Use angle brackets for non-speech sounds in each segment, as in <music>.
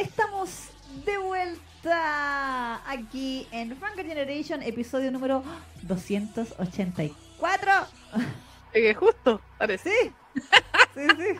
Estamos de vuelta aquí en Frank Generation, episodio número 284. Es justo, parece. Sí, sí, sí.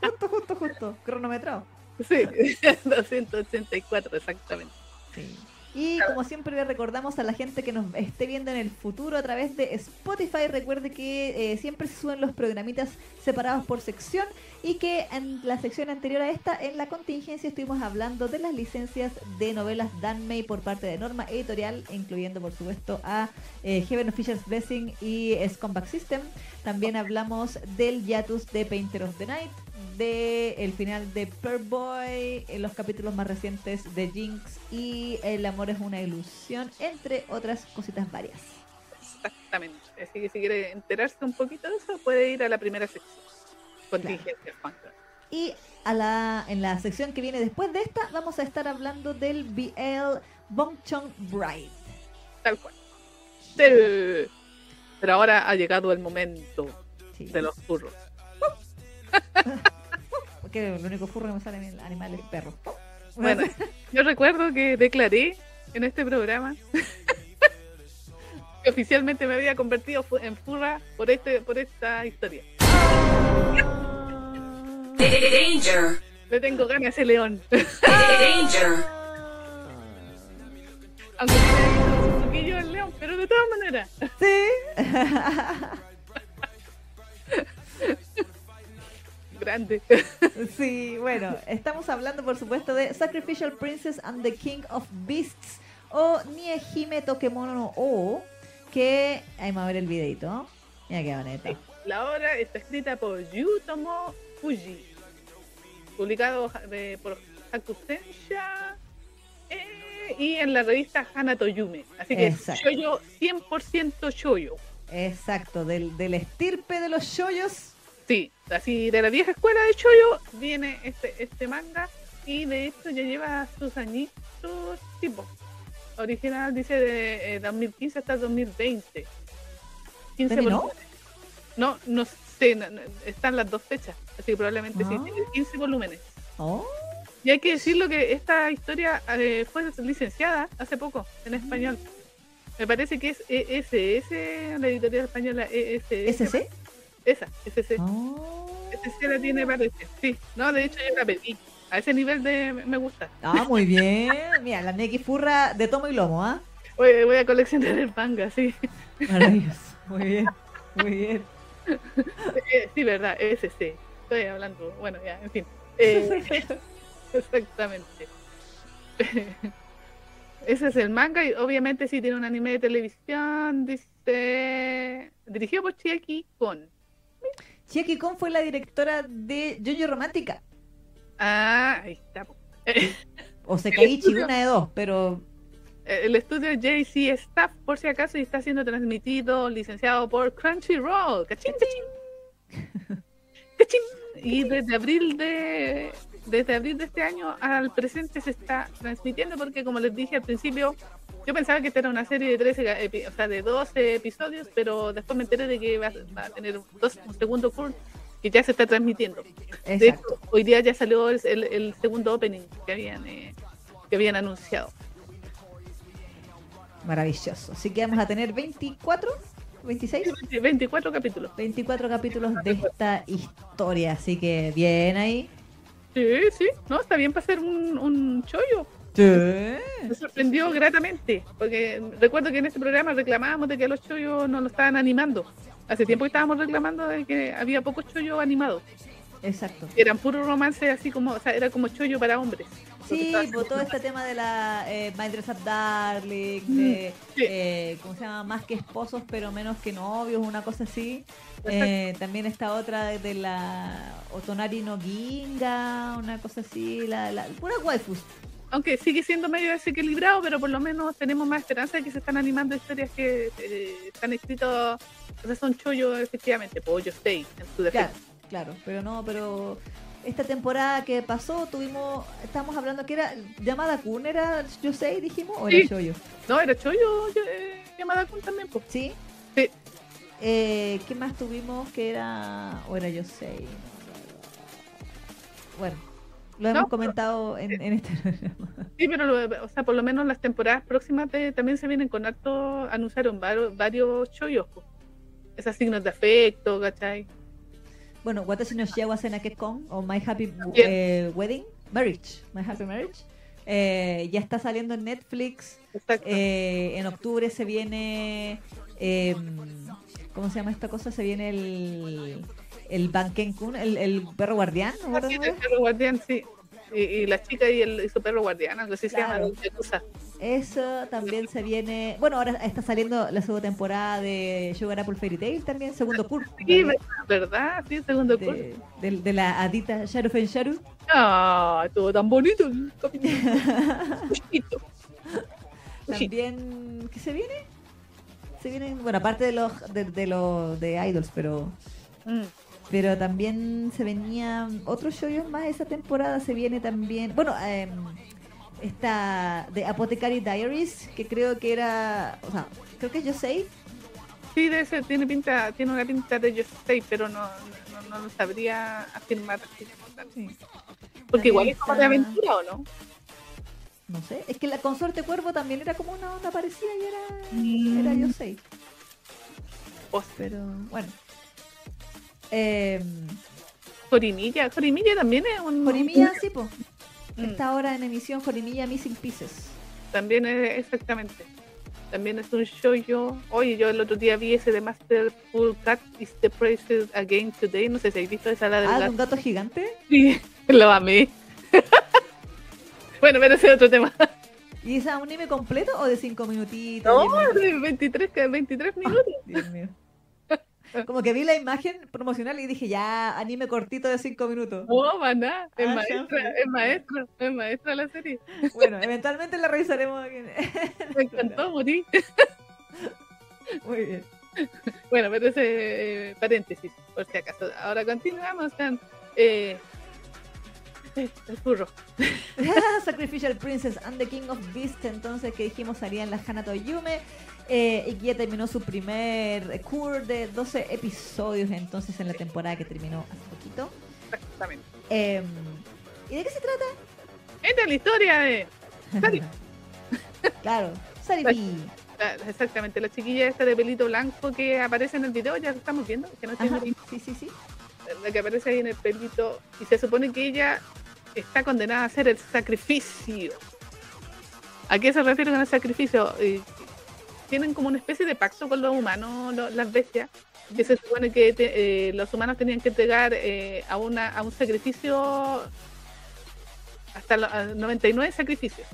Justo, justo, justo. Cronometrado. Sí, <laughs> 284, exactamente. Sí. Y como siempre le recordamos a la gente que nos esté viendo en el futuro a través de Spotify, recuerde que eh, siempre se suben los programitas separados por sección y que en la sección anterior a esta, en la contingencia, estuvimos hablando de las licencias de novelas Danmei por parte de Norma Editorial, incluyendo por supuesto a eh, Heaven of Fisher's Blessing y Scumbag System. También hablamos del Yatus de Painter of the Night, de el final de Pearl Boy, en los capítulos más recientes de Jinx y El amor es una ilusión, entre otras cositas varias. Exactamente. Así que si quiere enterarse un poquito de eso, puede ir a la primera sección. Contingencia Juan. Y a la, en la sección que viene después de esta, vamos a estar hablando del BL Bongchong Bride. Tal cual. Pero ahora ha llegado el momento Sí. de los furros. <laughs> Porque lo único furro que me sale en el animal es perro. Bueno, yo recuerdo que declaré en este programa <laughs> que oficialmente me había convertido en furra por este por esta historia. Danger. Le tengo ganas a ese león. Danger. Aunque un poquillo el león, pero de todas maneras. Sí. <laughs> Grande. <laughs> Sí, bueno, estamos hablando por supuesto de Sacrificial Princess and the King of Beasts o Niehime Tokemono no O, que ahí vamos a ver el videito. Mira qué bonita. La obra está escrita por Yutomo Fuji, publicado eh, por Hakusensha eh, y en la revista Hana Toyume. Así que Exacto. shoyo 100% shoyo. Exacto, del, del estirpe de los shoyos. Sí, así de la vieja escuela de shoyo viene este este manga y de hecho ya lleva sus añitos tipo. Original dice de eh, 2015 hasta 2020. 15 ¿Terminó? volúmenes. No, no sé, no- no, están las dos fechas, así que probablemente sí, Ah. tiene 15 volúmenes. Oh, Y hay que decirlo que esta historia eh, fue licenciada hace poco en español. Me parece que es ESS, la editorial española ESS. ¿SC? Esa, SC. Oh. SC la tiene, parece. Sí, no, de hecho yo la pedí. A ese nivel de me gusta. Ah, muy bien. Mira, la Neki Furra de tomo y lomo, ¿ah? Voy, voy a coleccionar el manga, sí. Maravilloso. Muy bien, muy bien. Eh, sí, verdad, SC. Estoy hablando, bueno, ya, en fin. Eh, <laughs> exactamente. <laughs> Ese es el manga y obviamente sí tiene un anime de televisión, dice... Dirigido por Chiaki Kon. Chiaki Kon fue la directora de Jojo Romántica. Ah, ahí está. O Sekaiichi, una de dos, pero El estudio JC Staff, por si acaso, y está siendo transmitido, licenciado por Crunchyroll. ¡Cachín, cachín! <laughs> ¡Cachín! Y desde abril de desde abril de este año al presente se está transmitiendo porque como les dije al principio, yo pensaba que esta era una serie de 13, ga- epi- o sea, de 12 episodios, pero después me enteré de que va, va a tener un, dos- un segundo curso que ya se está transmitiendo. De exacto. hecho, hoy día ya salió el, el- el segundo opening que habían eh, que habían anunciado. Maravilloso. Así que vamos a tener 24, 26, 24 capítulos. 24 capítulos de esta historia. Así que bien ahí. Sí, sí, no, está bien para hacer un, un chollo. Me sorprendió gratamente, porque recuerdo que en este programa reclamábamos de que los chollos no lo estaban animando. Hace tiempo que estábamos reclamando de que había pocos chollos animados. Exacto. Eran puros romances así como, o sea, era como chollo para hombres. Sí, por todo este tema de la eh, My Dress Up Darling, de, Sí. eh, ¿cómo se llama? Más que esposos, pero menos que novios, una cosa así. Eh, también esta otra de, de la Otonari no Ginga, una cosa así, la, la, pura waifus. Aunque sigue siendo medio desequilibrado, pero por lo menos tenemos más esperanza de que se están animando historias que eh, están escritos, o sea, son chollos efectivamente, pollo stay en su Claro, defecto. claro, pero no, pero esta temporada que pasó tuvimos, estábamos hablando que era llamada Kun, era Yosei, dijimos, o era Sí. Shoyo. No, era chollo eh, llamada Kun también, pues. ¿Sí? Sí. Eh, ¿Qué más tuvimos que era, o era Yosei? Bueno, Lo hemos comentado en, en este <laughs> programa. Sí, pero lo- o sea, por lo menos las temporadas próximas de- también se vienen con harto, anunciaron varios, varios shoyos, po. esos signos de afecto, ¿cachai? Bueno, Watashi no Shiawa Senake-kon o My Happy eh, Wedding, Marriage, My Happy Marriage, eh, ya está saliendo en Netflix. Exacto. Eh, en octubre se viene, eh, ¿cómo se llama esta cosa? Se viene el, el Banken-kun, el, el perro guardián, ¿no? Sí, el perro guardián, sí. Y, y la chica y, el, y su perro guardián, algo así Claro. se llama. Eso también se viene. Bueno, ahora está saliendo la segunda temporada de Sugar Apple Fairy Tail también, segundo curso. Sí, ¿verdad? ¿verdad? Sí, segundo curso. de, la adita Sharufen Sharu. Ah, todo tan bonito. <laughs> También, ¿qué se viene? Se vienen, bueno, aparte de los de, de los de idols, pero Mm. Pero también se venían otros shows más esa temporada. Se viene también, bueno, em, esta de Apothecary Diaries, que creo que era, o sea, creo que es Yosei. Sí, debe ser, tiene pinta, tiene una pinta de Stay, pero no, no, no lo sabría afirmar. Porque igual es como de aventura, ¿o no? No sé, es que la consorte cuervo también era como una onda parecida y era, Mm. era Yosei. Pero bueno. Eh, Jorimilla, Jorimilla también es un... Jorimilla, sí, po. Mm, Está ahora en emisión Jorimilla Missing Pieces. También es, exactamente. También es un show yo. Oye, yo el otro día vi ese de Masterful Cat is the Prices Again Today. No sé si habéis visto esa la del Ah, gato. un gato gigante. Sí, <laughs> lo amé. <laughs> bueno, pero ese es otro tema. ¿Y es un anime completo o de 5 minutitos? No, 10 minutos? de 23, que 23 minutos. Dios mío. Como que vi la imagen promocional y dije, ya, anime cortito de 5 minutos. No, maná. Es Ah, maestra, es maestra, es maestra la serie. Bueno, eventualmente la revisaremos aquí. Me encantó, morí. Muy bien. Bueno, pero ese eh, paréntesis, por si acaso. Ahora continuamos con eh, el furro. <laughs> Sacrificial Princess and the King of Beasts, entonces que dijimos salía en la Hanato Yume eh, y que ya terminó su primer cure de 12 episodios entonces en la temporada que terminó hace poquito. Exactamente. Eh, ¿Y de qué se trata? Esta es la historia de. Sari. <laughs> claro, Saripi. la- exactamente, la chiquilla esta de pelito blanco que aparece en el video, ya lo estamos viendo, que no Ajá, sí, sí, sí. la que aparece ahí en el pelito, y se supone que ella está condenada a hacer el sacrificio. ¿A qué se refiere con el sacrificio? Tienen como una especie de pacto con los humanos, lo- las bestias, que se supone que te- eh, los humanos tenían que entregar eh, a, una, a un sacrificio hasta los 99 sacrificios.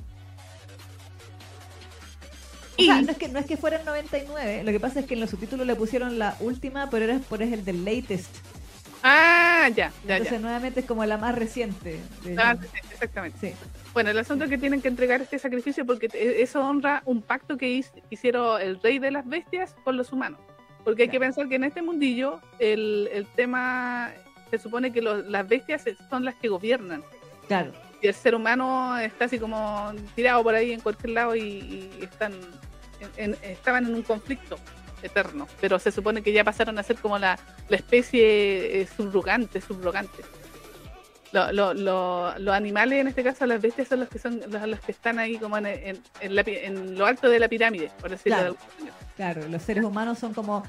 O sea, no es, que, no es que fueran 99, lo que pasa es que en los subtítulos le pusieron la última, pero era por es el del latest. Ah, ya, ya, Entonces ya. nuevamente es como la más reciente. de- Ah, exactamente. sí. Bueno, el asunto es que tienen que entregar este sacrificio porque te- eso honra un pacto que hicieron el rey de las bestias con los humanos. Porque hay que pensar que en este mundillo el, el tema se supone que los- las bestias son las que gobiernan. Claro. Y el ser humano está así como tirado por ahí en cualquier lado y, y están en- en- estaban en un conflicto eterno. Pero se supone que ya pasaron a ser como la, la especie eh, subrogante, subrogante. Lo- lo- lo- los animales, en este caso las bestias, son los que son los, los que están ahí como en, en- en la en lo alto de la pirámide, por decirlo Claro. de alguna manera. Claro, los seres humanos son como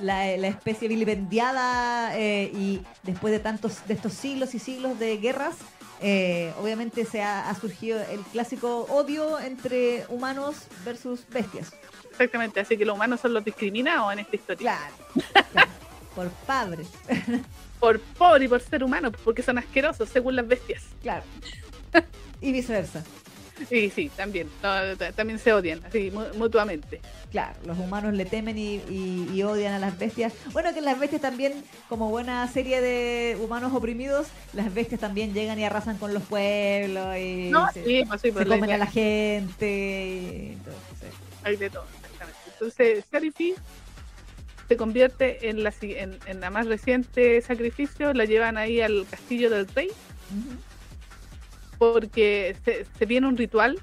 la, la especie vilipendiada eh, y después de tantos de estos siglos y siglos de guerras, eh, obviamente se ha, ha surgido el clásico odio entre humanos versus bestias. Exactamente, así que los humanos son los discriminados en esta historia. Claro. claro, <laughs> Por padres. Por pobre y por ser humanos, porque son asquerosos según las bestias. Claro. Y viceversa. Sí, sí, también. No, también se odian, así, mu- mutuamente. Claro, los humanos le temen y, y- y odian a las bestias. Bueno, que las bestias también, como buena serie de humanos oprimidos, las bestias también llegan y arrasan con los pueblos y No, se, sí, pues sí, se pues la comen a la gente. y entonces, hay de todo. Entonces, Sarifi se convierte en la, si- en, en la más reciente sacrificio, la llevan ahí al castillo del rey, porque se, se viene un ritual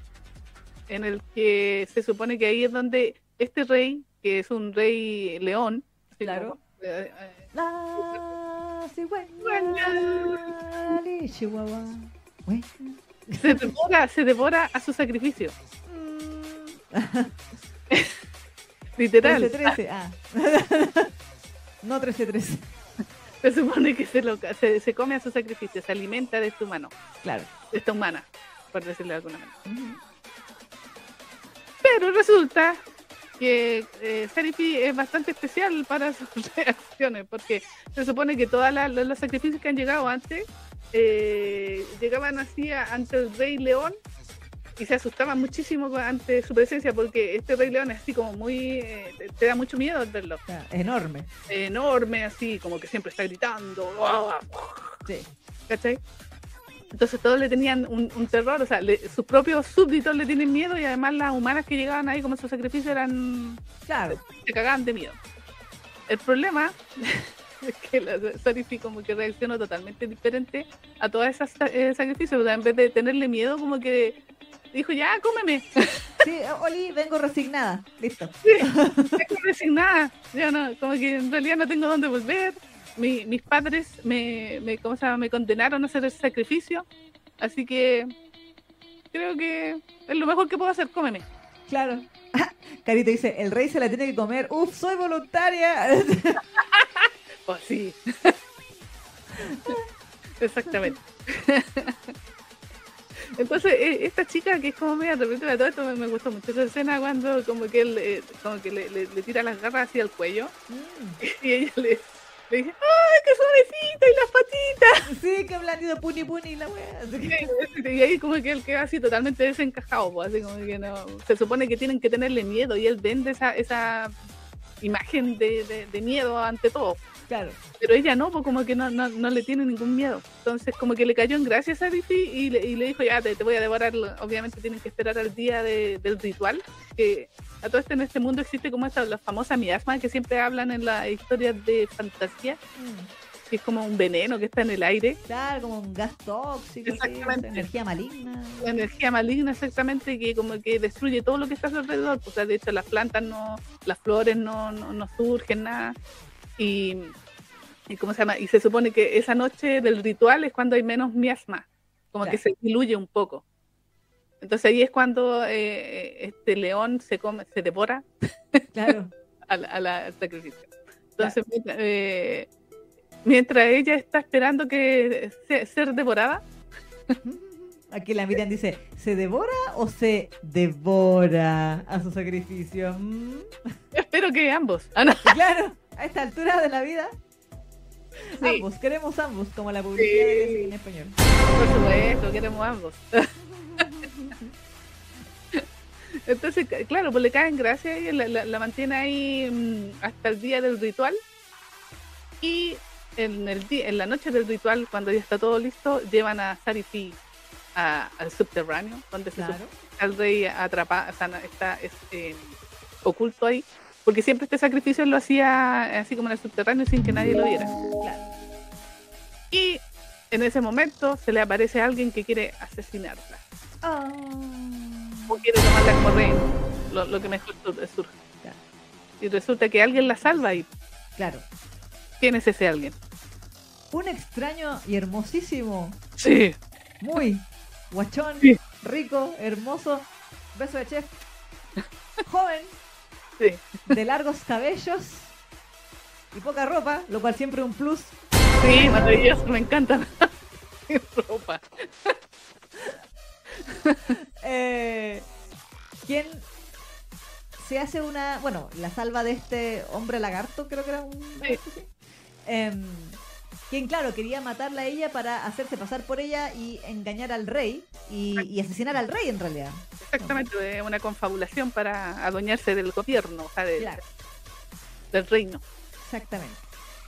en el que se supone que ahí es donde este rey, que es un rey león, Claro. como, eh, eh, La cigüeña Chihuahua. Se devora, se devora a su sacrificio. <laughs> Literal. 13-13, ah. <laughs> no 13-13. Se supone que se, lo, se, se come a su sacrificio, se alimenta de este humano, Claro. de esta humana, por decirlo de alguna manera. Pero resulta que eh, Serifi es bastante especial para sus <laughs> reacciones, porque se supone que todos los sacrificios que han llegado antes eh, llegaban así a- ante el rey león y se asustaban muchísimo ante su presencia, porque este rey león es así como muy... eh, te, te da mucho miedo al verlo. Enorme. Enorme, así como que siempre está gritando. Sí. ¿Cachai? Entonces todos le tenían un, un terror, o sea, le- sus propios súbditos le tienen miedo y además las humanas que llegaban ahí como su sacrificio eran Claro. se cagaban de miedo. El problema <laughs> es que la Sarifi como que reaccionó totalmente diferente a todos esos eh, sacrificios. O sea, en vez de tenerle miedo, como que dijo, ya, cómeme. <laughs> Sí, Oli, vengo resignada. Listo. Estoy resignada. Ya no, como que en realidad no tengo dónde volver. Mi- mis padres me, me, ¿cómo se llama? me condenaron a hacer ese sacrificio. Así que creo que es lo mejor que puedo hacer, cómeme. Claro. <laughs> Carito dice, el rey se la tiene que comer. Uf, soy voluntaria. Pues <laughs> sí. Exactamente. Entonces, eh, esta chica que es como media repetitiva, todo esto me, me gustó mucho esa escena cuando como que él eh, como que le, le- le tira las garras hacia el cuello Mm. <laughs> y ella le, le dice, ¡ay, qué suavecita! Y las patitas. Sí, que blandido puni puni la wea. Que- Y ahí como que él queda así totalmente desencajado, pues, así como que no. Se supone que tienen que tenerle miedo y él vende esa, esa imagen de, de- de miedo ante todo. Claro. Pero ella no, pues como que no, no, no le tiene ningún miedo. Entonces como que le cayó en gracia a Riffy y le, y le dijo, ya te, te voy a devorar. Obviamente tienen que esperar al día de- del ritual. Que a todo esto en este mundo existe como esta, la famosa miasma que siempre hablan en las historias de fantasía, Mm. que es como un veneno que está en el aire. Claro, como un gas tóxico, Exactamente. energía maligna. La energía maligna exactamente que como que destruye todo lo que está a su alrededor. O sea, de hecho las plantas no, las flores no, no, no surgen nada. Y, y cómo se llama, y se supone que esa noche del ritual es cuando hay menos miasma, como que Claro. se diluye un poco. Entonces ahí es cuando eh, este león se come, se devora Claro. <laughs> a la- a la- al sacrificio. Entonces, mientras, eh, mientras ella está esperando que se- ser devorada, <laughs> Aquí la Miriam dice, ¿se devora o se devora a su sacrificio? Mm. espero que ambos. <laughs> Ah, no. Claro, a esta altura de la vida, Sí. ambos, queremos ambos, como la publicidad de en español. Por supuesto, queremos ambos. <laughs> Entonces, claro, pues le caen gracia y la, la- la mantiene ahí mm, hasta el día del ritual. Y en, el di- en la noche del ritual, cuando ya está todo listo, llevan a Sarifi al subterráneo, donde se Claro. supone que el rey atrapa, o sea, no, está es, eh, oculto ahí. Porque siempre este sacrificio lo hacía así como en el subterráneo sin que nadie lo viera. Claro. Y en ese momento se le aparece alguien que quiere asesinarla. Ah. O quiere tomarla como rey. Lo, lo que mejor sur- surge. Claro. Y resulta que alguien la salva y Claro. ¿quién es ese alguien? Un extraño y hermosísimo, Sí. muy <laughs> guachón, Sí. rico, hermoso, beso de chef, joven, Sí. de largos cabellos y poca ropa, lo cual siempre es un plus. Sí, maravilloso, me encanta. <laughs> ropa. Eh, quien se hace una, bueno, la salva de este hombre lagarto, creo que era un sí. Em, quien, claro, quería matarla a ella para hacerse pasar por ella y engañar al rey y, y asesinar al rey en realidad. Exactamente, una confabulación para adueñarse del gobierno, o sea, del, Claro. del reino. Exactamente.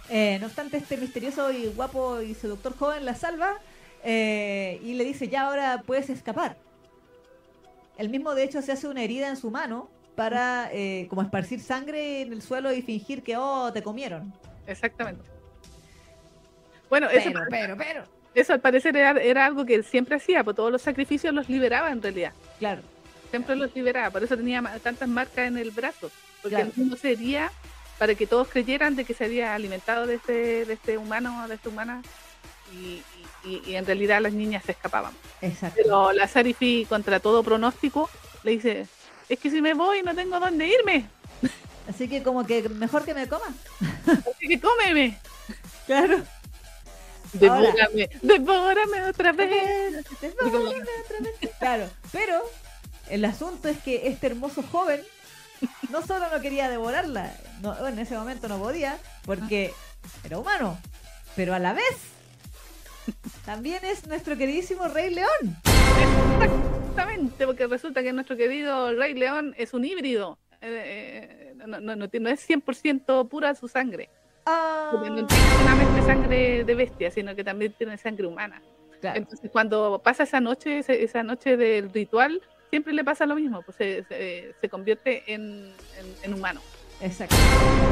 Eh, no obstante, este misterioso y guapo y seductor joven la salva eh, y le dice, ya ahora puedes escapar. El mismo, de hecho, se hace una herida en su mano para eh, como esparcir sangre en el suelo y fingir que, oh, te comieron. Exactamente. Bueno, eso, Pero, pero, eso al parecer era, era algo que él siempre hacía, pues todos los sacrificios los liberaba en realidad. Claro, Siempre los liberaba, por eso tenía tantas marcas en el brazo. Porque Claro. mismo sería para que todos creyeran de que se había alimentado de este, de este humano, de esta humana, y, y- y en realidad las niñas se escapaban. Exacto. Pero la Sarifi, contra todo pronóstico, le dice, es que si me voy no tengo dónde irme, Así que como que mejor que me coma. <laughs> así que cómeme. Claro. Devórame, devórame otra vez. Devórame otra vez. Claro, pero el asunto es que este hermoso joven no solo no quería devorarla, no, en ese momento no podía porque era humano, pero a la vez también es nuestro queridísimo Rey León. Exactamente, porque resulta que nuestro querido Rey León es un híbrido. Eh, eh, no, no, no, es 100% pura su sangre. Porque no tiene solamente sangre de bestia, sino que también tiene sangre humana. claro, Entonces, cuando pasa esa noche, esa noche del ritual, siempre le pasa lo mismo, pues se, se- se convierte en, en- en humano. exacto.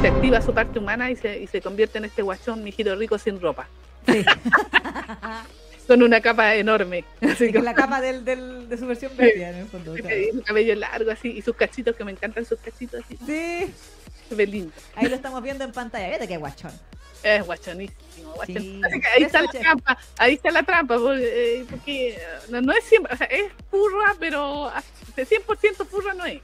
Se activa su parte humana y se, y se convierte en este guachón mijito rico sin ropa, Sí. <laughs> con una capa enorme. Así Sí, la capa del, del- de su versión bestia en el fondo. su cabello largo así y sus cachitos, que me encantan sus cachitos así. Sí, lindo. ahí lo estamos viendo en pantalla. Fíjate qué guachón. Es guachonísimo. Sí. <laughs> Ahí está la trampa, ahí está la trampa, porque, eh, porque, eh, no, no es siempre, o sea, es furra, pero a- de 100% furra no es.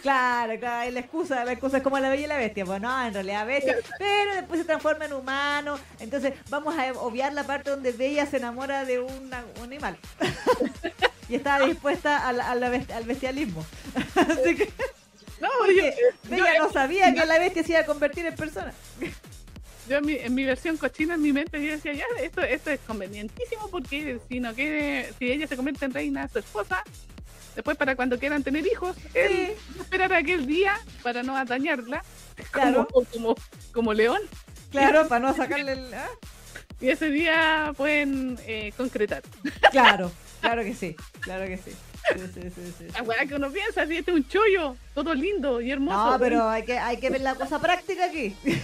Claro, claro, la excusa, la excusa es como la bella y la bestia. Pues no, en realidad bestia, pero después se transforma en humano. Entonces vamos a obviar la parte donde Bella se enamora de una- un animal. <laughs> y está dispuesta a la- a la best- al bestialismo. <laughs> Así que No, porque yo, yo- Bella no sabía que la bestia se iba a convertir en persona. Yo en, mi, en mi versión cochina, en mi mente, yo decía, ya, esto, esto es convenientísimo porque si no quiere, si ella se convierte en reina, su esposa, después para cuando quieran tener hijos, él esperar aquel día para no dañarla, Claro. como, como, como león, Claro, para no sacarle el. ¿ah? y ese día pueden eh, concretar. Claro, claro que sí, claro que sí. Sí, sí, sí, sí. La weá que uno piensa, si este es un chollo, todo lindo y hermoso. No, pero hay que, hay que ver la cosa práctica aquí. <laughs>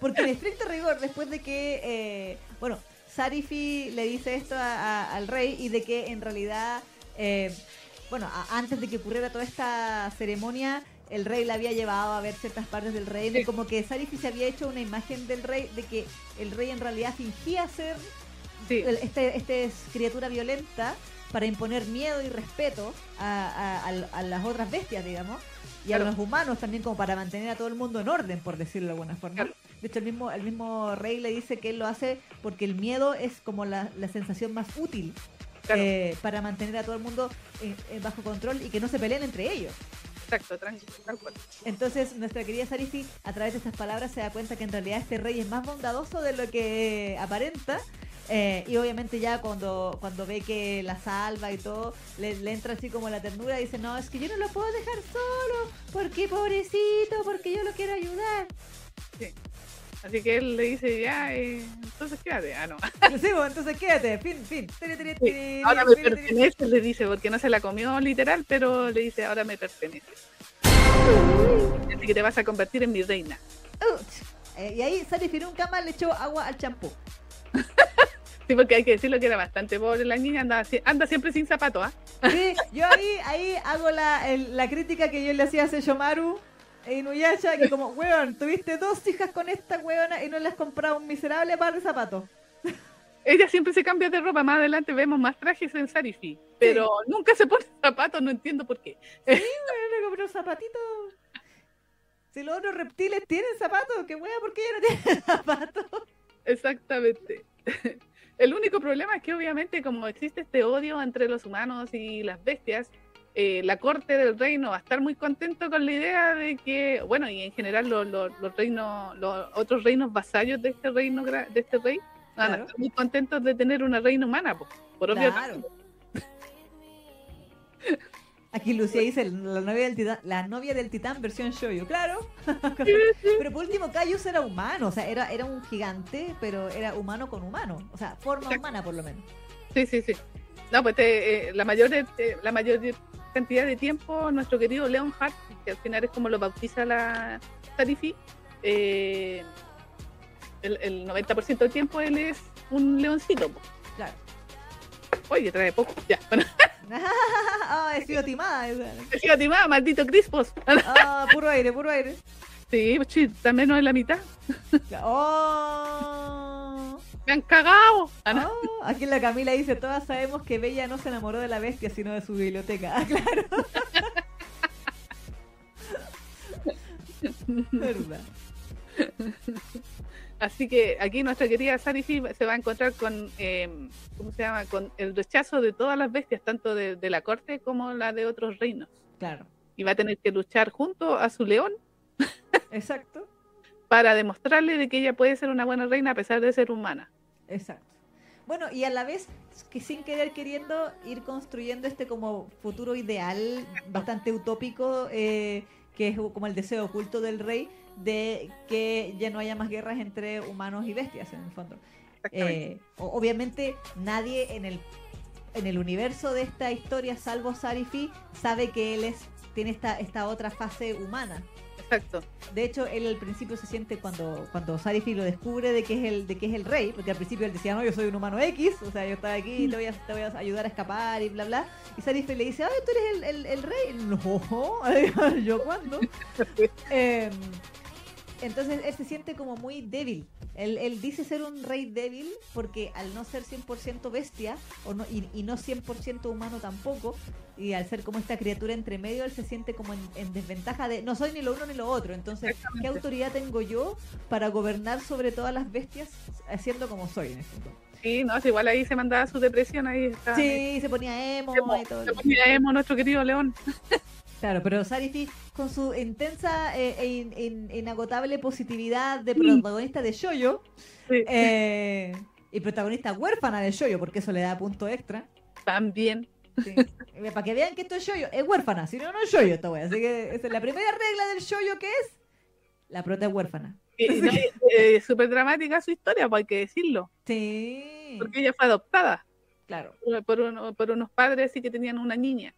Porque en estricto rigor, después de que, eh, bueno, Sarifi le dice esto a- a- al rey y de que en realidad, eh, bueno, a- antes de que ocurriera toda esta ceremonia, el rey la había llevado a ver ciertas partes del reino y Sí. como que Sarifi se había hecho una imagen del rey de que el rey en realidad fingía ser Sí. el- este, este es criatura violenta para imponer miedo y respeto a, a- a- a las otras bestias, digamos, y a Claro. los humanos también como para mantener a todo el mundo en orden, por decirlo de alguna forma. Claro. De hecho, el mismo, el mismo rey le dice que él lo hace porque el miedo es como la, la sensación más útil Claro. eh, para mantener a todo el mundo bajo control y que no se peleen entre ellos. Exacto, tranquilo, cual. Entonces, nuestra querida Sarifi, a través de estas palabras, se da cuenta que en realidad este rey es más bondadoso de lo que aparenta. Eh, y obviamente ya cuando, cuando ve que la salva y todo, le, le entra así como la ternura y dice, no, es que yo no lo puedo dejar solo, porque pobrecito, porque yo lo quiero ayudar. Así que él le dice, ya, eh, entonces quédate. Ah, no. <laughs> Sí, pues, entonces quédate, fin, fin. Sí, Ahora me pertenece, le dice, porque no se la comió literal, pero le dice, ahora me pertenece. Así que te vas a convertir en mi reina. Eh, y ahí Sarifi nunca más le echó agua al champú. <laughs> Sí, porque hay que decirlo que era bastante pobre la niña, anda, anda siempre sin zapato, ¿ah? Sí, yo ahí, ahí hago la, el- la crítica que yo le hacía a Seyomaru e Inuyasha, que como, weón, tuviste dos hijas con esta weona y no le has comprado un miserable par de zapatos. Ella siempre se cambia de ropa, más adelante vemos más trajes en Sarifi, pero nunca se pone zapatos, no entiendo por qué. Weón, le compró zapatitos. Si los otros reptiles tienen zapatos, qué wea, ¿por qué ella no tiene <laughs> zapatos? Exactamente. El único problema es que obviamente como existe este odio entre los humanos y las bestias, eh, la corte del reino va a estar muy contento con la idea de que, bueno, y en general lo- lo- los reinos, los otros reinos vasallos de este reino, de este rey, van a estar muy contentos de tener una reina humana, po, por obvio. Claro. <laughs> Aquí Lucía dice la novia del titán, la novia del titán versión shoyo, claro. pero por último, Cayus era humano, o sea, era, era un gigante, pero era humano con humano, o sea, forma Exacto. humana por lo menos. Sí, sí, sí. No, pues te- eh, la mayor la mayor cantidad de tiempo nuestro querido Leonhardt, que al final es como lo bautiza la Tarifi, eh, el, el 90% del tiempo él es un leoncito. Claro. Oye, trae poco. Ya, bueno, <laughs> ah, he sido timada. esa. he sido timada, maldito Crispos. <laughs> Ah, puro aire, puro aire. Sí, pues, también no es la mitad. Oh. Me han cagado. Ah. Oh, aquí la Camila dice, todas sabemos que Bella no se enamoró de la bestia, sino de su biblioteca. <laughs> Ah, claro. Verdad. Así que aquí nuestra querida Sarifi se va a encontrar con, eh, ¿cómo se llama? Con el rechazo de todas las bestias, tanto de, de la corte como la de otros reinos. Claro. Y va a tener que luchar junto a su león <laughs> Exacto. para demostrarle de que ella puede ser una buena reina a pesar de ser humana. Exacto. Bueno, y a la vez que sin querer queriendo ir construyendo este como futuro ideal bastante utópico, eh, que es como el deseo oculto del rey, de que ya no haya más guerras entre humanos y bestias en el fondo. Eh, obviamente nadie en el en el universo de esta historia, salvo Sarifi, sabe que él es tiene esta, esta otra fase humana. Exacto. De hecho, él al principio se siente cuando, cuando Sarifi lo descubre de que es el, de que es el rey, porque al principio él decía, no, yo soy un humano X, o sea, yo estaba aquí, te voy a, te voy a ayudar a escapar y bla, bla. Y Sarifi le dice, ay, tú eres el, el- el rey. No, <laughs> ¿yo cuándo? <laughs> Eh, entonces él se siente como muy débil. Él, él dice ser un rey débil porque al no ser 100% bestia o no, y, y no 100% humano tampoco, y al ser como esta criatura entre medio, él se siente como en, en desventaja de no soy ni lo uno ni lo otro. Entonces, ¿qué autoridad tengo yo para gobernar sobre todas las bestias haciendo como soy en este punto? Sí, no, igual ahí se mandaba su depresión, ahí está. Sí, se ponía emo y todo. Se ponía emo nuestro querido León. <laughs> Claro, pero Sarifi, con su intensa eh, e in- in- inagotable positividad de protagonista de Shoyo, Sí. eh, y protagonista huérfana de Shoyo, porque eso le da punto extra. También. Sí. Para que vean que esto es Shoyo, es huérfana, si no, no es Shoyo esta wea. Así que esa es la primera regla del Shoyo que es, la prota es huérfana. No, eh, súper dramática su historia, pues hay que decirlo. Sí, Porque ella fue adoptada claro, por, uno- por unos padres así que tenían una niña.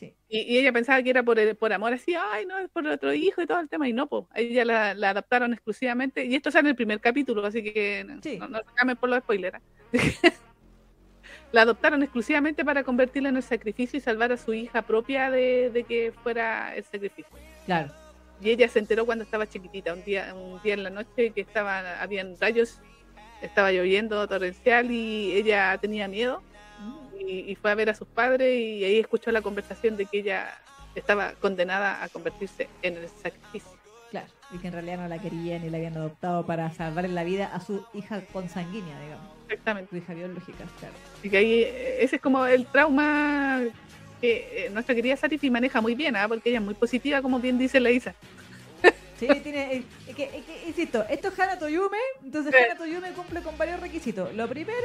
Sí. Y, y ella pensaba que era por, el- por amor, así, ay, no, es por otro hijo y todo el tema. Y no, pues, a ella la, la adaptaron exclusivamente. Y esto sale en el primer capítulo, así que no, Sí. no, no por los spoilers. ¿eh? <laughs> la adoptaron exclusivamente para convertirla en el sacrificio y salvar a su hija propia de, de que fuera el sacrificio. Claro. Y ella se enteró cuando estaba chiquitita, un día, un día en la noche que estaba, habían rayos, estaba lloviendo torrencial y ella tenía miedo y, y fue a ver a sus padres y ahí escuchó la conversación de que ella estaba condenada a convertirse en el sacrificio. Claro, y que en realidad no la querían y la habían adoptado para salvarle la vida a su hija consanguínea, digamos, Exactamente. su hija biológica, claro. Y que ahí eh, ese es como el trauma que eh, nuestra querida Sarifi maneja muy bien, ¿ah? porque ella es muy positiva, como bien dice la Isa. <laughs> Sí, tiene. eh, Es que, es que, insisto, esto es Hana Toyume, entonces Sí. Hana Toyume cumple con varios requisitos. Lo primero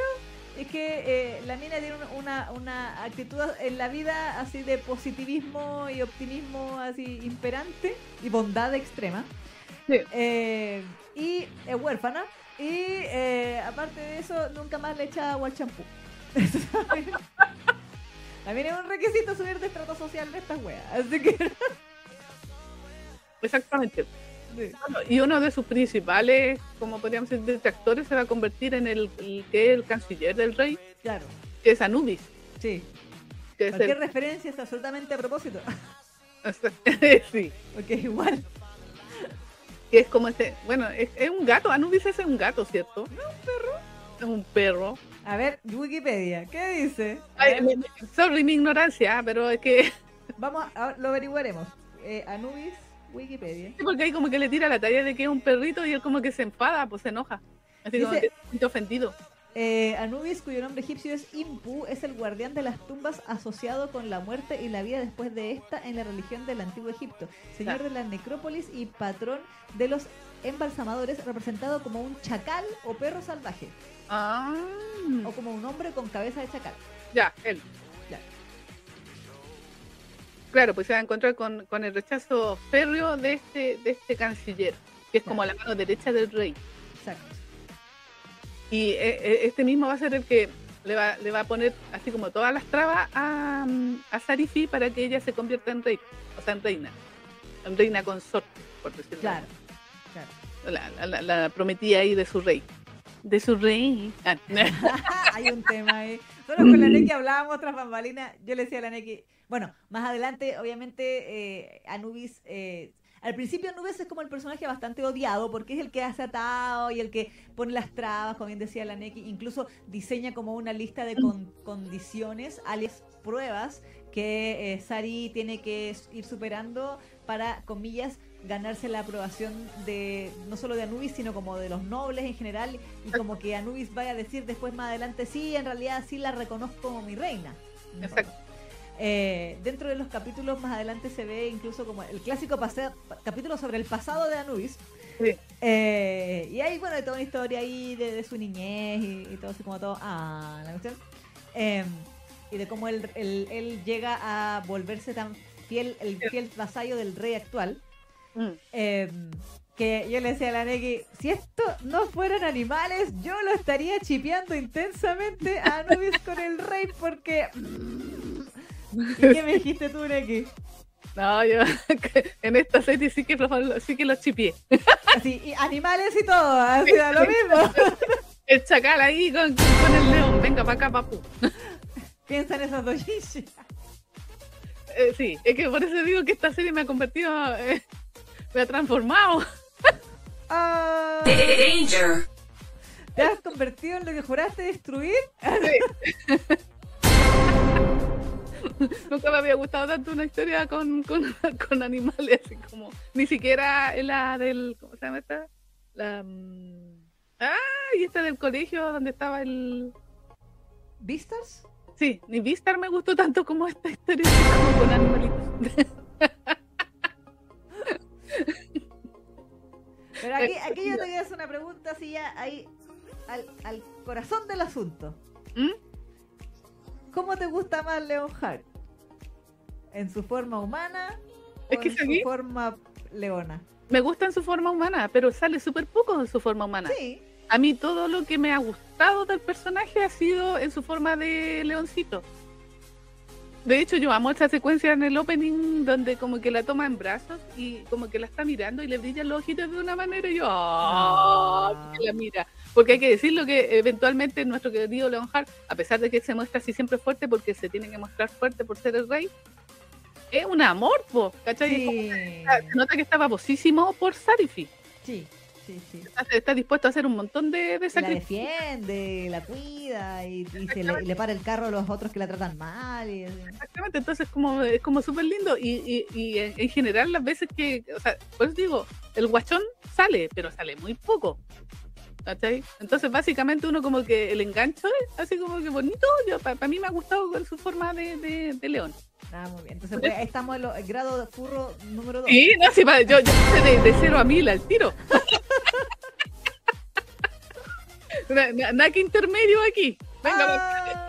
es que eh, la mina tiene una, una, actitud en la vida así de positivismo y optimismo así imperante y bondad extrema. Sí. Eh, y es huérfana. Y eh, aparte de eso, nunca más le echa agua al champú. <laughs> También es un requisito subir de estrato social de estas weas. Así que. <laughs> Exactamente. Sí. Y uno de sus principales, como podríamos decir, detractores se va a convertir en el, que es el canciller del rey, Claro, que es Anubis. sí. Que es Cualquier el, referencia es absolutamente a propósito. <laughs> sí, Porque es igual. que es como este, bueno, es, es un gato, Anubis es un gato, ¿cierto? No, un perro. Es un perro. A ver, Wikipedia, ¿qué dice? Ay, me- sorry mi ignorancia, pero es que vamos, a, lo averiguaremos. Eh, Anubis, Wikipedia. porque ahí como que le tira la talla de que es un perrito y él como que se enfada, pues se enoja. Así como Dice- que se siente ofendido. Eh, Anubis, cuyo nombre egipcio es Impu, es el guardián de las tumbas asociado con la muerte y la vida después de esta en la religión del antiguo Egipto, señor Claro. de la necrópolis y patrón de los embalsamadores, representado como un chacal o perro salvaje, Ah, o como un hombre con cabeza de chacal. ya, él. Claro, pues se va a encontrar con, con el rechazo férreo de este, de este canciller, que es como Claro. la mano derecha del rey. Exacto. Y eh, eh, este mismo va a ser el que le va, le va a poner así como todas las trabas a, a Sarifi para que ella se convierta en rey, o sea, en reina, en reina consorte, por decirlo Claro. así. La, la, la- prometida ahí de su rey. De su rey. Ah, <laughs> Hay un tema ahí. Nosotros con la Neki hablábamos tras bambalinas. Yo le decía a la Neki, bueno, más adelante, obviamente, eh, Anubis. eh, al principio Nubes es como el personaje bastante odiado porque es el que hace atado y el que pone las trabas, como bien decía la Neki, incluso diseña como una lista de con- condiciones, alias pruebas que eh, Sari tiene que ir superando para, comillas, ganarse la aprobación de no solo de Anubis, sino como de los nobles en general y como que Anubis vaya a decir después más adelante, sí, en realidad sí la reconozco como mi reina. Exacto. Eh, dentro de los capítulos más adelante se ve incluso como el clásico paseo, capítulo sobre el pasado de Anubis. Sí. Eh, y hay, bueno, hay toda una historia ahí de, de su niñez y, y todo así como todo. Ah, la cuestión. Eh, y de cómo él, él- él llega a volverse tan fiel, el fiel vasallo del rey actual. Mm. eh, que yo le decía a la Neki, si esto no fueran animales, yo lo estaría chipeando intensamente a Anubis con el rey porque... ¿Y qué me <laughs> dijiste tú, Neki? No, yo <laughs> en esta serie sí que, sí que lo chipié. Así, y animales y todo, <laughs> así da lo mismo. El chacal ahí con, con el león. Venga para acá, papu. Piensa en esos dos. Eh, sí, es que por eso digo que esta serie me ha convertido, eh, me ha transformado. Ah, Danger. ¿Te has convertido en lo que juraste destruir? <laughs> Nunca me había gustado tanto una historia con, con, <laughs> con animales, así como, ni siquiera la del, ¿cómo se llama esta? La, mm, ah, y esta del colegio donde estaba el, ¿Vistas? sí, ni Vistar me gustó tanto como esta historia como con animalitos. Pero aquí, aquí yo <laughs> te voy a hacer una pregunta así ya ahí al, al corazón del asunto. ¿Mm? ¿Cómo te gusta más Leonhard? ¿En su forma humana Es o que en su forma leona? Me gusta en su forma humana, pero sale súper poco en su forma humana. Sí, A mí todo lo que me ha gustado del personaje ha sido en su forma de leoncito. De hecho, yo amo esa secuencia en el opening donde como que la toma en brazos y como que la está mirando y le brillan los ojitos de una manera y yo, ¡ah! Ah. que la mira. Porque hay que decirlo que eventualmente nuestro querido Leonhard, a pesar de que se muestra así siempre fuerte porque se tiene que mostrar fuerte por ser el rey, es un amor, po, ¿cachai? Sí, Se nota que está babosísimo por Sarifi. sí, sí, sí. Está, está dispuesto a hacer un montón de, de La sacrificios. defiende, la cuida y, y se le, para el carro a los otros que la tratan mal. Y, Exactamente, entonces como, es como súper lindo y, y, y en, en general las veces que, o sea, por eso digo, el guachón sale, pero sale muy poco. ¿Cachai? Entonces básicamente uno como que el engancho es así como que bonito, yo para mí me ha gustado con su forma de, de, de león. Ah, muy bien. Entonces, pues, ahí estamos en lo- el grado de furro número 2. Sí, no, sí, pa- yo, yo de, de cero a mil al tiro. <laughs> Na- na- Nada que intermedio aquí. Venga, Ah.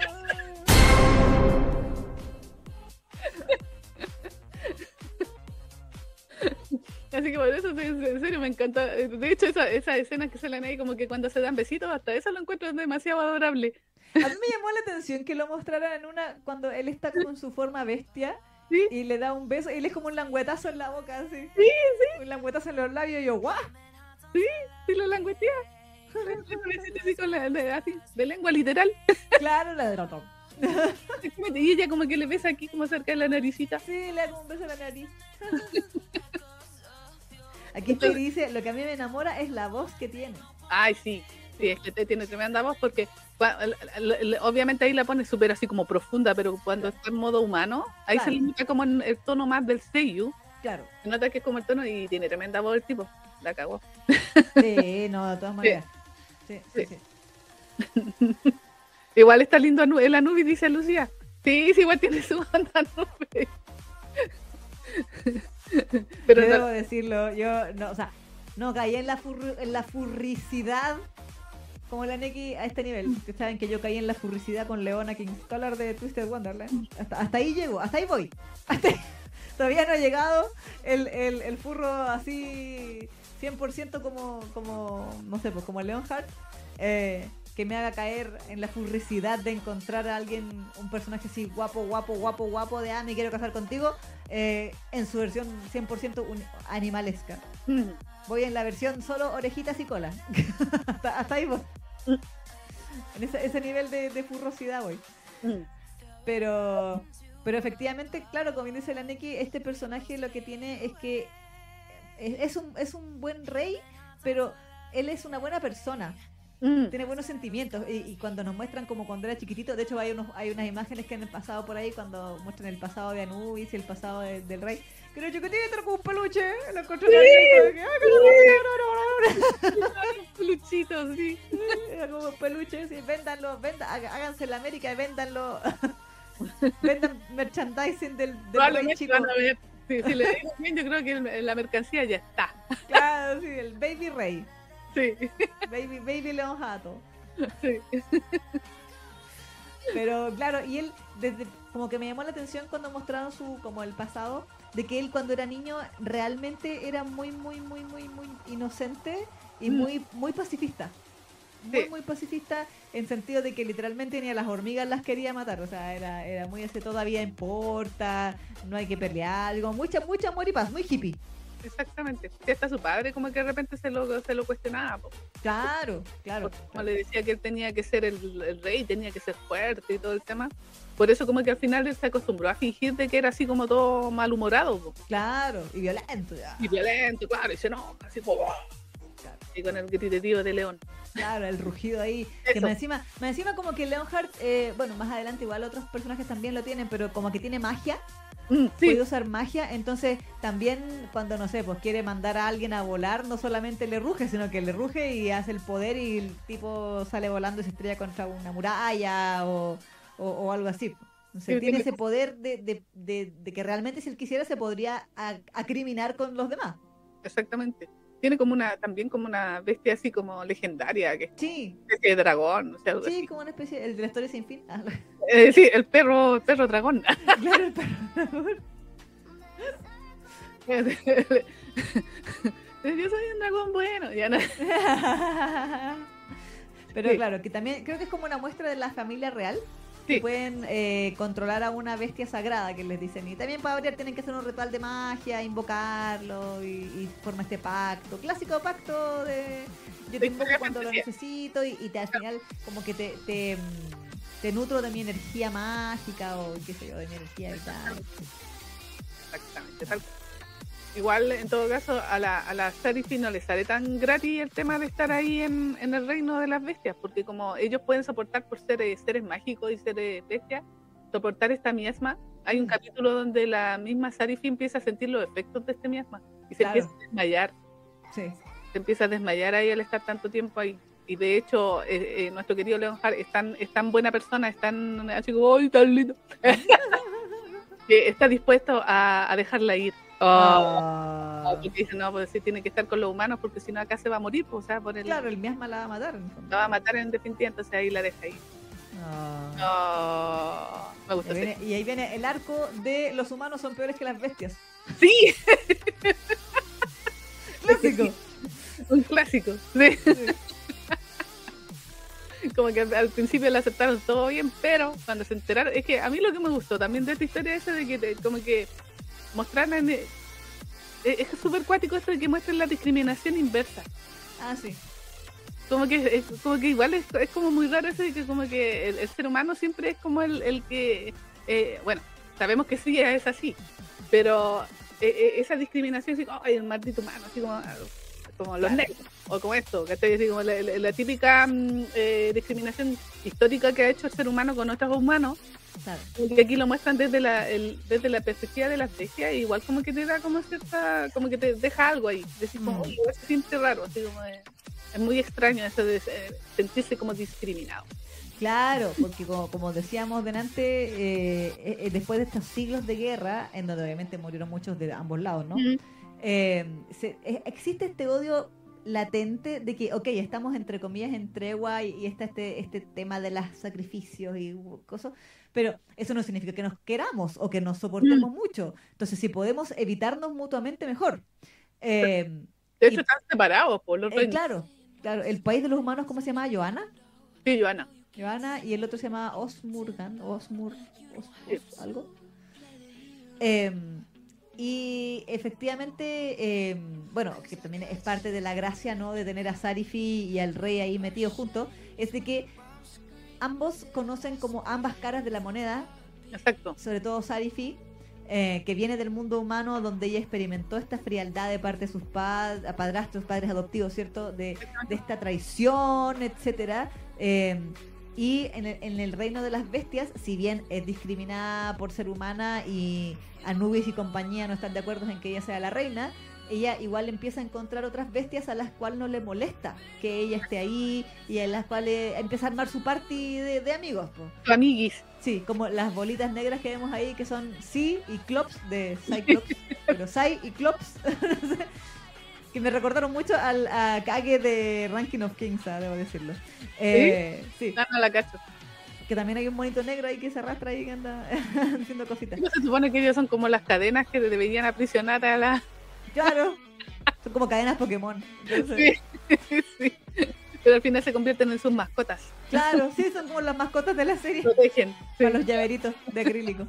<laughs> Así que por eso, en serio, me encanta. De hecho, esa, esa escena que salen ahí, como que cuando se dan besitos, hasta eso lo encuentro demasiado adorable. A mí me llamó la atención que lo mostraran en una cuando él está con su forma bestia Sí. y le da un beso y él es como un languetazo en la boca así. Sí, sí. Un languetazo en los labios y yo, ¡guau! Sí, lo languetea. <laughs> Así de, lengua literal. Claro, la de ratón. <laughs> Y ella como que le besa aquí como cerca de la naricita. Sí, le hago un beso en la nariz. <laughs> Aquí y dice, lo que a mí me enamora es la voz que tiene. Ay, sí. Sí, es que te tiene tremenda voz porque obviamente ahí la pone súper así como profunda, pero cuando está en modo humano, ahí se Claro. nota como en el tono más del Seiyu. Claro. Se nota que es como el tono y tiene tremenda voz el tipo. La cagó. Sí, <laughs> no, de todas maneras. Sí, sí, Sí. sí. <laughs> Igual está lindo el Anubis, dice Lucía. Sí, sí, igual tiene su banda Anubis. <laughs> <laughs> Pero Yo debo decirlo, yo, no, o sea, no caí en la, furri- en la furricidad como la Neki a este nivel. Ustedes saben que yo caí en la furricidad con Leona King's Color de Twisted Wonderland. Hasta, hasta ahí llego, hasta ahí voy. <laughs> Hasta ahí- Todavía no ha llegado el, el, el furro así 100% como, como, no sé, pues como Leonhardt. Eh, que me haga caer en la furricidad de encontrar a alguien, un personaje así guapo, guapo, guapo, guapo, de ah, me quiero casar contigo, eh, en su versión 100% un- animalesca. Mm. <laughs> Voy en la versión solo orejitas y cola. <laughs> hasta, hasta ahí voy. En ese, ese nivel de, de furrosidad voy. Mm. Pero, pero efectivamente, claro, como bien dice la Neki, este personaje lo que tiene es que es, es un, es un buen rey, pero él es una buena persona. Mm, Tiene buenos sentimientos. Y, y cuando nos muestran como cuando era chiquitito, de hecho hay, unos, hay unas imágenes que han pasado por ahí cuando muestran el pasado de Anubis y el pasado de- del rey. Que era chiquitito, era como un peluche. Lo encontré en la que, "Ay, qué bonito, peluchito, sí. <laughs> Como un peluche, sí, véndanlo, vendan, háganse en la América y véndanlo. <laughs> Vendan merchandising del, del rey. Sí, si le digo bien, yo creo que el- la mercancía ya está. Claro, sí, el baby rey. Sí, Baby, baby león jato. sí. Pero claro, y él desde como que me llamó la atención cuando mostraron su como el pasado de que él cuando era niño realmente era muy muy muy muy muy inocente y Mm. muy muy pacifista. Muy Sí. muy pacifista en sentido de que literalmente ni a las hormigas las quería matar, o sea, era era muy ese todavía importa, no hay que pelear, algo mucha mucha amor y paz, muy hippie. Exactamente. Hasta su padre como que de repente se lo, se lo cuestionaba. po. Claro, claro. Porque como claro. le decía que él tenía que ser el, el rey, tenía que ser fuerte y todo el tema. Por eso como que al final él se acostumbró a fingir de que era así como todo malhumorado po. Claro, y violento ya. y violento, claro, y se enoja, así como... Claro. Y con el grititivo de león. Claro, el rugido ahí. Que más encima, más encima como que Leonhardt, eh, bueno, más adelante igual otros personajes también lo tienen, pero como que tiene magia, Mm, <laughs> sí, puede usar magia, entonces también cuando, no sé, pues quiere mandar a alguien a volar, no solamente le ruge, sino que le ruge y hace el poder y el tipo sale volando y se estrella contra una muralla o, o- o algo así. Entonces, Sí, tiene ese poder de, de- de- de que realmente si él quisiera se podría acriminar con los demás. exactamente. Tiene como una, también como una bestia así como legendaria, que Sí, especie de dragón, o sea, algo sí, así. como una especie, el de la historia sin fin. Ah, Eh, sí, el perro, <laughs> el perro dragón. claro, el perro. Yo soy un dragón bueno. Ya no. <laughs> Pero Sí. claro, que también creo que es como una muestra de la familia real. Sí. pueden eh, controlar a una bestia sagrada que les dicen. Y también para variar tienen que hacer un ritual de magia, invocarlo y, y forma este pacto. Clásico pacto de yo te invoco cuando lo necesito y, y te, al final como que te, te, mm, te nutro de mi energía mágica o qué sé yo, de mi energía vital. Exactamente, tal cual. Igual, en todo caso, a la, a la Sarifi no le sale tan gratis el tema de estar ahí en, en el reino de las bestias, porque como ellos pueden soportar por ser seres mágicos y seres bestias, soportar esta miasma, hay un Mm. capítulo donde la misma Sarifi empieza a sentir los efectos de este miasma y se Claro. empieza a desmayar, Sí. se empieza a desmayar ahí al estar tanto tiempo ahí. Y de hecho, eh, eh, nuestro querido Leonhard es tan, es tan buena persona, es tan así como, ¡ay, tan lindo! <laughs> que está dispuesto a, a dejarla ir. Ah. Ah, porque dice, no, pues sí, tiene que estar con los humanos porque si no acá se va a morir, pues, o sea, por el, Claro, el miasma la va a matar. en el fondo. la va a matar en definitiva, entonces ahí la deja ahí. Ah. Me gusta ahí, viene, y ahí viene el arco de los humanos son peores que las bestias. Sí, <laughs> Clásico. <laughs> un clásico. Sí. Como que al, principio la aceptaron todo bien, pero cuando se enteraron, es que a mí lo que me gustó también de esta historia es de que como que mostraran, eh, es súper cuático esto de que muestren la discriminación inversa. Ah, sí. como que es, como que igual es, es como muy raro eso de que como que el, el ser humano siempre es como el, el que eh, bueno sabemos que sí es así pero eh, eh, esa discriminación así como ay el maldito humano así como como los negros o como esto ¿cachai? Así como la, la- la típica mm, eh, discriminación histórica que ha hecho el ser humano con otros humanos Claro. y aquí lo muestran desde la el- desde la perspectiva de las bestias y igual como que te da como cierta como que te deja algo ahí decir como Mm. "Oye, igual se siente raro así como de- es muy extraño eso de eh, sentirse como discriminado Claro, porque como, como decíamos delante, eh, eh, después de estos siglos de guerra, en donde obviamente murieron muchos de ambos lados, ¿no? Ujú. Eh, se- eh, existe este odio latente de que, ok, estamos entre comillas en tregua y, y está este, este tema de los sacrificios y cosas, pero eso no significa que nos queramos o que nos soportemos mucho. Entonces, si podemos evitarnos mutuamente, mejor. Eh, de hecho Y- están separados por los eh, claro, claro, el país de los humanos, ¿cómo se llama? ¿Joana? sí Joana Joana y el otro se llama Osmurgan, Osmur, Os-. Os- algo. Em, y efectivamente, em, bueno, que también es parte de la gracia, ¿no? De tener a Sarifi y al rey ahí metidos juntos, es de que ambos conocen como ambas caras de la moneda, exacto sobre todo Sarifi, eh, que viene del mundo humano donde ella experimentó esta frialdad de parte de sus pad- padrastros, padres adoptivos, ¿cierto? De, de esta traición, etcétera. Eh, y en el, en el reino de las bestias, si bien es discriminada por ser humana y Anubis y compañía no están de acuerdo en que ella sea la reina, ella igual empieza a encontrar otras bestias a las cuales no le molesta que ella esté ahí y en las cuales empieza a armar su party de, de amigos. po. Amiguis. Sí, como las bolitas negras que vemos ahí, que son Psy y Clops de Cyclops, <laughs> pero Psy y Clops, no <laughs> sé, que me recordaron mucho al a Kage de Ranking of Kings, ah, debo decirlo. Eh, sí, Ah, no la cacho. que también hay un monito negro ahí que se arrastra ahí que anda <laughs> haciendo cositas. Se supone que ellos son como las cadenas que deberían aprisionar a la. Claro, son como cadenas Pokémon. Entonces, Sí, <laughs> sí. Pero al final se convierten en sus mascotas. Claro, <laughs> sí, son como las mascotas de la serie, Protegen. Sí, con los llaveritos de acrílico.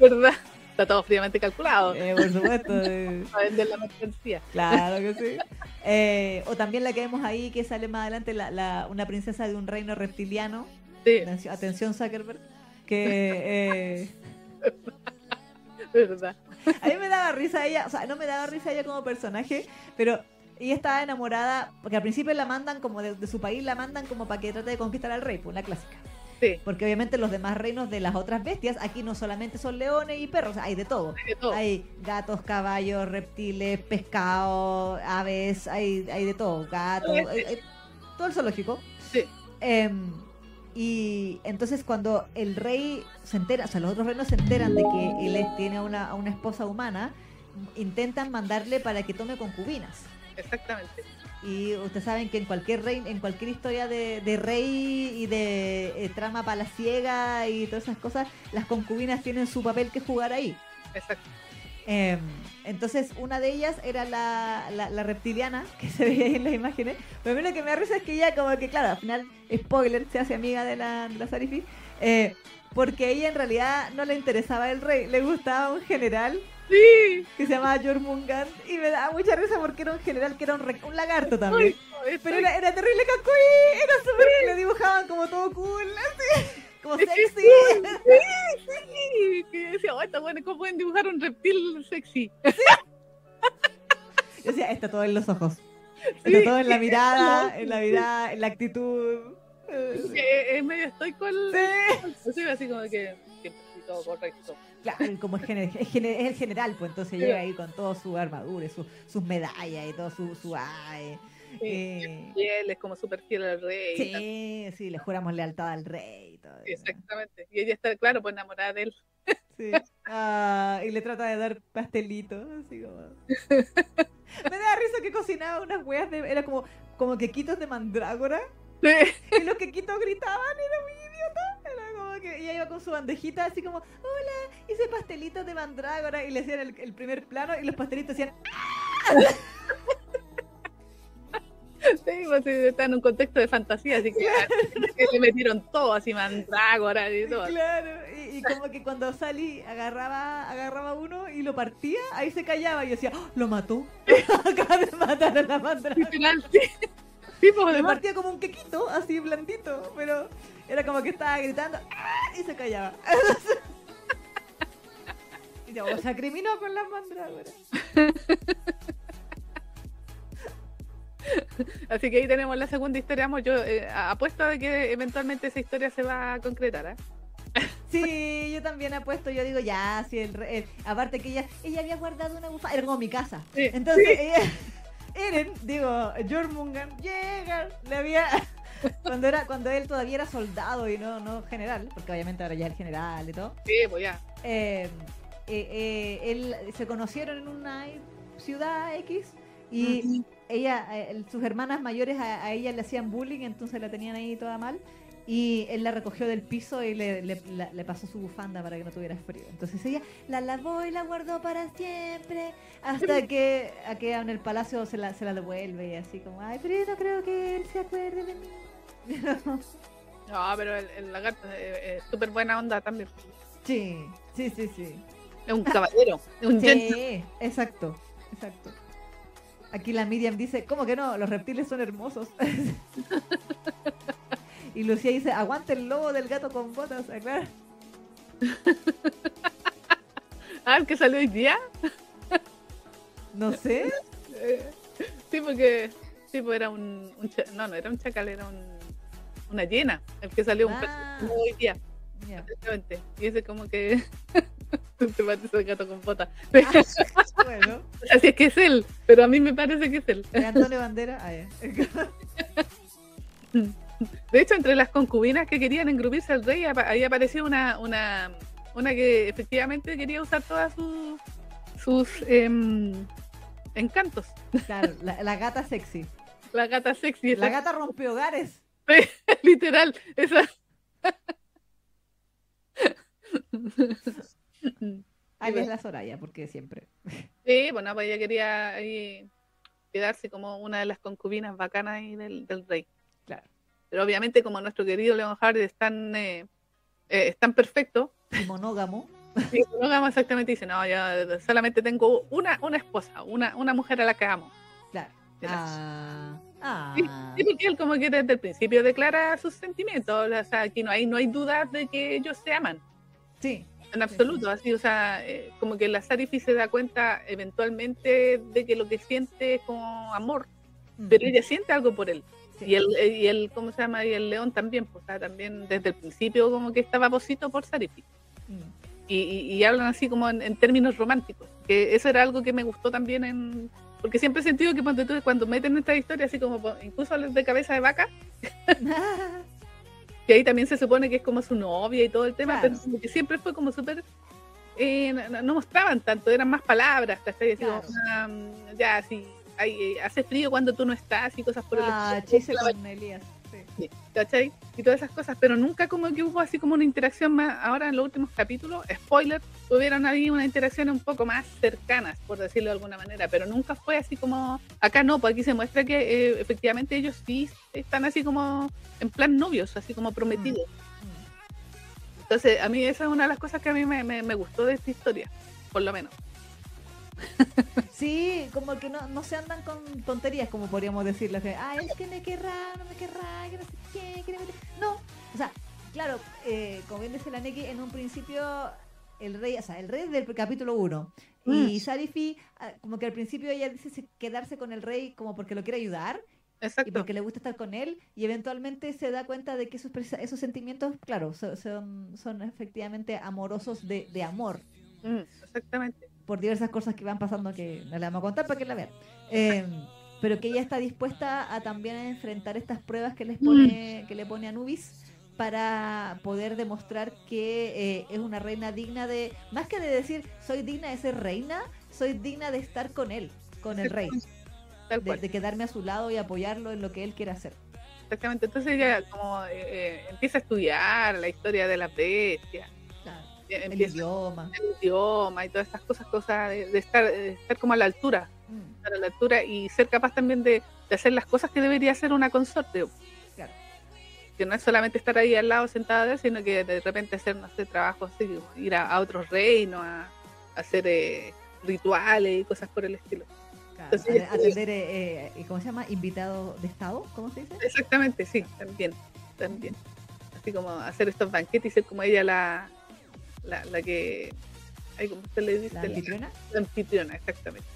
¿Verdad? Está todo fríamente calculado. Eh, por supuesto. eh. <laughs> Para vender la mercancía. Claro que sí. Eh, o también la que vemos ahí que sale más adelante, la, la- una princesa de un reino reptiliano. Sí, Atención, Zuckerberg. Que eh, verdad. <laughs> a mí me daba risa ella, o sea, no me daba risa ella como personaje, pero ella estaba enamorada, porque al principio la mandan como de, de su país, la mandan como para que trate de conquistar al rey, pues la clásica. Sí, Porque obviamente los demás reinos de las otras bestias, aquí no solamente son leones y perros, hay de todo. de todo. Hay gatos, caballos, reptiles, pescados, aves, hay, hay de todo, gatos, Sí, sí. hay- hay- todo el zoológico. Sí. Em, y entonces cuando el rey se entera, o sea, los otros reinos se enteran de que él tiene a una, a una esposa humana, intentan mandarle para que tome concubinas. Exactamente. Y ustedes saben que en cualquier rey, en cualquier historia de, de rey y de eh, trama palaciega y todas esas cosas, las concubinas tienen su papel que jugar ahí. Exacto. Eh, entonces, una de ellas era la, la, la reptiliana, que se veía ahí en las imágenes. Pero a mí lo que me da risa es que ella, como que, claro, al final, spoiler, se hace amiga de la, de la Sarifi. eh, porque ella en realidad no le interesaba el rey, le gustaba un general Sí. que se llamaba Jormungand. Y me daba mucha risa porque era un general que era un, un lagarto también. Pero era, era terrible cacuí, era súper. Le dibujaban como todo cool, así, como sexy. Sí, que yo decía, oh, está bueno, ¿cómo pueden dibujar un reptil sexy? Yo decía, está todo en los ojos. Sí, Está todo en la sí, mirada, sí. en la mirada, en la actitud. Es medio estoico el. Sí. Sí, así como que siempre sí, todo correcto. Claro, como es, gener- es gener- es el general, pues entonces Sí. llega ahí con toda su armadura, su- sus medallas y todo su, su ay, Sí. eh, él es como súper fiel al rey. sí, sí, le juramos lealtad al rey y todo Sí. Exactamente. Y ella está, claro, pues enamorada de él. Sí. Ah, y le trata de dar pastelitos, así como. <laughs> Me da risa que cocinaba unas weas de. Era como, como quequitos de mandrágora. Sí. Y los quequitos gritaban, era muy idiota. Era como que ella iba con su bandejita así como, hola, hice pastelitos de mandrágora. Y le hacían el, el primer plano y los pastelitos hacían. <laughs> <laughs> Sí, pues está en un contexto de fantasía, así que, que <laughs> le metieron todo, así mandrágora y todo. Claro. Y, y como que cuando salí agarraba, agarraba uno y lo partía, ahí se callaba. Y decía, "Oh, lo mató. <laughs> Acaba de matar a la mandrágora. Sí. Sí, pues Me además, partía como un quequito, así blandito, pero era como que estaba gritando "¡Ah!", y se callaba. y yo, se acriminó con las mandrágoras. <laughs> así que ahí tenemos la segunda historia. amor. Yo eh, apuesto de que eventualmente esa historia se va a concretar. ¿eh? Sí, yo también apuesto, yo digo, ya, sí, el, el- aparte que ella, ella había guardado una bufanda, como mi casa. Sí, Entonces, ella, Eren, digo, Jormungan, llega, le había, <laughs> cuando era, cuando él todavía era soldado y no, no general, porque obviamente ahora ya es el general y todo, Sí, pues ya. eh, eh, eh, él se conocieron en una ciudad X y ella, eh, sus hermanas mayores a, a ella le hacían bullying, entonces la tenían ahí toda mal. Y él la recogió del piso y le, le- la- le pasó su bufanda para que no tuviera frío. Entonces ella la lavó y la guardó para siempre. Hasta que, a que en el palacio se la, se la devuelve y así como, ay, pero yo no creo que él se acuerde de mí. No, <laughs> pero el, el lagarto eh, es súper buena onda también. sí, sí, sí, sí. Es un caballero, es un gentleman. Sí, exacto, exacto. Aquí la Miriam dice, ¿cómo que no? Los reptiles son hermosos. <laughs> y Lucía dice, aguante el lobo del gato con botas, aclara. <laughs> Ah, el que salió hoy día. No sé. Sí, porque sí, pues era un, un no, no era un chacal, era un, una llena, el que salió un Ah. personaje hoy día, exactamente. Y ese como que <laughs> <laughs> te parece el gato con bota. <laughs> Bueno, Así es que es él, pero a mí me parece que es él. de Antonio Bandera. Ah. <laughs> De hecho, entre las concubinas que querían engrupirse al rey, apa- ahí apareció una, una, una que efectivamente quería usar todas sus sus em, encantos. Claro, la, la gata sexy. La gata sexy, La esa- gata rompió hogares. literal, esa. Ahí es la Soraya, porque siempre. Sí, bueno, pues ella quería ahí quedarse como una de las concubinas bacanas ahí del, del rey. Claro. Pero obviamente como nuestro querido Leon Hardy es tan, eh, eh, es tan perfecto, Y monógamo. y monógamo exactamente dice, no, yo solamente tengo una, una esposa, una, una mujer a la que amo. Claro. Ah, ah. Sí, porque él como que desde el principio declara sus sentimientos, o sea, aquí no hay, no hay dudas de que ellos se aman. Sí, En absoluto, así, o sea, eh, como que la Sarifi se da cuenta eventualmente de que lo que siente es como amor, Mm. pero ella siente algo por él. Sí. Y el, y el, ¿cómo se llama? Y el león también, pues, o sea, también desde el principio como que estaba posito por Sarifi. Mm. Y, y- y hablan así como en, en términos románticos, que eso era algo que me gustó también en... Porque siempre he sentido que tú, cuando meten esta historia, así como incluso de cabeza de vaca, <laughs> <laughs> que ahí también se supone que es como su novia y todo el tema, Claro. pero que siempre fue como súper... eh, no, mostraban tanto, eran más palabras, ¿cachai? Claro. ah, ya, así, ay, eh, hace frío cuando tú no estás y cosas por el ah, estilo, ¿cachai? Y todas esas cosas, pero nunca como que hubo así como una interacción más, ahora en los últimos capítulos, spoiler, tuvieron ahí una interacción un poco más cercanas, por decirlo de alguna manera, pero nunca fue así como, acá no, pues aquí se muestra que eh, efectivamente ellos sí están así como en plan novios, así como prometidos. Mm. Entonces, a mí esa es una de las cosas que a mí me, me- me gustó de esta historia, por lo menos. Sí, como que no, no se andan con tonterías, como podríamos decirle. Que, ah, es que me querrá, no me querrá, que no sé qué, que no me- No, o sea, claro, eh, como bien dice la Neki, en un principio el rey, o sea, el rey del capítulo 1. Y Sarifi, ah, como que al principio ella dice se- quedarse con el rey como porque lo quiere ayudar y porque le gusta estar con él y eventualmente se da cuenta de que esos, sentimientos, claro, so- son, son efectivamente amorosos de, de amor Mm, exactamente. Por diversas cosas que van pasando que no le vamos a contar para que la vean. Eh, pero que ella está dispuesta a también enfrentar estas pruebas que les pone, que le pone Anubis para poder demostrar que eh, es una reina digna de, más que de decir soy digna de ser reina, soy digna de estar con él, con el rey, de, quedarme a su lado y apoyarlo en lo que él quiera hacer. Exactamente. Entonces ella como eh, eh, empieza a estudiar la historia de la bestia, Claro, eh, el empieza idioma. el idioma y todas estas cosas, cosas de, de estar, de estar como a la altura, Mm, estar a la altura y ser capaz también de, de hacer las cosas que debería hacer una consorte. Claro. Que no es solamente estar ahí al lado sentada de él, sino que de repente hacer, no sé, trabajos así, ir a, a otros reinos, a, a hacer eh, rituales y cosas por el estilo. claro, Entonces eh, eh, ¿cómo se llama? Invitado de Estado, ¿cómo se dice? Exactamente, sí, también, también. Así como hacer estos banquetes y ser como ella la, la, la que, ay, ¿cómo usted le dice? La anfitriona. la anfitriona, exactamente.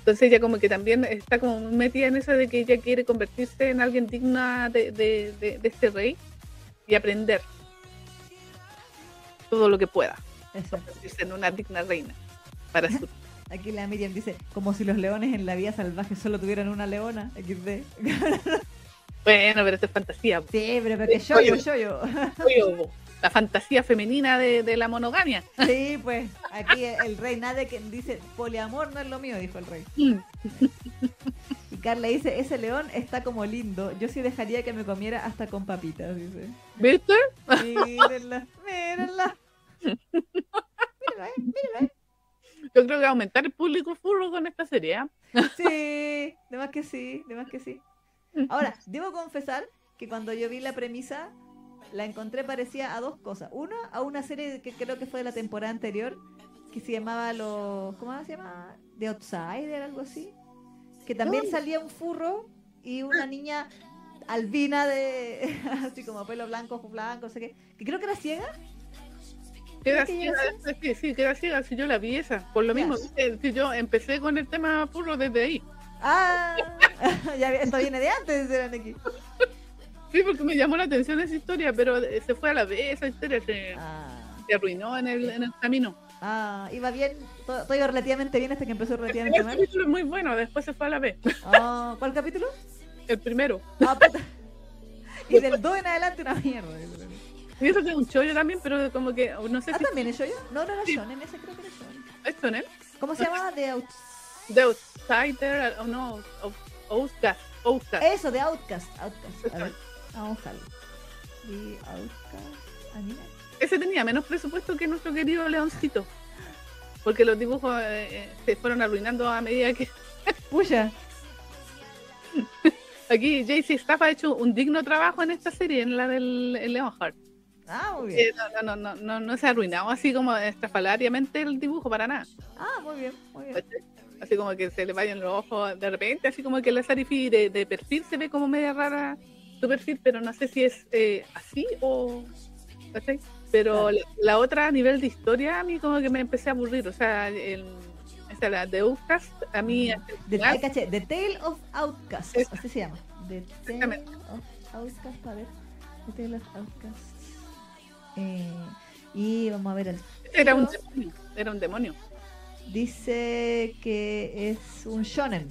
Entonces ella como que también está como metida en eso de que ella quiere convertirse en alguien digna de, de, de- de este rey y aprender todo lo que pueda, convertirse en una digna reina para su... <laughs> Aquí la Miriam dice, como si los leones en la vida salvaje solo tuvieran una leona. XD. Bueno, pero esto es fantasía. Sí, pero porque yo, yo, yo, yo. La fantasía femenina de, de la monogamia. Sí, pues, aquí el rey nadie que dice, poliamor no es lo mío, dijo el rey. Mm. Y Carla dice, ese león está como lindo, yo sí dejaría que me comiera hasta con papitas, dice. ¿Viste? Mírenla, mírenla. Eh, míralo, eh. Yo creo que va a aumentar el público furro con esta serie. ¿ah? Sí, de más que sí, de más que sí. Ahora, debo confesar que cuando yo vi la premisa, la encontré parecía a dos cosas. Una, a una serie que creo que fue de la temporada anterior, que se llamaba los... ¿Cómo se llama? The Outsider, algo así. Que también Ah. salía un furro y una niña albina de... <laughs> así como pelo blanco, ojo blanco, no sé qué. Que creo que era ciega. Queda que ciega, sí, sí, queda ciega si yo la vi esa. Por lo mismo, si yo empecé con el tema puro desde ahí. Ah, <laughs> ya, esto viene de antes, de Aneki. <laughs> Sí, porque me llamó la atención esa historia, pero eh, se fue a la vez, esa historia se, Ah, se arruinó en el, en el camino. ah, iba bien, todo, todo iba relativamente bien hasta que empezó El relativamente mal. capítulo es muy bueno, después se fue a la vez. Ah, ¿Cuál capítulo? El primero. Ah, puta. Y del 2 en adelante una mierda. Y eso que es un chollo también, pero como que no sé Ah, si también es yo. No, no era Shonen, ese creo que era Shonen. es él. ¿Cómo se llama? The Out... The Outsider, o no, Out- Outcast. Outcast. Eso, The Outcast. Outcast. A ver, a buscarlo. The Outcast. Anime. Ese tenía menos presupuesto que nuestro querido Leoncito. Porque los dibujos eh, eh, se fueron arruinando a medida que <laughs> Puya. aquí JC Staff ha hecho un digno trabajo en esta serie, en la del el Leonheart. Ah, muy Eh, bien. no, no, no, no, se ha arruinado así como estrafalariamente el dibujo para nada. Ah, muy bien, muy bien. Así como que se le vayan los ojos de repente, así como que la Sarifi de perfil se ve como media rara su perfil, pero no sé si es eh, así o. ¿cachai? Pero la, la otra a nivel de historia, a mí como que me empecé a aburrir. O sea, el, esa la de Outcast, a mí. el The, final- caché, The Tale of Outcasts. Esa. Así se llama. The Tale of Outcasts. A ver. The Tale of Outcasts. Eh, y vamos a ver el era un demonio. Era un demonio. Dice que es un shonen.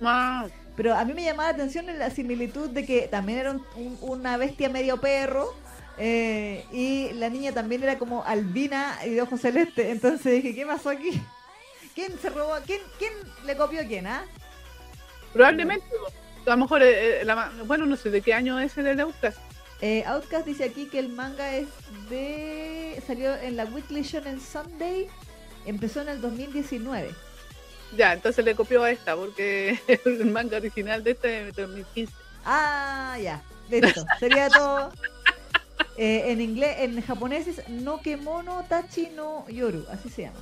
Ah, Pero a mí me llamaba la atención la similitud de que también era un- un- una bestia medio perro. eh, y la niña también era como albina y de ojos celeste. Entonces dije, ¿qué pasó aquí? ¿Quién se robó? ¿Quién, quién le copió a quién? ¿Ah? probablemente. A lo mejor, eh, eh, la bueno, no sé de qué año es el de Outcast. Eh, Outcast dice aquí que el manga es de. salió en la Weekly Shonen Sunday. Empezó en el 2019. Ya, entonces le copió a esta, porque <laughs> el manga original de este es de 2015. Ah, ya. Listo. Sería todo. Eh, en inglés, en japonés es Nokemono Tachi no Yoru. Así se llama.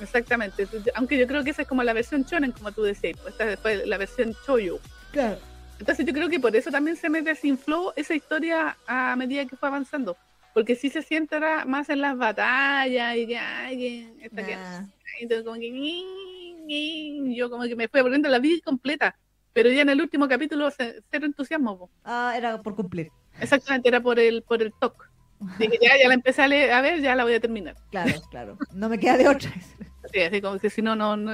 Exactamente. Aunque yo creo que esa es como la versión shonen, como tú decías. Pues esta después la versión choyo. Claro. Entonces yo creo que por eso también se me desinfló esa historia a medida que fue avanzando. Porque sí se siente ahora más en las batallas y que, ay, que esta que- Nah. entonces como que yo como que me fui aburriendo la vida completa. Pero ya en el último capítulo ce- cero entusiasmo. po. Ah, era por cumplir. Exactamente, era por el por el toque. Dije, ya, ya la empecé a, leer, a ver, ya la voy a terminar. Claro, claro. No me queda de otra. Sí, así como que si no, no, no-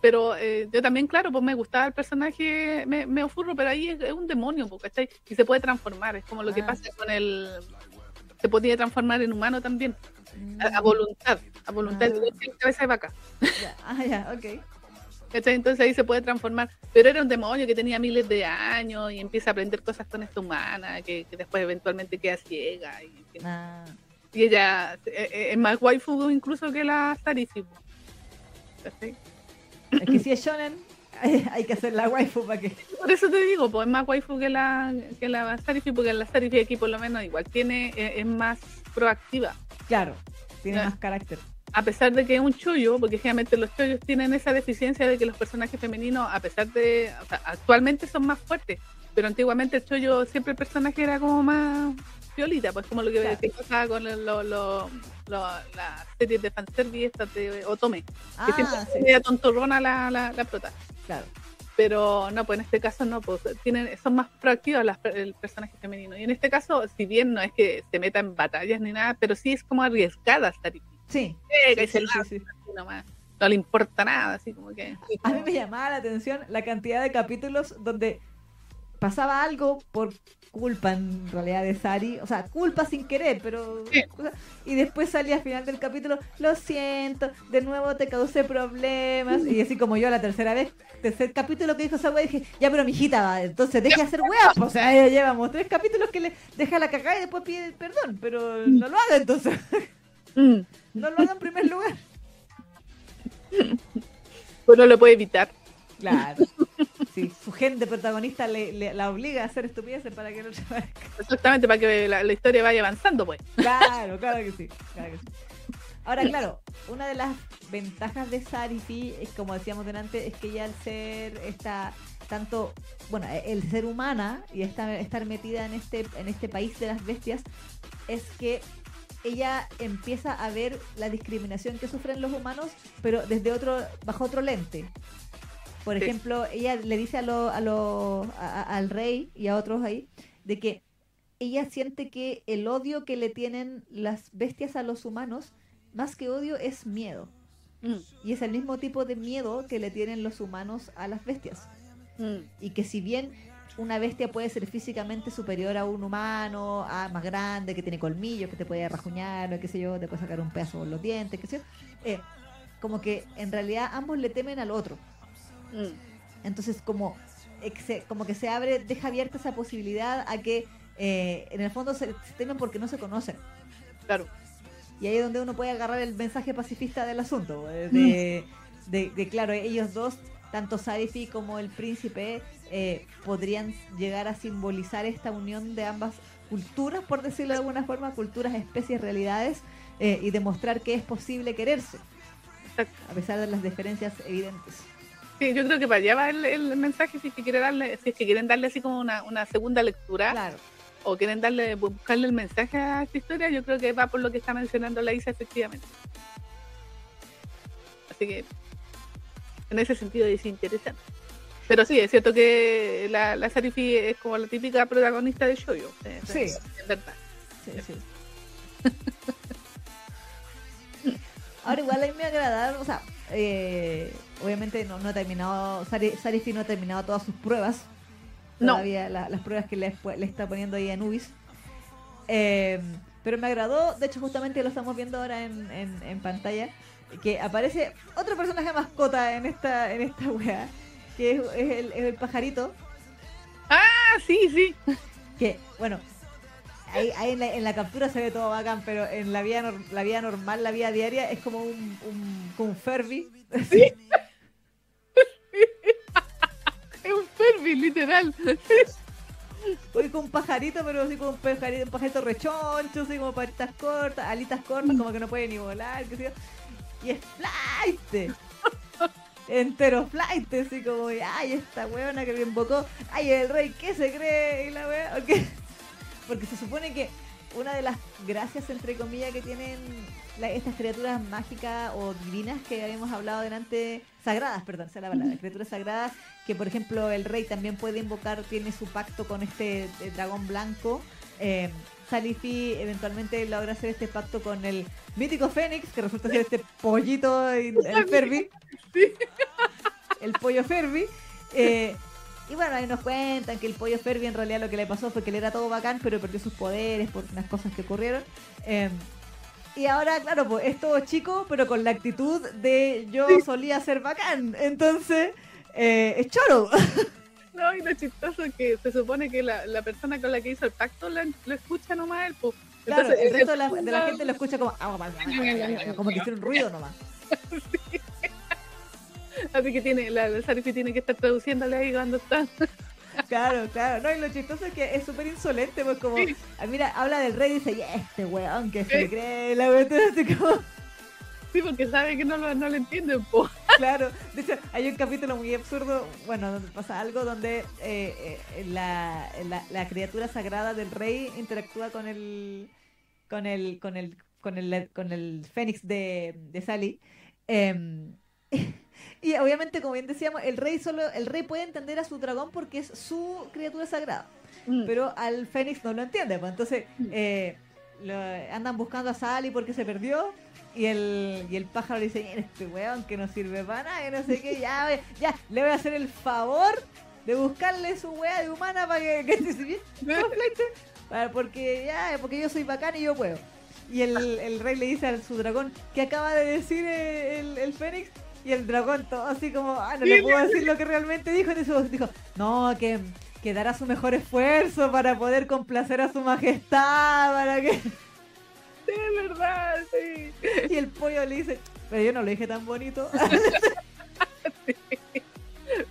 Pero eh, yo también, claro, pues me gustaba el personaje, me, me ofurro, pero ahí es, es un demonio, ¿cachai? Y se puede transformar, es como lo que Ah. pasa con el... Se podía transformar en humano también, a, a voluntad, a voluntad, Ah. que en cabeza de vaca. ya. Ah, ya, ok. Entonces ahí se puede transformar. Pero era un demonio que tenía miles de años y empieza a aprender cosas con esta humana, que, que después eventualmente queda ciega. Y, fin. Ah, Y ella eh, eh, es más waifu incluso que la Sarifi. es que si es shonen, <laughs> hay que hacer la waifu para que. Por eso te digo, pues es más waifu que la, que la Sarifi, porque la Sarifi aquí por lo menos igual tiene, eh, es más proactiva. Claro, tiene más carácter. A pesar de que es un chollo, porque generalmente los chollos tienen esa deficiencia de que los personajes femeninos, a pesar de, o sea, actualmente son más fuertes, pero antiguamente el chollo siempre el personaje era como más violita, pues como lo que, Claro. que pasaba con lo- lo- lo- lo- las series de fanservice estas de Otome, que Ah, siempre sí, era tontorrona la, la, la prota. claro. Pero no, pues en este caso no, pues tienen, son más proactivas las, el personaje femenino. Y en este caso, si bien no es que se meta en batallas ni nada, pero sí es como arriesgada Sarifi. Sí, sí, nomás. No le importa nada, así como que. A mí me llamaba la atención la cantidad de capítulos donde pasaba algo por culpa en realidad de Sari, o sea, culpa sin querer, pero Sí. o sea, y después salía al final del capítulo, lo siento, de nuevo te causé problemas y así como yo la tercera vez, tercer capítulo que dijo esa wea dije, ya pero mijita, entonces deje de hacer weas, pues, o sea, ya llevamos tres capítulos que le deja la cagada y después pide perdón, pero no lo haga entonces, Mm, no lo haga en primer lugar. pues no lo puede evitar. Claro. Sí, su gente protagonista le, le- la obliga a hacer estupideces para que no. Exactamente, para que la, la historia vaya avanzando, pues. Claro, claro que sí. Claro que sí. Ahora, claro, una de las ventajas de Sarifi es, como decíamos delante, es que ella al ser esta tanto, bueno, el ser humana y esta- estar metida en este, en este país de las bestias, es que ella empieza a ver la discriminación que sufren los humanos, pero desde otro, bajo otro lente. Por Sí. ejemplo, ella le dice a lo, a lo- a- a- al rey y a otros ahí de que ella siente que el odio que le tienen las bestias a los humanos, más que odio, es miedo. Mm, Y es el mismo tipo de miedo que le tienen los humanos a las bestias. mm, Y que si bien una bestia puede ser físicamente superior a un humano, a más grande, que tiene colmillos, que te puede rajuñar, o qué sé yo, te puede sacar un pedazo con los dientes, qué sé yo, eh, como que en realidad ambos le temen al otro. Mm. Entonces como, como que se abre, deja abierta esa posibilidad a que eh, en el fondo se, se temen porque no se conocen. Claro. Y ahí es donde uno puede agarrar el mensaje pacifista del asunto. eh, De, de- de, claro, ellos dos, tanto Sarifi como el príncipe, eh, podrían llegar a simbolizar esta unión de ambas culturas, por decirlo de alguna forma, culturas, especies, realidades, eh, y demostrar que es posible quererse, a pesar de las diferencias evidentes. Sí, yo creo que para allá va el, el mensaje si es que quiere darle, si es que quieren darle así como una, una segunda lectura Claro. o quieren darle, buscarle el mensaje a esta historia, yo creo que va por lo que está mencionando la Isa efectivamente. Así que en ese sentido es interesante. Pero sí, es cierto que la, la Sarifi es como la típica protagonista de Shoujo. eh, Sí. Es verdad. Sí, sí. <laughs> Ahora igual a mí me agrada, o sea, eh, obviamente no, no ha terminado, Sari- Sarifi no ha terminado todas sus pruebas. No. Todavía la- las pruebas que le, está poniendo ahí a Nubis. Eh, pero me agradó, de hecho justamente lo estamos viendo ahora en, en- en pantalla, que aparece otro personaje mascota en esta, en esta <laughs> wea, que es, es el, es el pajarito, Ah, sí, sí. que, bueno, ahí, ahí en, la, en la captura se ve todo bacán, pero en la vida, la vida normal, la vida diaria, es como un, un, como un Furby. <laughs> Es un Ferbi, literal. Oye, con un pajarito, pero así como un pajarito, un pajarito rechoncho, así como patitas cortas, alitas cortas, como que no puede ni volar, qué sé yo. Y es flight. Entero flight, así como, ay, esta weona que me invocó, ay, el rey, ¿qué se cree? Y la wea, porque, porque se supone que una de las gracias, entre comillas, que tienen la- estas criaturas mágicas o divinas que habíamos hablado delante, sagradas, perdón, es la palabra, criaturas sagradas, que por ejemplo el rey también puede invocar, tiene su pacto con este eh, dragón blanco. Eh, Salifi eventualmente logra hacer este pacto con el mítico Fénix, que resulta ser este pollito, el Ferbi. Sí. El pollo Ferbi. Eh, y bueno, ahí nos cuentan que el pollo Ferbi en realidad lo que le pasó fue que él era todo bacán, pero perdió sus poderes por unas cosas que ocurrieron. Eh, y ahora, claro, pues es todo chico, pero con la actitud de yo solía ser bacán. Entonces, eh, es choro. <laughs> No, y lo chistoso que se supone que la, la persona con la que hizo el pacto lo escucha nomás él, pues. Claro, Entonces, el resto de la, de la no- gente lo escucha como, como que hicieron ruido nomás. <laughs> Así que tiene, la, la Sarifi tiene que estar traduciéndole ahí cuando está. Claro, claro. No, y lo chistoso es que es súper insolente, pues como, Sí. ah, mira, habla del rey y dice, y este weón que Sí. se cree, la weón, así como, Sí, porque sabe que no lo, no lo entienden, pues. claro. De hecho, hay un capítulo muy absurdo, bueno, donde pasa algo donde eh, eh, la, la, la criatura sagrada del rey interactúa con el, con el, con el, con el, con el fénix de, de Sally. Em, <laughs> y obviamente, como bien decíamos, el rey solo, el rey puede entender a su dragón porque es su criatura sagrada. Mm. pero al Fénix no lo entiende. Pues entonces Mm. eh, lo- andan buscando a Sally porque se perdió. Y el, y el pájaro le dice, este weón que no sirve para nada, y no sé qué, ya, ya, le voy a hacer el favor de buscarle su wea de humana para que, que <laughs> esté bien, porque ya, porque yo soy bacán y yo puedo. Y el, el rey le dice a su dragón que acaba de decir eh, el, el Fénix, y el dragón todo así como, ah, no le puedo decir lo que realmente dijo, entonces dijo, no, que, que dará su mejor esfuerzo para poder complacer a su majestad, para que... <laughs> Sí, es verdad, sí. Y el pollo le dice, pero yo no lo dije tan bonito. <laughs>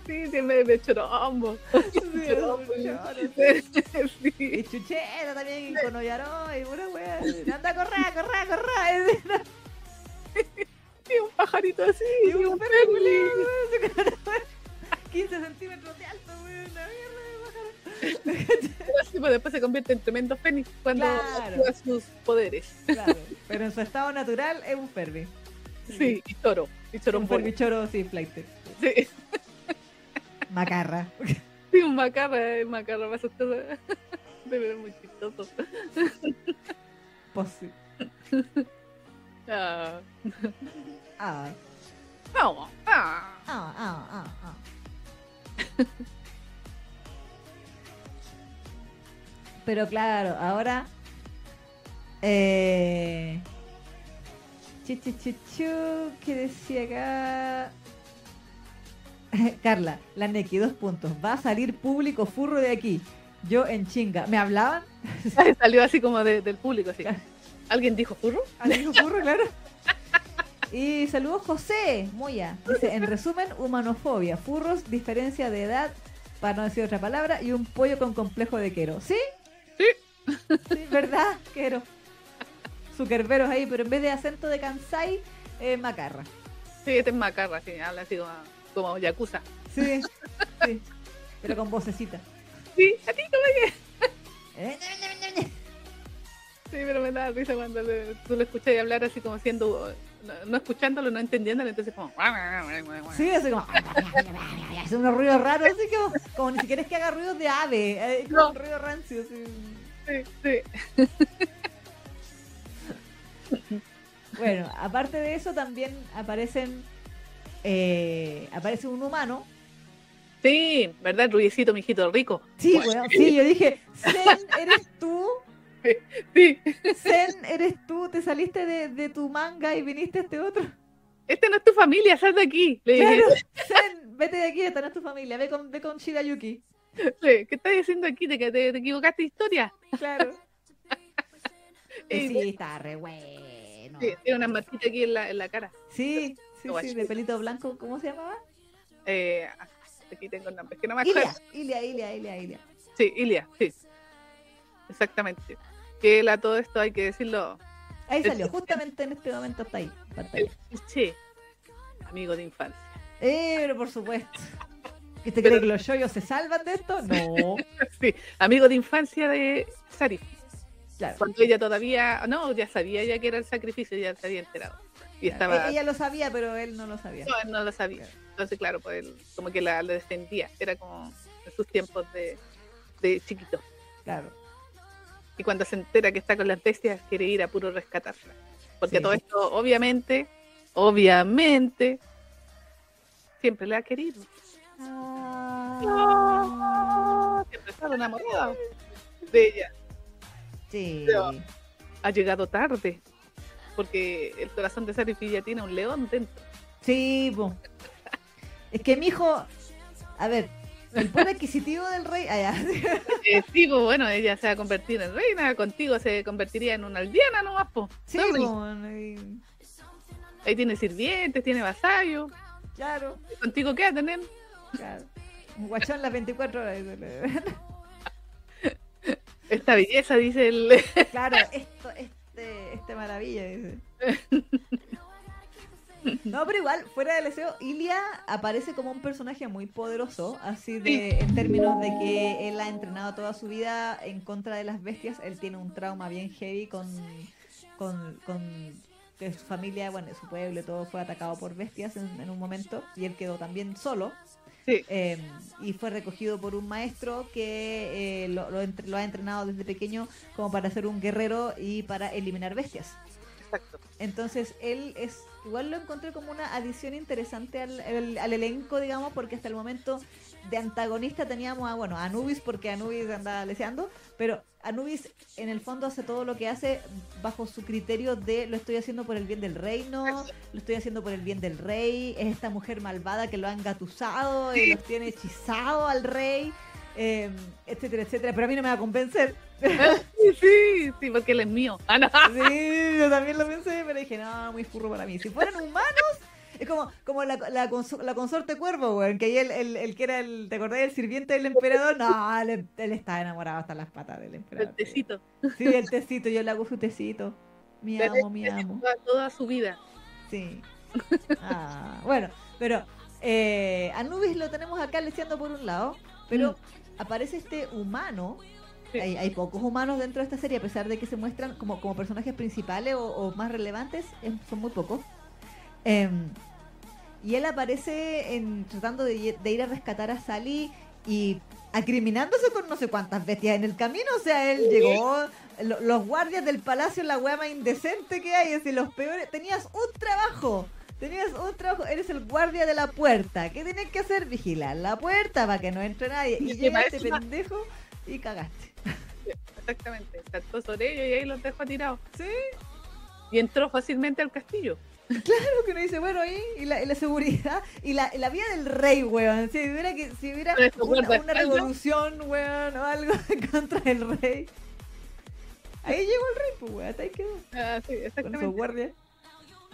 Sí, siempre de chorombo. Sí, Chorombo, choro, sí. Y chucheta también, y con Ollaró, y pura wea. Anda, corra, corra, corra. <laughs> Sí, un pajarito así. Y un un perro Ferbi. culiao, weón, 15 <laughs> centímetros de alto, weón, una mierda de Pero así, pues, después se convierte en tremendo fénix cuando Claro. actúa sus poderes. Claro, pero en su estado natural es un Ferbi. Sí, y toro. Y Un chorombolo. Ferbi choro, sí, flight. Sí, Macarra. <laughs> sí, un macarra, un macarra sus cosas. Pero es muy chistoso. Pues sí. Ah. Ah, No, ah. ah, ah, ah, ah. Pero claro, ahora. Eh. Chu, chu, chu, chu, ¿Qué decía acá? <laughs> Carla, la Neki, dos puntos. Va a salir público furro de aquí. Yo en chinga. ¿Me hablaban? <laughs> Salió así como de- del público, así. ¿Alguien dijo furro? Amigo furro, claro. Y saludos José Moya. Dice, en resumen, humanofobia, furros, diferencia de edad, para no decir otra palabra, y un pollo con complejo de quero. ¿Sí? Sí. Sí, ¿verdad? Quero. Zuckerberos ahí, pero en vez de acento de Kansai, eh, macarra. Sí, este es macarra, sí, habla así como, como yakuza. Sí, sí. Pero con vocecita. Sí, a ti como que. Eh, pero me da risa cuando le- tú lo escuchas hablar así como siendo. No, no escuchándolo, no entendiéndolo, entonces como. Sí, así como. Hace unos ruidos raros, así como, como ni siquiera es que haga ruidos de ave, eh, como No. un ruido rancio. así. Sí, sí. <laughs> Bueno, aparte de eso también aparecen eh, aparece un humano. Sí, ¿verdad? Rubiecito, mijito rico. Sí, bueno, sí, yo dije, <laughs> Zen, ¿eres tú? Sí, Zen, ¿eres tú? ¿Te saliste de, de tu manga y viniste a este otro? este no es tu familia, sal de aquí. Le dije, Claro, Zen, vete de aquí, esta no es tu familia, ve con, ve con Shirayuki. sí, ¿qué estás haciendo aquí? ¿Te, te, te equivocaste de historia? Claro. <laughs> Y sí, está re bueno. sí, tiene una marquita aquí en la, en la cara. Sí, sí, de pelito blanco, ¿cómo se llamaba? Eh, aquí tengo el nombre, es que no me acuerdo. Ilia, Ilia, Ilia, Ilia, Ilia. Sí, Ilia, sí. Exactamente. Que él a todo esto hay que decirlo. Ahí salió, justamente en este momento está ahí. pantalla. Sí, amigo de infancia. Eh, pero por supuesto. ¿Que te cree que los yoyos se salvan de esto? No. <laughs> Sí, amigo de infancia de Sarif. Claro. Cuando ella todavía, no, ya sabía ya que era el sacrificio, ya se había enterado. Y estaba, E- Ella lo sabía, pero él no lo sabía. no, él no lo sabía. Entonces, claro, pues él como que la, la defendía. Era como en sus tiempos de, de chiquito. Claro. Y cuando se entera que está con las bestias, quiere ir a puro rescatarla. Porque Sí. todo esto, obviamente, obviamente, siempre le ha querido. Ah, Siempre ha estado enamorado de ella. sí. Pero- Ha llegado tarde. Porque el corazón de Sarif ya tiene un león dentro. Sí, po. Es que mi hijo, a ver, el poder adquisitivo del rey, allá. <laughs> Eh, sí, pues bueno, ella se va a convertir en reina, contigo se convertiría en una aldeana nomás, pues. Sí, po, y- Ahí tiene sirvientes, tiene vasallos. claro, ¿Contigo qué va a tener? claro. Un guachón las 24 horas. <laughs> Esta belleza, dice el... Claro, esto, este, este maravilla. dice. <laughs> <laughs> No, pero igual, fuera del deseo, Ilia aparece como un personaje muy poderoso, así de, en términos de que él ha entrenado toda su vida en contra de las bestias, él tiene un trauma bien heavy con, con, con que su familia, bueno, su pueblo, todo fue atacado por bestias en, en un momento, y él quedó también solo. Sí. Eh, y fue recogido por un maestro que eh, lo, lo entre- lo ha entrenado desde pequeño como para ser un guerrero y para eliminar bestias. Exacto. Entonces él es, igual lo encontré como una adición interesante al, al- al elenco, digamos, porque hasta el momento de antagonista teníamos a, bueno, a Anubis porque Anubis andaba leseando, pero Anubis en el fondo hace todo lo que hace bajo su criterio de lo estoy haciendo por el bien del reino, lo estoy haciendo por el bien del rey, es esta mujer malvada que lo ha engatusado y los <laughs> tiene hechizado al rey, eh, etcétera, etcétera, pero a mí no me va a convencer. <laughs> Sí, sí, porque él es mío. Ah, no. Sí, yo también lo pensé, pero dije, no, muy furro para mí. Si fueran humanos, es como, como la, la, conso- la consorte cuervo, weón, que ahí el, el, el que era el, ¿te acordás? El sirviente del emperador, no, él, él estaba enamorado hasta las patas del emperador. El tecito. Sí, el tecito, yo le hago su tecito. Mi amo, mi amo. Toda, su vida. Sí. Ah, bueno, pero eh, Anubis lo tenemos acá leseando por un lado. Pero aparece este humano. Sí. Hay, hay pocos humanos dentro de esta serie, a pesar de que se muestran como, como personajes principales o, o más relevantes, son muy pocos. Em, y él aparece en, tratando de, ir a rescatar a Sally y acriminándose con no sé cuántas bestias en el camino. O sea, él llegó, lo- los guardias del palacio, la hueá más indecente que hay, es decir, los peores. Tenías un trabajo. Tenías un trabajo, eres el guardia de la puerta. ¿Qué tienes que hacer? Vigilar la puerta para que no entre nadie. Y Y llega este pendejo y cagaste. Exactamente. Saltó sobre ellos y ahí los dejó tirados. Sí, Y entró fácilmente al castillo. Claro que uno dice, bueno, ahí, y la, y la seguridad, y la, la vida del rey, weón. Si hubiera, que, si hubiera una, revolución, weón, o algo <laughs> contra el rey. Ahí llegó el rey, pues, weón, hasta ahí quedó. Ah, sí, Con su exactamente. guardia.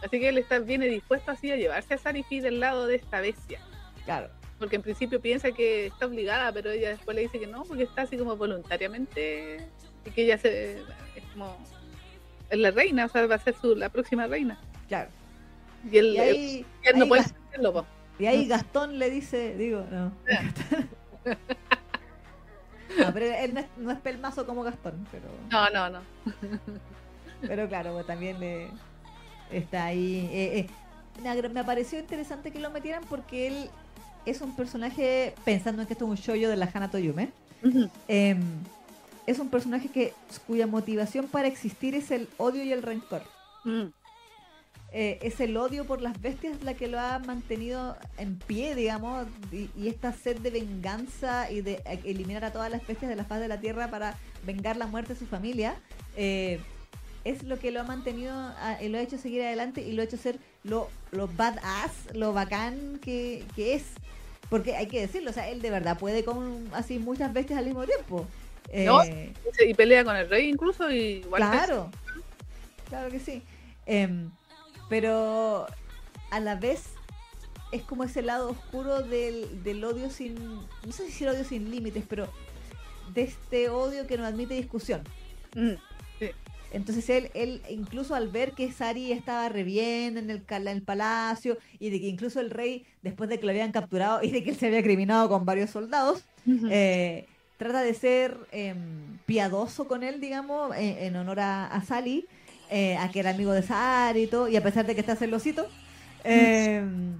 Así que él está, viene dispuesto así a llevarse a Sarifi del lado de esta bestia. Claro. Porque en principio piensa que está obligada, pero ella después le dice que no, porque está así como voluntariamente. Y que ella se, es como. Es la reina, o sea, va a ser su, la próxima reina. Claro. Y él, Y ahí, él no ahí puede hacerlo, po. y ahí Gastón le dice, digo, no. <laughs> No, pero él no es, no es pelmazo como Gastón, pero, No, no, no. pero claro, pues, también le está ahí. eh, eh. Me pareció interesante que lo metieran porque él es un personaje, pensando en que esto es un shoyo de la Hana Toyume, em, es un personaje que cuya motivación para existir es el odio y el rencor. Mm. Eh, es el odio por las bestias la que lo ha mantenido en pie, digamos, y, y esta sed de venganza y de eliminar a todas las bestias de la faz de la tierra para vengar la muerte de su familia, eh, es lo que lo ha mantenido y lo ha hecho seguir adelante y lo ha hecho ser lo, lo badass, lo bacán que, que es. Porque hay que decirlo, o sea, él de verdad puede con así muchas bestias al mismo tiempo. No, Eh, Y pelea con el rey incluso y igual Claro, claro que sí. Em, pero a la vez es como ese lado oscuro del, del odio sin, no sé si el odio sin límites, pero de este odio que no admite discusión. Mm. Entonces él, él incluso al ver que Sari estaba re bien en el, en el palacio y de que incluso el rey, después de que lo habían capturado y de que él se había criminado con varios soldados, eh, trata de ser em, piadoso con él, digamos, en, en honor a, a Sally, eh, a que era amigo de Sari y todo, y a pesar de que está celosito, em,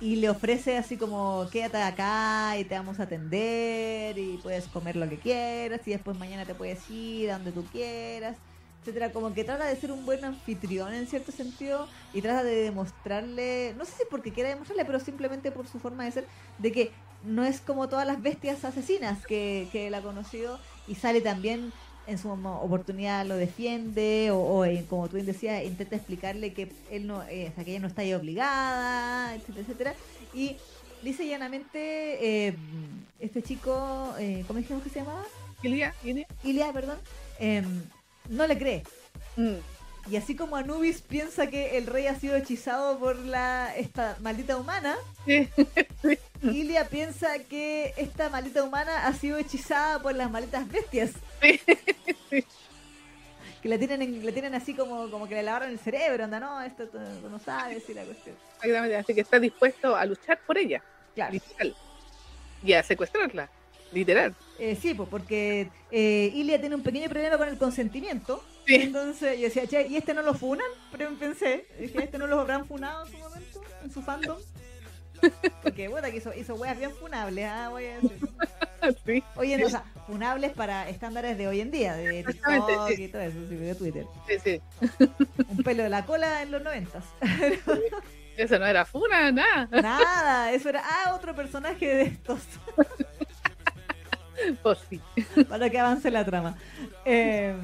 y le ofrece así como, quédate acá y te vamos a atender y puedes comer lo que quieras y después mañana te puedes ir a donde tú quieras, etcétera, como que trata de ser un buen anfitrión en cierto sentido y trata de demostrarle, no sé si porque quiera demostrarle, pero simplemente por su forma de ser, de que no es como todas las bestias asesinas que, que él ha conocido y sale también en su oportunidad lo defiende o, o, eh, como tú bien decías intenta explicarle que él no eh, o sea, que ella no está ahí obligada etcétera etcétera y dice llanamente eh, este chico eh, ¿cómo dijimos que se llamaba? Ilia, Ilia. Ilia perdón em, no le cree Mm. Y así como Anubis piensa que el rey ha sido hechizado por la esta maldita humana Sí. <laughs> Ilia piensa que esta maldita humana ha sido hechizada por las malditas bestias. Sí. Que la tienen, en- la tienen así como, como que le lavaron el cerebro, anda, no, esto tú no sabes y la cuestión. Exactamente, así que está dispuesto a luchar por ella, Claro. literal. Y a secuestrarla, literal. Eh, sí, pues porque eh, Ilia tiene un pequeño problema con el consentimiento. Sí. Entonces yo decía, che, ¿y este no lo funan? Pero pensé, dije, ¿este no lo habrán funado en su momento? En su fandom. <laughs> Porque, puta, que hizo, hizo weas bien funables, ah, voy a decir. Sí, día, o sea, funables para estándares de hoy en día, de TikTok sí. y todo eso, sí, de Twitter. sí, sí. Un pelo de la cola en los noventas. <laughs> Eso no era funa, nada. Nada, eso era, ah, otro personaje de estos, <laughs> sí. para que avance la trama. Eh,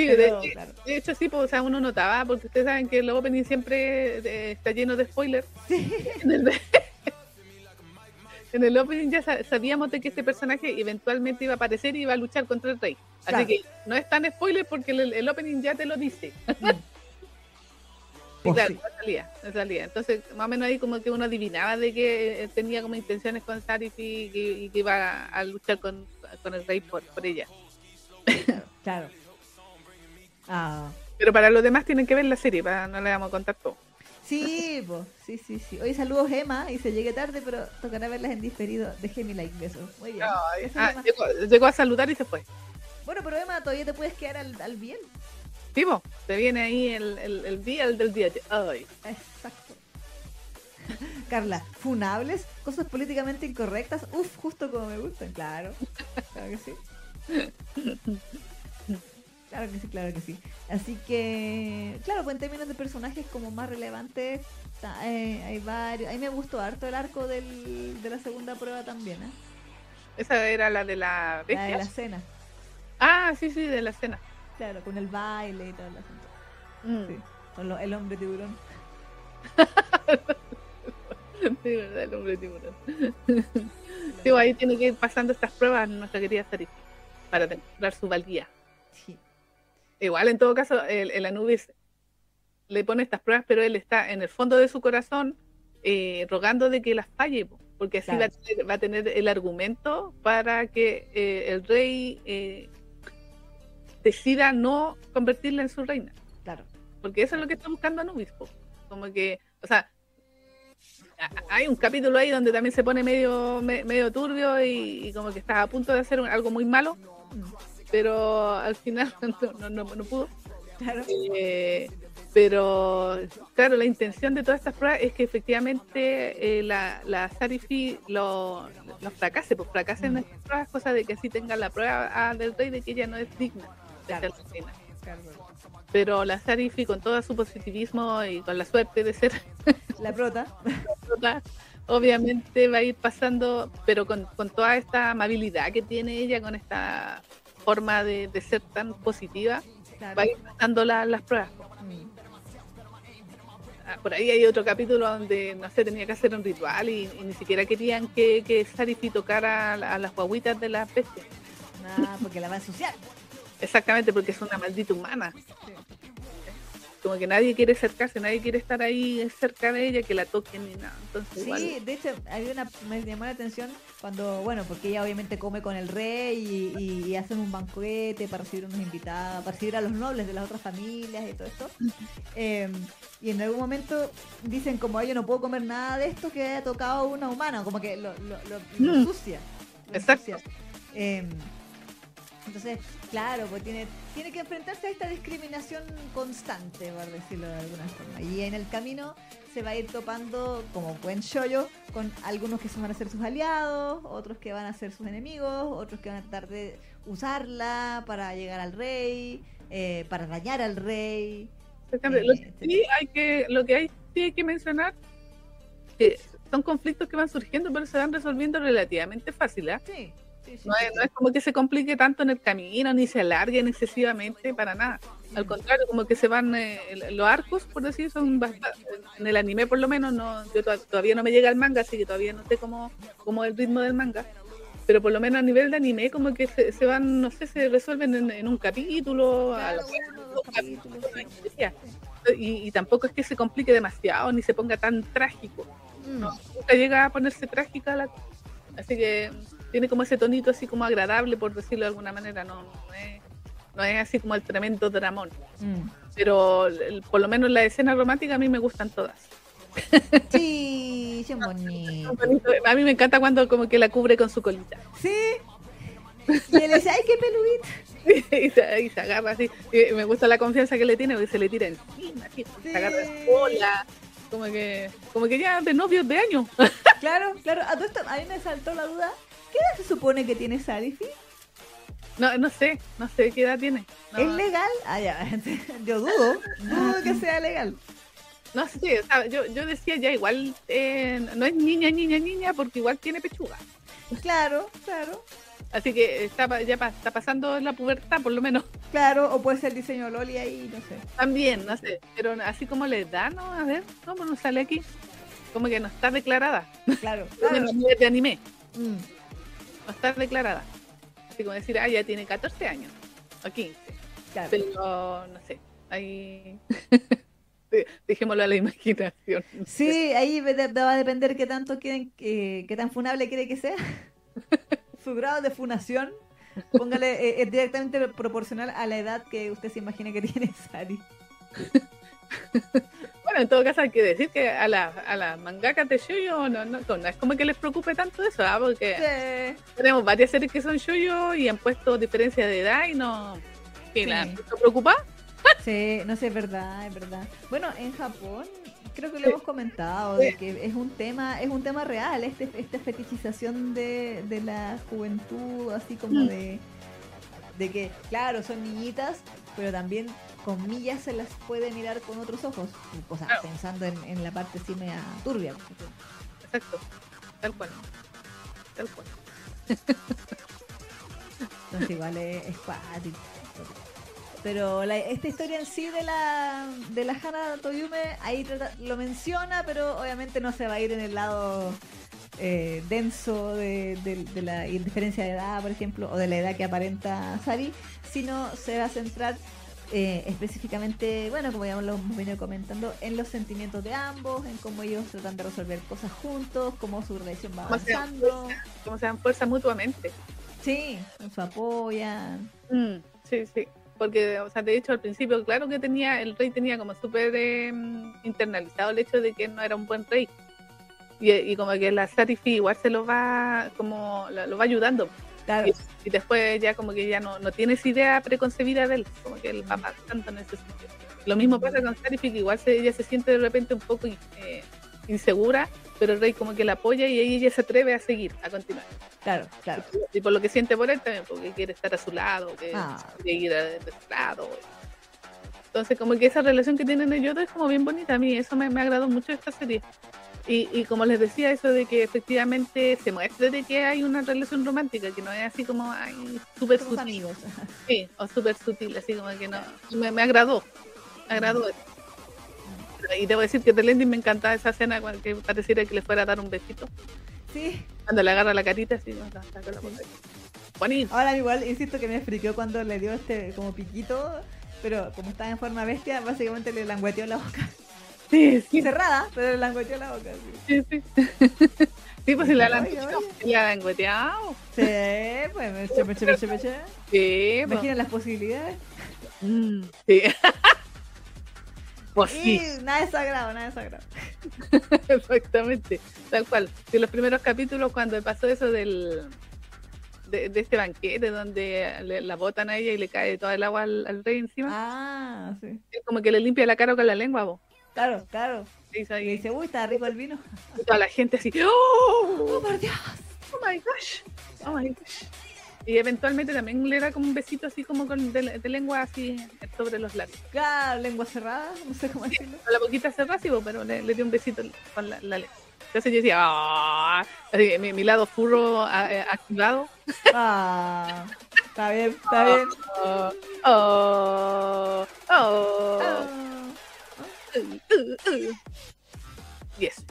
Sí, pero, de, claro. de hecho sí, pues, o sea, uno notaba, porque ustedes saben que el opening siempre eh, está lleno de spoilers. <laughs> En el, <laughs> en el opening ya sa- sabíamos de que este personaje eventualmente iba a aparecer y iba a luchar contra el rey. Así Claro. que no es tan spoiler porque el, el opening ya te lo dice. Y <laughs> Pues claro, no salía, no salía. Entonces, más o menos ahí como que uno adivinaba de que eh, tenía como intenciones con Sarif y, que- iba a, a luchar con, con el rey por, por ella. Claro. Ah, Pero para los demás tienen que ver la serie, para no le vamos a contar todo. Sí, <laughs> po. sí, sí, sí. Hoy saludos Emma y se llegue tarde, pero tocará verlas en diferido. Déjeme like besos. Muy bien. Ay, ah, llegó, llegó a saludar y se fue. Bueno, pero Emma, todavía te puedes quedar al, al bien. Vivo, te viene ahí el, el, el día el del día. Ay, Exacto. <laughs> Carla, funables, cosas políticamente incorrectas, uf, justo como me gustan, claro. Claro que sí. <laughs> Claro que sí, claro que sí. Así que, claro, pues en términos de personajes como más relevantes, eh, hay varios. A mí me gustó harto el arco del, de la segunda prueba también, ¿eh? esa era la de la La de la cena. Ah, sí, sí, de la cena. Claro, con el baile y todo el asunto. Mm. Sí, con lo- el hombre tiburón. <laughs> Sí, verdad, el hombre tiburón. <laughs> Sí, ahí tiene que ir pasando estas pruebas nuestra querida Sarif para demostrar su valía. Sí. Igual, en todo caso, el, el Anubis le pone estas pruebas, pero él está en el fondo de su corazón eh, rogando de que las falle, po, porque así Claro. va, a tener, va a tener el argumento para que eh, el rey eh, decida no convertirla en su reina. Claro. Porque eso es lo que está buscando Anubis. po. Como que, o sea, hay un capítulo ahí donde también se pone medio, me- medio turbio y, y como que está a punto de hacer un- algo muy malo, Mm, pero al final <laughs> no, no, no- no pudo. Claro. Eh, pero claro, la intención de todas estas pruebas es que efectivamente eh, la, la Sarifi lo, lo fracase, pues fracase en Mm. estas pruebas, cosa de que así tenga la prueba del rey de que ella no es digna de Claro. ser la reina. claro. Pero la Sarifi con todo su positivismo y con la suerte de ser La prota. <laughs> prota, obviamente va a ir pasando, pero con, con toda esta amabilidad que tiene ella, con esta forma de, de ser tan positiva, Claro. va a ir pasando la- las pruebas. Mm. Ah, Por ahí hay otro capítulo donde, no sé, tenía que hacer un ritual y, y ni siquiera querían que, que Sarifi tocara a, a las guaguitas de las bestias. Ah, porque la va a ensuciar. Exactamente, porque es una maldita humana. Sí. Como que nadie quiere acercarse, nadie quiere estar ahí cerca de ella, que la toquen ni nada. Entonces, igual, Sí, de hecho, había una, me llamó la atención cuando, bueno, porque ella obviamente come con el rey y, y- y hacen un banquete para recibir unos invitados, para recibir a los nobles de las otras familias y todo esto. Eh, y en algún momento dicen como, "Ay, yo no puedo comer nada de esto que haya tocado una humana, como que lo, lo, lo, lo Mm. sucia. Exacto. Eh, entonces, claro, pues tiene, tiene que enfrentarse a esta discriminación constante, por decirlo de alguna forma. Y en el camino se va a ir topando, como buen shoyo, con algunos que se van a ser sus aliados, otros que van a ser sus enemigos, otros que van a tratar de usarla para llegar al rey, eh, para dañar al rey. Eh, Lo que sí hay que, lo que hay, sí hay que mencionar que son conflictos que van surgiendo, pero se van resolviendo relativamente fácil. ¿ah? Sí, sí, sí. No, es, no es como que se complique tanto en el camino, ni se alarguen excesivamente para nada. Al contrario, como que se van, eh, los arcos, por decir, son bastante, en el anime por lo menos, no, yo to- todavía no me llega el manga, así que todavía no sé cómo, cómo es el ritmo del manga. Pero por lo menos a nivel de anime, como que se, se van, no sé, se resuelven en, en un capítulo, a la- y, y tampoco es que se complique demasiado ni se ponga tan trágico. Mm, No, nunca llega a ponerse trágica la Así que tiene como ese tonito así como agradable, por decirlo de alguna manera. No, no, es, no es así como el tremendo dramón. mm. Pero el- por lo menos las escenas románticas a mí me gustan todas. <laughs> Sí, son bonitos. A mí me encanta cuando como que la cubre con su colita. Sí. Y él dice, ay, qué peludito. <laughs> y, se, y se agarra así. Y me gusta la confianza que le tiene porque se le tira encima, así, se agarra Sí. cola. Como que, como que ya de novios de años. Claro, claro. A mí me saltó la duda. ¿Qué edad se supone que tiene Sarifi? No, no sé, no sé qué edad tiene. No, ¿Es legal? Ah, ya. <laughs> Yo dudo. Dudo que sea legal. no sé, o sea, yo, yo decía ya igual, eh, no es niña, niña, niña, porque igual tiene pechuga. Claro, claro. Así que está, ya está pasando la pubertad, por lo menos. Claro, o puede ser diseño Loli ahí, no sé. También, no sé. Pero así como le da, ¿no? A ver, ¿cómo nos sale aquí? Como que no está declarada. Claro, <laughs> claro. de anime, Mm, no está declarada. Así como decir, ah, ya tiene 14 años o 15. claro. Pero no sé, ahí. <laughs> Dejémoslo a la imaginación. Sí, ahí va a depender qué tanto quieren, que qué tan funable quiere que sea. <laughs> Su grado de funación. Póngale, eh, es directamente proporcional a la edad que usted se imagina que tiene Sari. <laughs> Bueno, en todo caso hay que decir que a las a las mangakas de shoujo no, no, no es como que les preocupe tanto eso, ¿ah? porque Sí. tenemos varias series que son shoujo y han puesto diferencia de edad y no... ¿Qué, Sí. la ¿No preocupa? <laughs> Sí, no sé, es verdad, es verdad. Bueno, en Japón creo que lo hemos comentado, de que es un tema, es un tema real, este, esta fetichización de, de la juventud, así como Mm. De, que, claro, son niñitas, pero también con millas se las puede mirar con otros ojos. O sea, Claro. pensando en, en la parte sí media turbia. Exacto, tal cual. Tal cual. Entonces igual es, es cuático. Pero la- esta historia en sí de la de la Hana Toyume, ahí trata- lo menciona, pero obviamente no se va a ir en el lado eh, denso de, de- de la indiferencia de edad, por ejemplo, o de la edad que aparenta Sari, sino se va a centrar eh, específicamente, bueno, como ya lo hemos venido comentando, en los sentimientos de ambos, en cómo ellos tratan de resolver cosas juntos, cómo su relación va Cómo se dan avanzando. Como se dan fuerza mutuamente. Sí, se apoyan. Mm, sí, sí. Porque, o sea, de hecho, al principio, claro que tenía, el rey tenía como súper eh, internalizado el hecho de que no era un buen rey. Y, y como que la Sarifi igual se lo va, como, lo, va ayudando. Claro. Y, y después ya como que ya no, no tienes idea preconcebida de él, como que él va más tanto en ese sentido. Lo mismo pasa con Sarifi, que igual se, ella se siente de repente un poco eh, insegura, pero el rey como que la apoya y ahí ella se atreve a seguir, a continuar. Claro, claro. Y por lo que siente por él también, porque quiere estar a su lado, que Ah. quiere ir a, de su lado. Entonces, como que esa relación que tienen ellos dos es como bien bonita. A mí eso me, me agradó mucho esta serie. Y, y como les decía, eso de que efectivamente se muestre de que hay una relación romántica, que no es así como súper sutil, amigos. sí, o súper sutil, así como que no. Me, me agradó, me agradó. eso. Y debo decir que del ending me encantaba esa escena cuando que pareciera que le fuera a dar un besito. Sí. Cuando le agarra la carita, así, ¿no? La- la- con la boca. Bonito. Ahora igual, insisto que me friqueó cuando le dio este como piquito, pero como estaba en forma bestia, básicamente le langueteó la boca. Sí, sí, Cerrada, pero le langueteó la boca. Sí, Sí, sí. <laughs> Sí, pues si la oye. la. Sí, pues me eché, me eché, me eché, me eché. Sí, pues. Imaginen las posibilidades. Mm, sí. <laughs> Pues sí, Y nada de sagrado, nada de sagrado. <laughs> exactamente. Tal cual. Si los primeros capítulos, cuando pasó eso del. De, de este banquete donde le- la botan a ella y le cae todo el agua al, al rey encima, Ah, sí. es como que le limpia la cara con la lengua, vos. Claro, claro. Y dice, uy, está rico el vino. toda la gente así, ¡Oh, ¡Oh! por Dios! oh my gosh, oh my gosh. Y eventualmente también le da como un besito así como con de, de lengua así sobre los labios. Claro, lengua cerrada, no sé cómo decirlo. Con la boquita cerrada, sí, po, pero le, le dio un besito con la, la lengua. Entonces yo decía, ¡ah! Así, mi, mi lado furro a- eh, activado. Ah, está bien, está <laughs> bien. Oh, oh, Yes.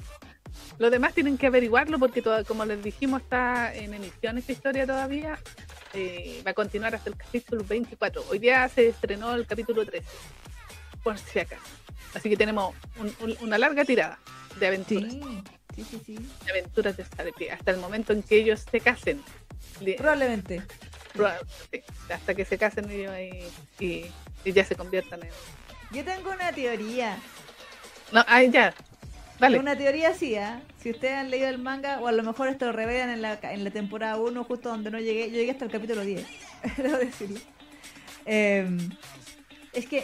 Lo demás tienen que averiguarlo porque, todo, como les dijimos, está en emisión esta historia todavía. Eh, va a continuar hasta el capítulo 24. Hoy día se estrenó el capítulo 13, por si acaso. Así que tenemos un- un- una larga tirada de aventuras, Sí, sí, sí, sí. de aventuras de Star Trek, hasta el momento en que ellos se casen. Probablemente. hasta que se casen ellos y, y- y ya se conviertan en... Yo tengo una teoría. No, ahí ya. Dale. Una teoría sí, ¿ah? Si ustedes han leído el manga, o a lo mejor esto lo revelan en la, en la temporada 1, justo donde no llegué. Yo llegué hasta el capítulo 10, <laughs> debo decirlo. Eh, es que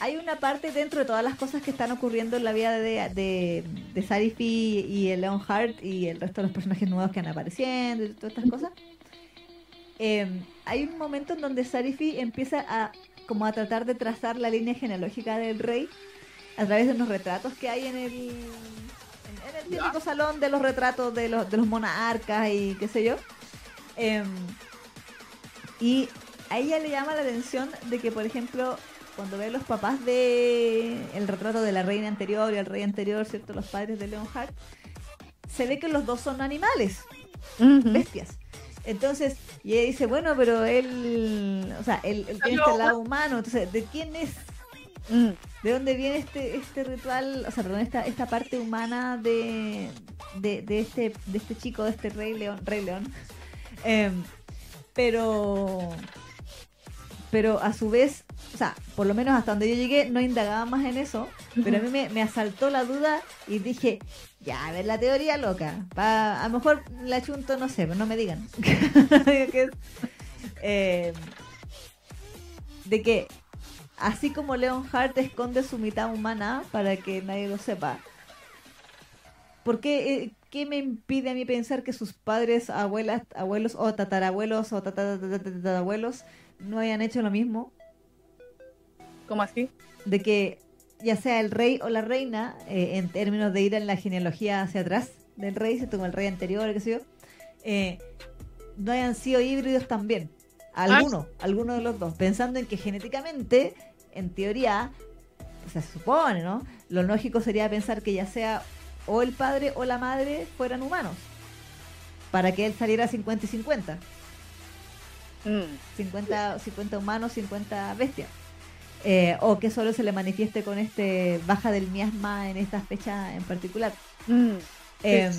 hay una parte dentro de todas las cosas que están ocurriendo en la vida de, de, de Sarifi y el Leon Hart y el resto de los personajes nuevos que han apareciendo y todas estas cosas. Eh, hay un momento en donde Sarifi empieza a como a tratar de trazar la línea genealógica del rey a través de unos retratos que hay en el en, en el típico salón de los retratos de los, de los monarcas y qué sé yo. Em, y a ella le llama la atención de que, por ejemplo, cuando ve a los papás de el retrato de la reina anterior y el rey anterior, ¿cierto? Los padres de Leonhardt, se ve que los dos son animales bestias. Entonces, y ella dice, bueno, pero él, o sea, él, él tiene este lado humano, entonces, ¿de quién es? Mm. ¿De dónde viene este este ritual, o sea, perdón, esta, esta parte humana de, de, de este de este chico, de este rey león, rey león? Em, pero pero a su vez o sea, por lo menos hasta donde yo llegué, no indagaba más en eso, pero a mí me, me asaltó la duda y dije, ya, a ver la teoría loca. A lo mejor la chunto, no sé, pero no me digan. <laughs> Eh, de que así como Leon Hart esconde su mitad humana para que nadie lo sepa, ¿por qué, eh, qué me impide a mí pensar que sus padres, abuelas, abuelos o tatarabuelos o tatarabuelos no hayan hecho lo mismo? ¿Cómo así? de que ya sea el rey o la reina, eh, en términos de ir en la genealogía hacia atrás del rey, ¿cierto? como el rey anterior, qué sé yo, eh, no hayan sido híbridos también. Alguno, alguno de los dos. Pensando en que genéticamente, en teoría, o sea, se supone, ¿no? Lo lógico sería pensar que ya sea o el padre o la madre fueran humanos. Para que él saliera 50 y 50. Mm, 50, 50 humanos, 50 bestias. Eh, o que solo se le manifieste con este baja del miasma en esta fecha en particular. mm, Em,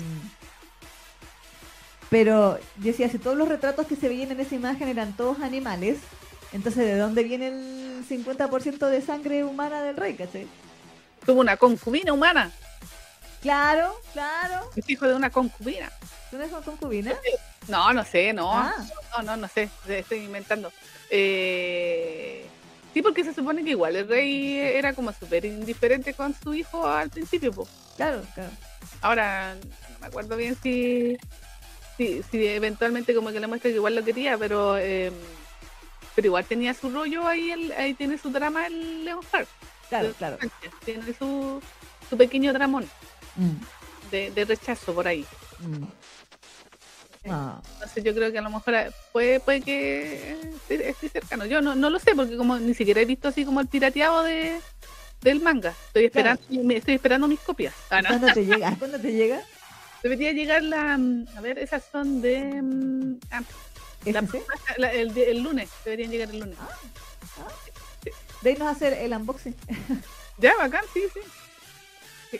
pero decía, si todos los retratos que se veían en esa imagen eran todos animales, entonces ¿de dónde viene el 50% de sangre humana del rey, caché? Tuvo una concubina humana. Claro, claro. Es hijo de una concubina. ¿Tú no eres concubina? No, no sé, no. Ah. No, no, no sé. Estoy inventando. Eh, sí, porque se supone que igual el rey era como súper indiferente con su hijo al principio. Claro, claro. Ahora no me acuerdo bien si, si, si eventualmente como que le muestra que igual lo quería, pero eh, pero igual tenía su rollo ahí, el- ahí tiene su drama el Leon Hart. Claro, De- claro. Tiene su, su pequeño dramón Mm, de, de rechazo por ahí. mm. Ah, Entonces yo creo que a lo mejor eh, puede, puede que esté, esté cercano. Yo no, no lo sé porque como ni siquiera he visto así como el pirateado de del manga. Estoy esperando, me- estoy esperando mis copias. Ah, no. ¿Cuándo te llega? ¿Cuándo te llega? <laughs> Debería llegar la, mm, a ver, esas son de mm, ah, la- el, lunes, deberían llegar el lunes. De ahí nos hacer el unboxing. <laughs> Ya, bacán, sí, sí.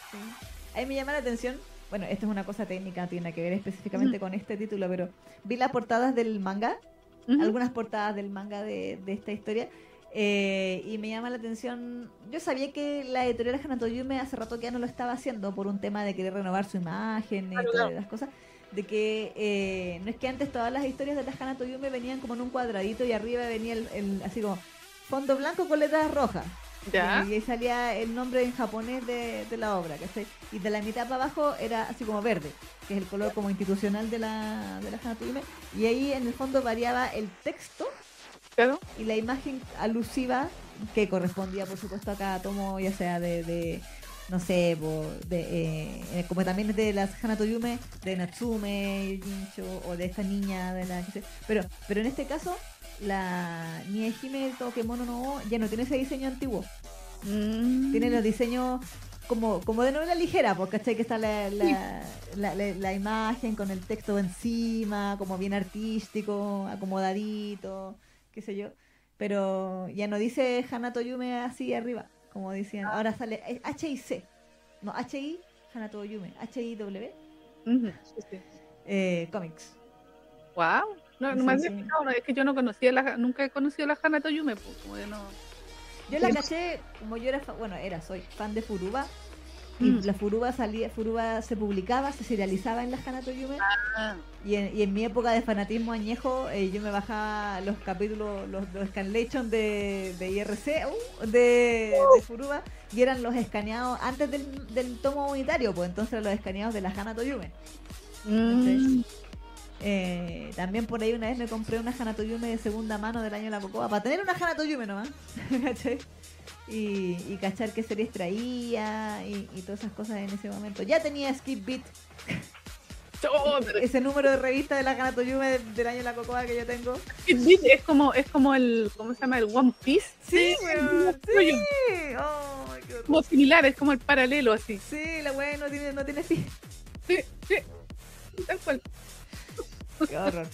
Ahí me llama la atención. Bueno, esto es una cosa técnica, tiene que ver específicamente con este título, pero vi las portadas del manga, algunas portadas del manga de, de esta historia, eh, y me llama la atención. Yo sabía que la editorial Hanatoyume hace rato que ya no lo estaba haciendo por un tema de querer renovar su imagen y Claro, todas las cosas. De que eh, no es que antes todas las historias de las Hanatoyume venían como en un cuadradito y arriba venía el, el- así como fondo blanco con letras rojas. Ya. Y ahí salía el nombre en japonés de, de la obra, ¿cachai? Y de la mitad para abajo era así como verde, que es el color como institucional de la, de la Hanatoyume. Y ahí en el fondo variaba el texto Claro. y la imagen alusiva que correspondía, por supuesto, a cada tomo, ya sea de, de, no sé, de, eh, eh, como también de las Hanatoyume, de Natsume, Jincho, o de esta niña, de la... qué sé. Pero, pero en este caso, la Niehime Tokemono no ya no tiene ese diseño antiguo. Mm. Tiene los diseños como, como de novela ligera, porque ¿cachai? Que está la, la, la, la- la imagen con el texto encima, como bien artístico, acomodadito, qué sé yo. Pero ya no dice Hanato Yume así arriba, como decían. Ahora sale eh, H y C. No, H I, Hanato Yume. H I W, Ujú, sí, sí. eh, comics. Wow. No, no Sí, me sí. fijado, no, es que yo no conocía la, nunca he conocido la Hana Toyume, pues, como que no. Yo la caché, como yo era, bueno, era, soy fan de Furuba. Y Mm. la Furuba salía, Furuba se publicaba, se serializaba en la Hanato Yume. Ah, Y en, y en mi época de fanatismo añejo, eh, yo me bajaba los capítulos, los, los scanlation de, de IRC, uh, de, de Furuba, y eran los escaneados antes del, del tomo unitario, pues entonces eran los escaneados de la Hanato Yume. mm, Eh, también por ahí una vez me compré una Hanato Yume de segunda mano del año de la Cocoa, para tener una Hanato Yume nomás, <laughs> ¿cachai? Y, y cachar qué series traía y, y todas esas cosas en ese momento. Ya tenía Skip Beat, <laughs> oh, <laughs> ese número de revista de la Hanato Yume del año de la Cocoa que yo tengo. Kid Beat es como, es como el, ¿cómo se llama? El One Piece. Sí, Oye, sí. Oh. Como similar, es como el paralelo así. Sí, la weá no tiene, no tiene fin. Sí, sí. Tal cual. Qué horror.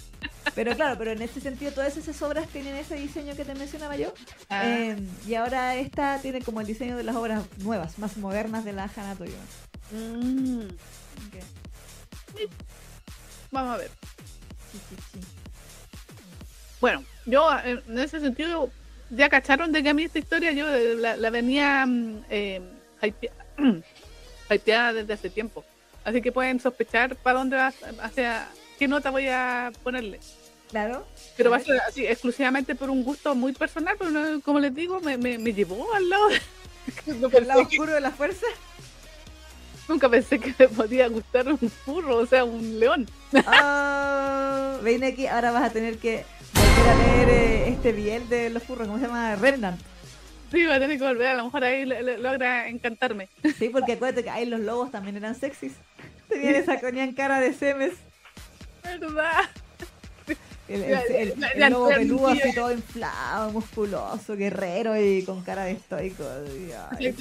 Pero claro, pero en ese sentido todas esas obras tienen ese diseño que te mencionaba yo. Ah, Eh, y ahora esta tiene como el diseño de las obras nuevas, más modernas de la Hanato Yume. mm, Ok. vamos a ver. Sí, sí, sí. Bueno, yo eh, en ese sentido ya cacharon de que a mí esta historia yo eh, la, la venía mm, eh, hypea- <clears throat> hypeada desde hace tiempo. Así que pueden sospechar para dónde va, hacia qué nota voy a ponerle. Claro. Pero va A ser así, exclusivamente por un gusto muy personal, pero no- como les digo, me, me, me llevó al lado. No <laughs> ¿El lado que- oscuro de la fuerza? nunca pensé que me podía gustar un furro, o sea, un león. Ah, ven aquí, ahora vas a tener que volver a leer eh, este biel de los furros, ¿cómo se llama? Remnant. Sí, va a tener que volver, a lo mejor ahí logra encantarme. Sí, porque acuérdate que ahí los lobos también eran sexys. <laughs> Tenían esa coñan cara de semes. ¿Verdad? <laughs> El, el- lobo entendí, peludo así todo inflado, musculoso, guerrero y con cara de estoico. Y, ay,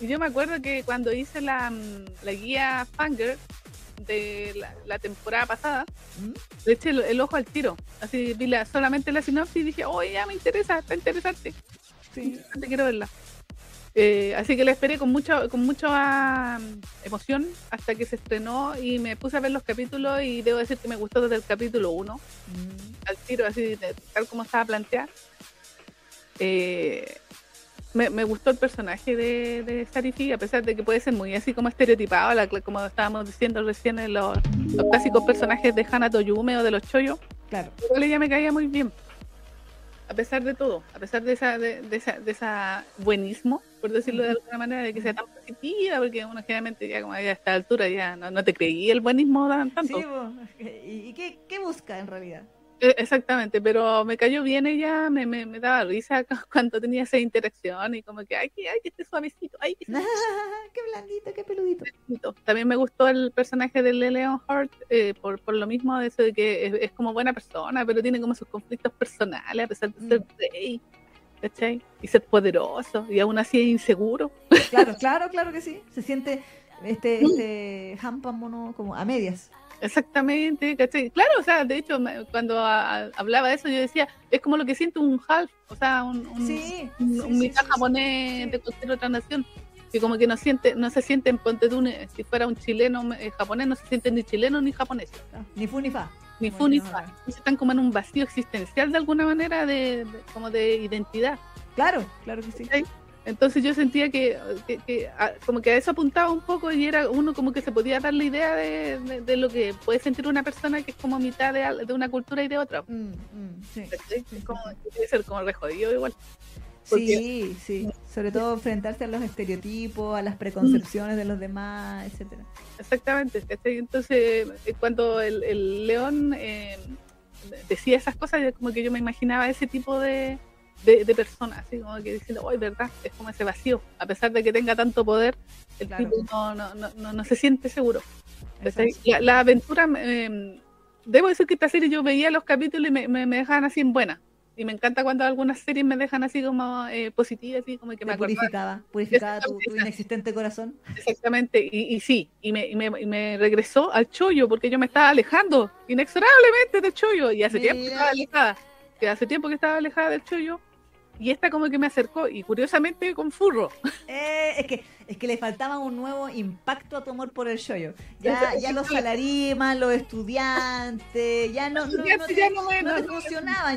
yo me acuerdo que cuando hice la, la guía Fanger de la, la temporada pasada, ¿Mm? le eché el, ojo al tiro. Así vi la, solamente la sinopsis y dije, oye, ya me interesa, está interesante. Sí. Interesante, quiero verla. Eh, así que la esperé con mucho, con mucha mm, emoción hasta que se estrenó y me puse a ver los capítulos y debo decir que me gustó desde el capítulo 1 Mm. al tiro, así de- tal como estaba planteada. Eh, me, me gustó el personaje de, de Sarifi, a pesar de que puede ser muy así como estereotipado, la- como estábamos diciendo recién en los, los clásicos personajes de Hana Toyume o de los Choyo, Claro. igual ella me caía muy bien. A pesar de todo, a pesar de esa, de, de esa, de esa buenismo, por decirlo de alguna manera, de que sea tan positiva, porque uno generalmente ya como a esta altura ya no, no te creí el buenismo tan- tanto. Sí. <laughs> ¿y qué, qué busca en realidad? Eh, Exactamente, pero me cayó bien ella, me, me, me daba risa <laughs> cu- cuando tenía esa interacción y como que, ay, que, ay, que esté suavecito, ay, que esté <laughs> qué blandito, qué peludito. También me gustó el personaje de Leon Hart eh, por, por lo mismo de eso de que es, es como buena persona, pero tiene como sus conflictos personales a pesar de ser Mm. rey, ¿cachai? Y ser poderoso y aún así es inseguro. Claro, claro, claro que sí. Se siente este, este Hampam como a medias. Exactamente, ¿cachai? Claro, o sea, de hecho, cuando a- a- hablaba de eso, yo decía, es como lo que siente un half, o sea, un, un, Sí, un, sí, un sí, mitad japonés de cualquier otra nación, que como que no siente, no se siente en Ponte tú, si fuera un chileno eh, japonés, no se siente ni chileno ni japonés, Ah, Ni fu ni fa. Ni fu ni fa. están como en un vacío existencial de alguna manera, de, de- como de identidad. Claro, claro que sí. Entonces yo sentía que, que- que, a- como que a eso apuntaba un poco y era uno como que se podía dar la idea de, de- de lo que puede sentir una persona que es como mitad de, de una cultura y de otra. Mm, mm, sí. Es como, debe ser como re jodido igual. Sí, sí. Sobre todo enfrentarse a los estereotipos, a las preconcepciones de los demás, etcétera. Exactamente. Entonces eh, cuando el, el león eh, decía esas cosas, yo como que yo me imaginaba ese tipo de, de, de personas, así como que diciendo, ¡ay, verdad! Es como ese vacío. A pesar de que tenga tanto poder, el Claro. tipo no, no, no, no, no se siente seguro. La, la aventura, eh, debo decir que esta serie yo veía los capítulos y me, me, me dejaban así en buena. Y me encanta cuando algunas series me dejan así como eh, positivas, así como que me Te purificaba, purificaba tu, inexistente corazón. Exactamente, y, y sí, y me, y, me, y me regresó al chollo porque yo me estaba alejando inexorablemente del chollo y hace tiempo que estaba alejada, que hace tiempo que estaba alejada del chollo y esta como que me acercó y curiosamente con furro. Eh, es que es que le faltaba un nuevo impacto a tu amor por el shoyo. Ya, ya los salarimas, los estudiantes, ya no, no, no Ya- te, ya no me- no te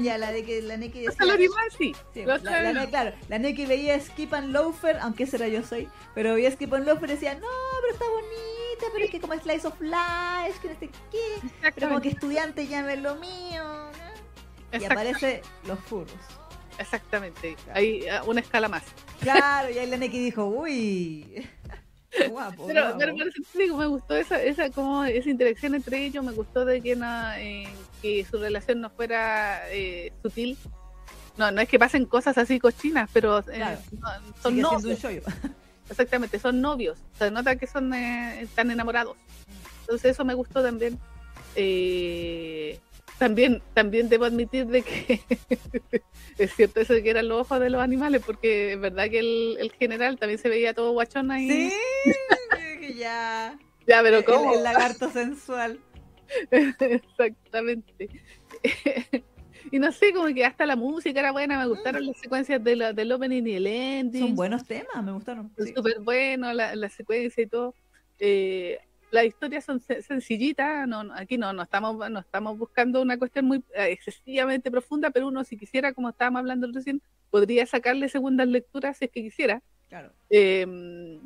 ya la de que la Neki Los decía. salarimas sí, Sí, los la, claro, la Neki veía Skip and Loafer, aunque ese era yo soy, pero veía Skip and Loafer y decía, no, pero está bonita, pero es que como Slice of Life, que no sé qué, pero como que estudiante ya no es lo mío. Y aparece los furros. Exactamente, hay ah, una escala más. Claro, y ahí la Neki dijo, <laughs> uy, guapo. Pero, guapo. pero digo, me gustó esa, esa, como esa interacción entre ellos, me gustó de que, no, eh, que su relación no fuera eh, sutil. No, no es que pasen cosas así cochinas, pero eh, Claro. no, son Sigue novios. un. <laughs> Exactamente, son novios. Se nota que son eh, están enamorados. Entonces eso me gustó también. Eh, también, también debo admitir de que <laughs> es cierto eso de que eran los ojos de los animales, porque es verdad que el, el general también se veía todo guachón ahí. Sí, <laughs> ya. Ya, pero ¿cómo? El, lagarto sensual. <laughs> Exactamente. y no sé, como que hasta la música era buena, me gustaron las secuencias de la, del opening y el ending. Son buenos temas, me gustaron. Son sí. súper bueno, la, la secuencia y todo. Eh, las historias son sen- sencillitas, no, no, aquí no, no estamos, no estamos buscando una cuestión muy eh, excesivamente profunda, pero uno si quisiera, como estábamos hablando recién, podría sacarle segundas lecturas si es que quisiera. Claro. Eh,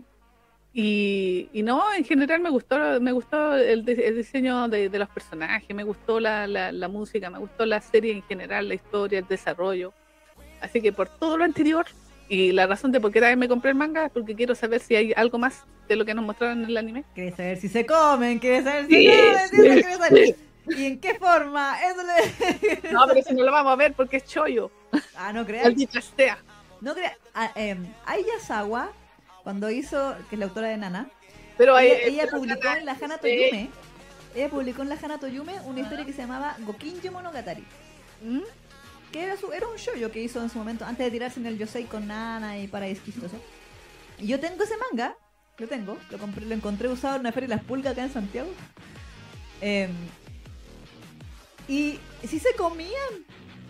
y, y no, en general me gustó, me gustó el, el diseño de, de los personajes, me gustó la, la, la música, me gustó la serie en general, la historia, el desarrollo. Así que por todo lo anterior, y la razón de por qué también me compré el manga es porque quiero saber si hay algo más de lo que nos mostraron en el anime. ¿Quieres saber si se comen? ¿Quieres saber si Sí, saber? ¿Y en qué forma? Eso le... <laughs> No, pero eso no lo vamos a ver porque es chollo. Ah, no creas. No creas. Ah, eh, Ayasawa, cuando hizo, que es la autora de Nana, Pero ella, ella publicó en la Hana. Toyume, ella publicó en la Hana Toyume una historia que se llamaba Gokinjo Monogatari. ¿Mm? Que era, su, era un shoujo que hizo en su momento antes de tirarse en el Yosei con Nana y Paradise Kiss y yo tengo ese manga, lo tengo, lo compré, lo encontré usado en una feria de las pulgas acá en Santiago. Em, y sí se comían,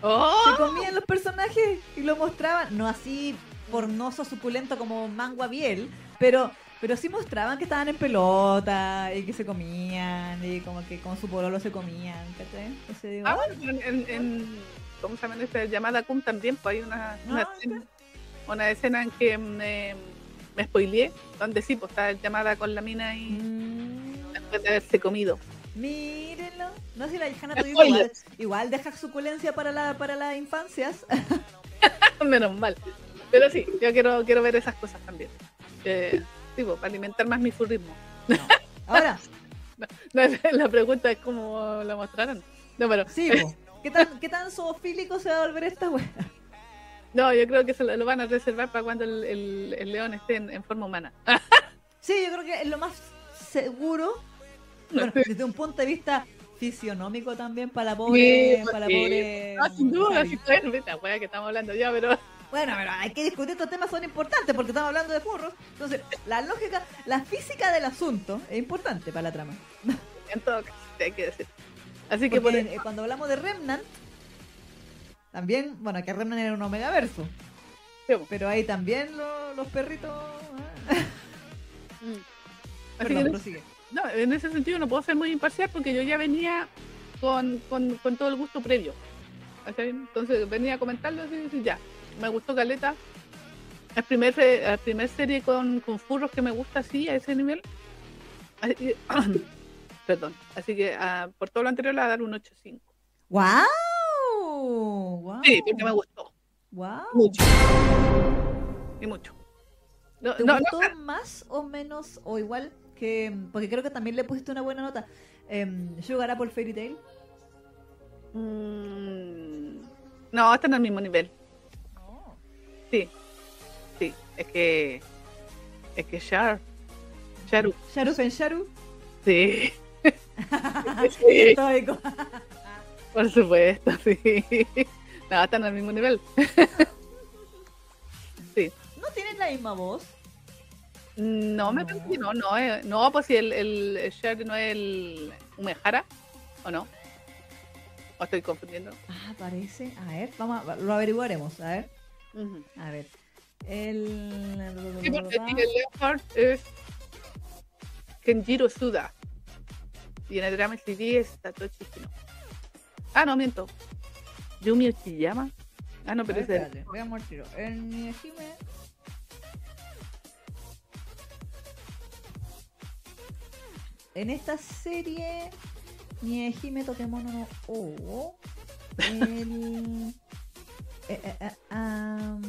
¡Oh! se comían los personajes y lo mostraban, no así pornoso, suculento como mangua biel, pero pero sí mostraban que estaban en pelota y que se comían y como que con su pololo se comían, ¿cachai? Entonces digo, Ah, bueno, en- ¿cómo se llama esta llamada Kun también? Pues hay una, una, Ah, escena, una escena en que me, me spoileé, donde sí, pues está llamada con la mina y mm, después de haberse comido. Mírenlo. No sé si la Toyume igual, igual deja suculencia para la para las infancias. <laughs> Menos mal. Pero sí, yo quiero, quiero ver esas cosas también. Eh, sí, pues, para alimentar más mi furrismo. Ahora, <laughs> No, la pregunta es cómo la mostraron. No, pero sí, po. ¿Qué tan, ¿Qué tan zoofílico se va a volver esta wea? no, yo creo que se lo, lo van a reservar para cuando el, el- el león esté en, en forma humana. <laughs> Sí, yo creo que es lo más seguro. <laughs> Bueno, desde un punto de vista fisionómico también para la pobre. Sí, para la sí. pobre No, sin duda, sí, bueno, esta wea que estamos hablando ya, pero <laughs> Bueno, pero hay que discutir estos temas, son importantes porque estamos hablando de furros. Entonces, la lógica, la física del asunto es importante para la trama. en todo caso, hay que decir. Así que por Porque eh, cuando hablamos de Remnant, también, bueno, que Remnant era un omegaverso. Sí. Pero ahí también lo- los perritos. ah. Mm. Así Perdón, que no, en ese sentido no puedo ser muy imparcial porque yo ya venía con, con, con todo el gusto previo. Entonces venía a comentarlo y ya, me gustó Caleta. El primer, la primer serie con, con furros que me gusta así, a ese nivel. Así <clears throat> Perdón. Así que ah, por todo lo anterior le voy a dar un 8.5. ¡Wow! ¡Wow! Sí, porque me gustó. ¡Wow! Mucho. Y mucho. No, ¿Te no, no, gustó más o menos o igual que. Porque creo que también le pusiste una buena nota. em, Sugar Apple Fairy Tail. Mm, no, están al mismo nivel. Sí, sí, es que. Es que Char. Charu. Sharu Fen Sharu. Sí. <laughs> sí, <laughs> por supuesto, sí. No, están al mismo nivel. <laughs> ¿No tienen la misma voz? No, me parece que no, no, eh, no, pues si el, el, no es el Umehara, ¿o no? ¿O estoy confundiendo? Ah, parece. A ver, vamos a, lo averiguaremos. A ver. Ujú. A ver. El. Sí, porque sí, el Leopard es Kenjiro Suda. Y en el drama CD es Satoshi Kino. Ah, no, miento. Yumi Uchiyama. Ah, no, pero A es el... veamos el tiro. El Nihime. En esta serie, Nihime Tokemono no O. El. <laughs> eh, am,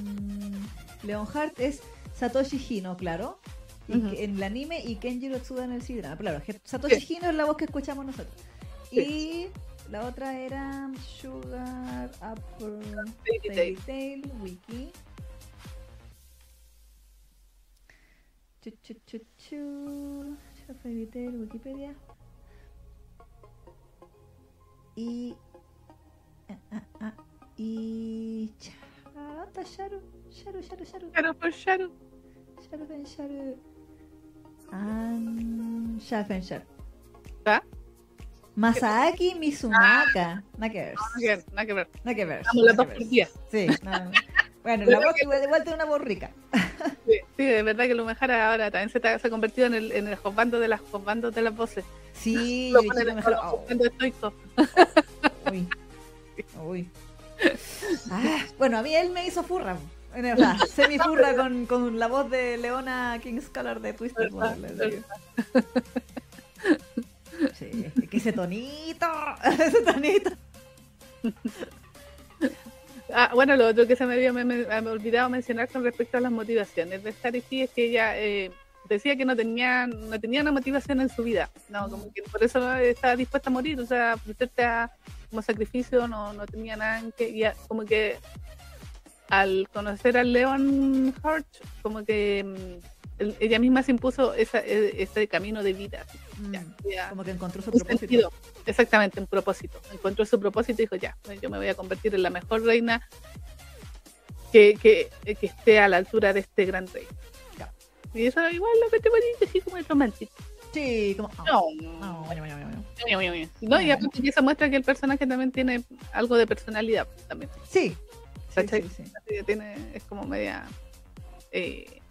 Leonhardt es Satoshi Hino, claro. En el anime y Kenjiro Tsuda en el C-drama. Claro, Satoshi Hino es la voz que escuchamos nosotros. Y la otra era Sugar Apple Fairy Tail. Wiki. Chu, chu, chu, chu. Sugar Fairy Tail, Wikipedia. Y. ah, ah, ah, y. Chata, Sharu, Sharu, Sharu, Sharu. Pero por Sharu. Sharu, Ben, Sharu. An. Sharu, Ben, Sharu. ¿Está? Masaaki Mizunaka. Nada que ver. Nada que ver, nada que ver. Que ver. Las dos. Sí, no, no. <laughs> Bueno, la voz que- igual, tiene una voz rica. Sí, de verdad que Lumejara ahora también se, se ha convertido en el, en el josbando de las josbandos de las voces. Sí, Lo en mejor- estoicos. Uy. Uy. Ah, bueno, a mí él me hizo furra. En verdad, semi furra con, con la voz de Leona Kingscolor de le digo. Sí, que ese tonito, <laughs> ese tonito. Ah, bueno, lo otro que se me había olvidado mencionar con respecto a las motivaciones de Starity es que ella eh, decía que no tenía, no tenía una motivación en su vida, no, como que por eso estaba dispuesta a morir, o sea, ofrecerte como sacrificio no, no tenía nada en que, como que al conocer al Leon Hart, como que mm, el- ella misma se impuso esa, e- ese camino de vida. ya, ya, Mm, Como que encontró su propósito. sentido. Exactamente, un propósito. Encontró su propósito y dijo, ya, yo me voy a convertir en la mejor reina que, que, que esté a la altura de este gran rey. Ya. Y eso igual lo que te bonito, así como es romántico. Sí, como. ah, No, ah, no, y aparte que eso muestra que el personaje también tiene algo de personalidad también. Sí. Sí, ¿Cachai? sí, sí. Así que tiene, es como media eh,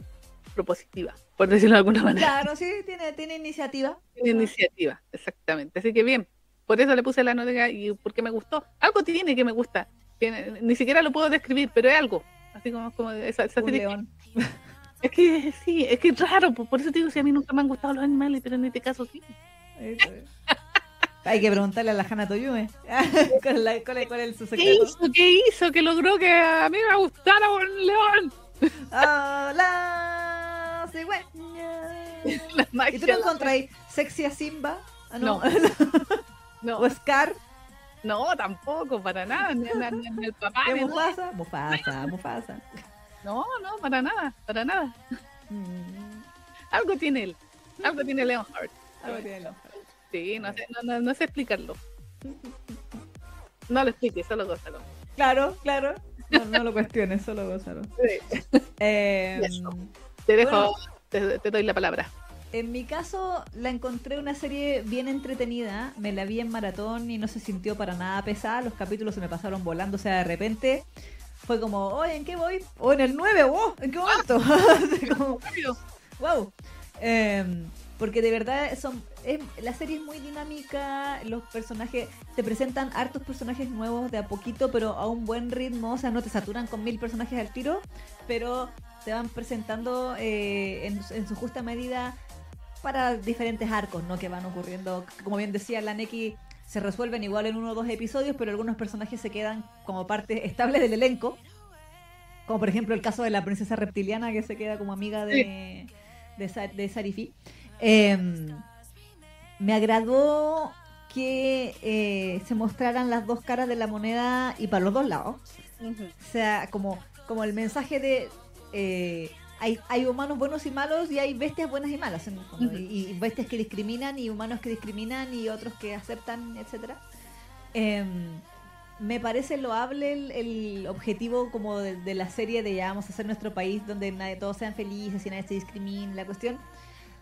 propositiva, por decirlo de alguna manera. Claro, sí, tiene, tiene iniciativa. Tiene iniciativa, exactamente. Así que bien, por eso le puse la nota y porque me gustó. Algo tiene que me gusta. ni siquiera lo puedo describir, pero es algo. Así como, como esa, esa Un serie- león. <laughs> Es que sí, es que es raro. Por, por eso te digo, si a mí nunca me han gustado los animales, pero en este caso sí. Hay que preguntarle a la Hana Toyume. <laughs> ¿Cuál, la- cuál es- cuál es su ¿Qué secreto? hizo? ¿Qué hizo que logró que a mí me gustara un león? Hola. <laughs> La ¿Y tú no encontráis sexy a Simba? Ah, no. <laughs> No, ¿O Scar? no, tampoco, para nada. Ni, ni- ni el papá, ¿Qué. Mufasa? Mufasa, Mufasa. No, no, para nada, para nada. Mm, Algo tiene él. Algo tiene Leonhardt. algo tiene. Sí, no sé, no, no, no sé explicarlo. No lo expliques, solo gózalo. Claro, claro. No, no lo cuestiones, solo gózalo. <laughs> Eh, Eso. Te dejo, Bueno. te, te doy la palabra. En mi caso, la encontré una serie bien entretenida. Me la vi en maratón y no se sintió para nada pesada. Los capítulos se me pasaron volando. O sea, de repente fue como, oye, ¿en qué voy? O en el 9, wow, ¿en qué momento? <laughs> Como, wow. Em, porque de verdad son es- la serie es muy dinámica, los personajes te presentan hartos personajes nuevos de a poquito, pero a un buen ritmo, o sea, no te saturan con mil personajes al tiro, pero te van presentando eh, en, en su justa medida para diferentes arcos, ¿no? Que van ocurriendo, como bien decía la Neki, se resuelven igual en uno o dos episodios, pero algunos personajes se quedan como parte estable del elenco. Como por ejemplo el caso de la princesa reptiliana que se queda como amiga de, de, Sa- de Sarifi. Em, me agradó que eh, se mostraran las dos caras de la moneda y para los dos lados. O sea, como, como el mensaje de eh, hay, hay humanos buenos y malos y hay bestias buenas y malas en el fondo. Ujú. y, y bestias que discriminan y humanos que discriminan y otros que aceptan, etcétera. Em, me parece loable el, el objetivo como de, de la serie de ya vamos a hacer nuestro país donde nadie, todos sean felices y nadie se discrimine, la cuestión.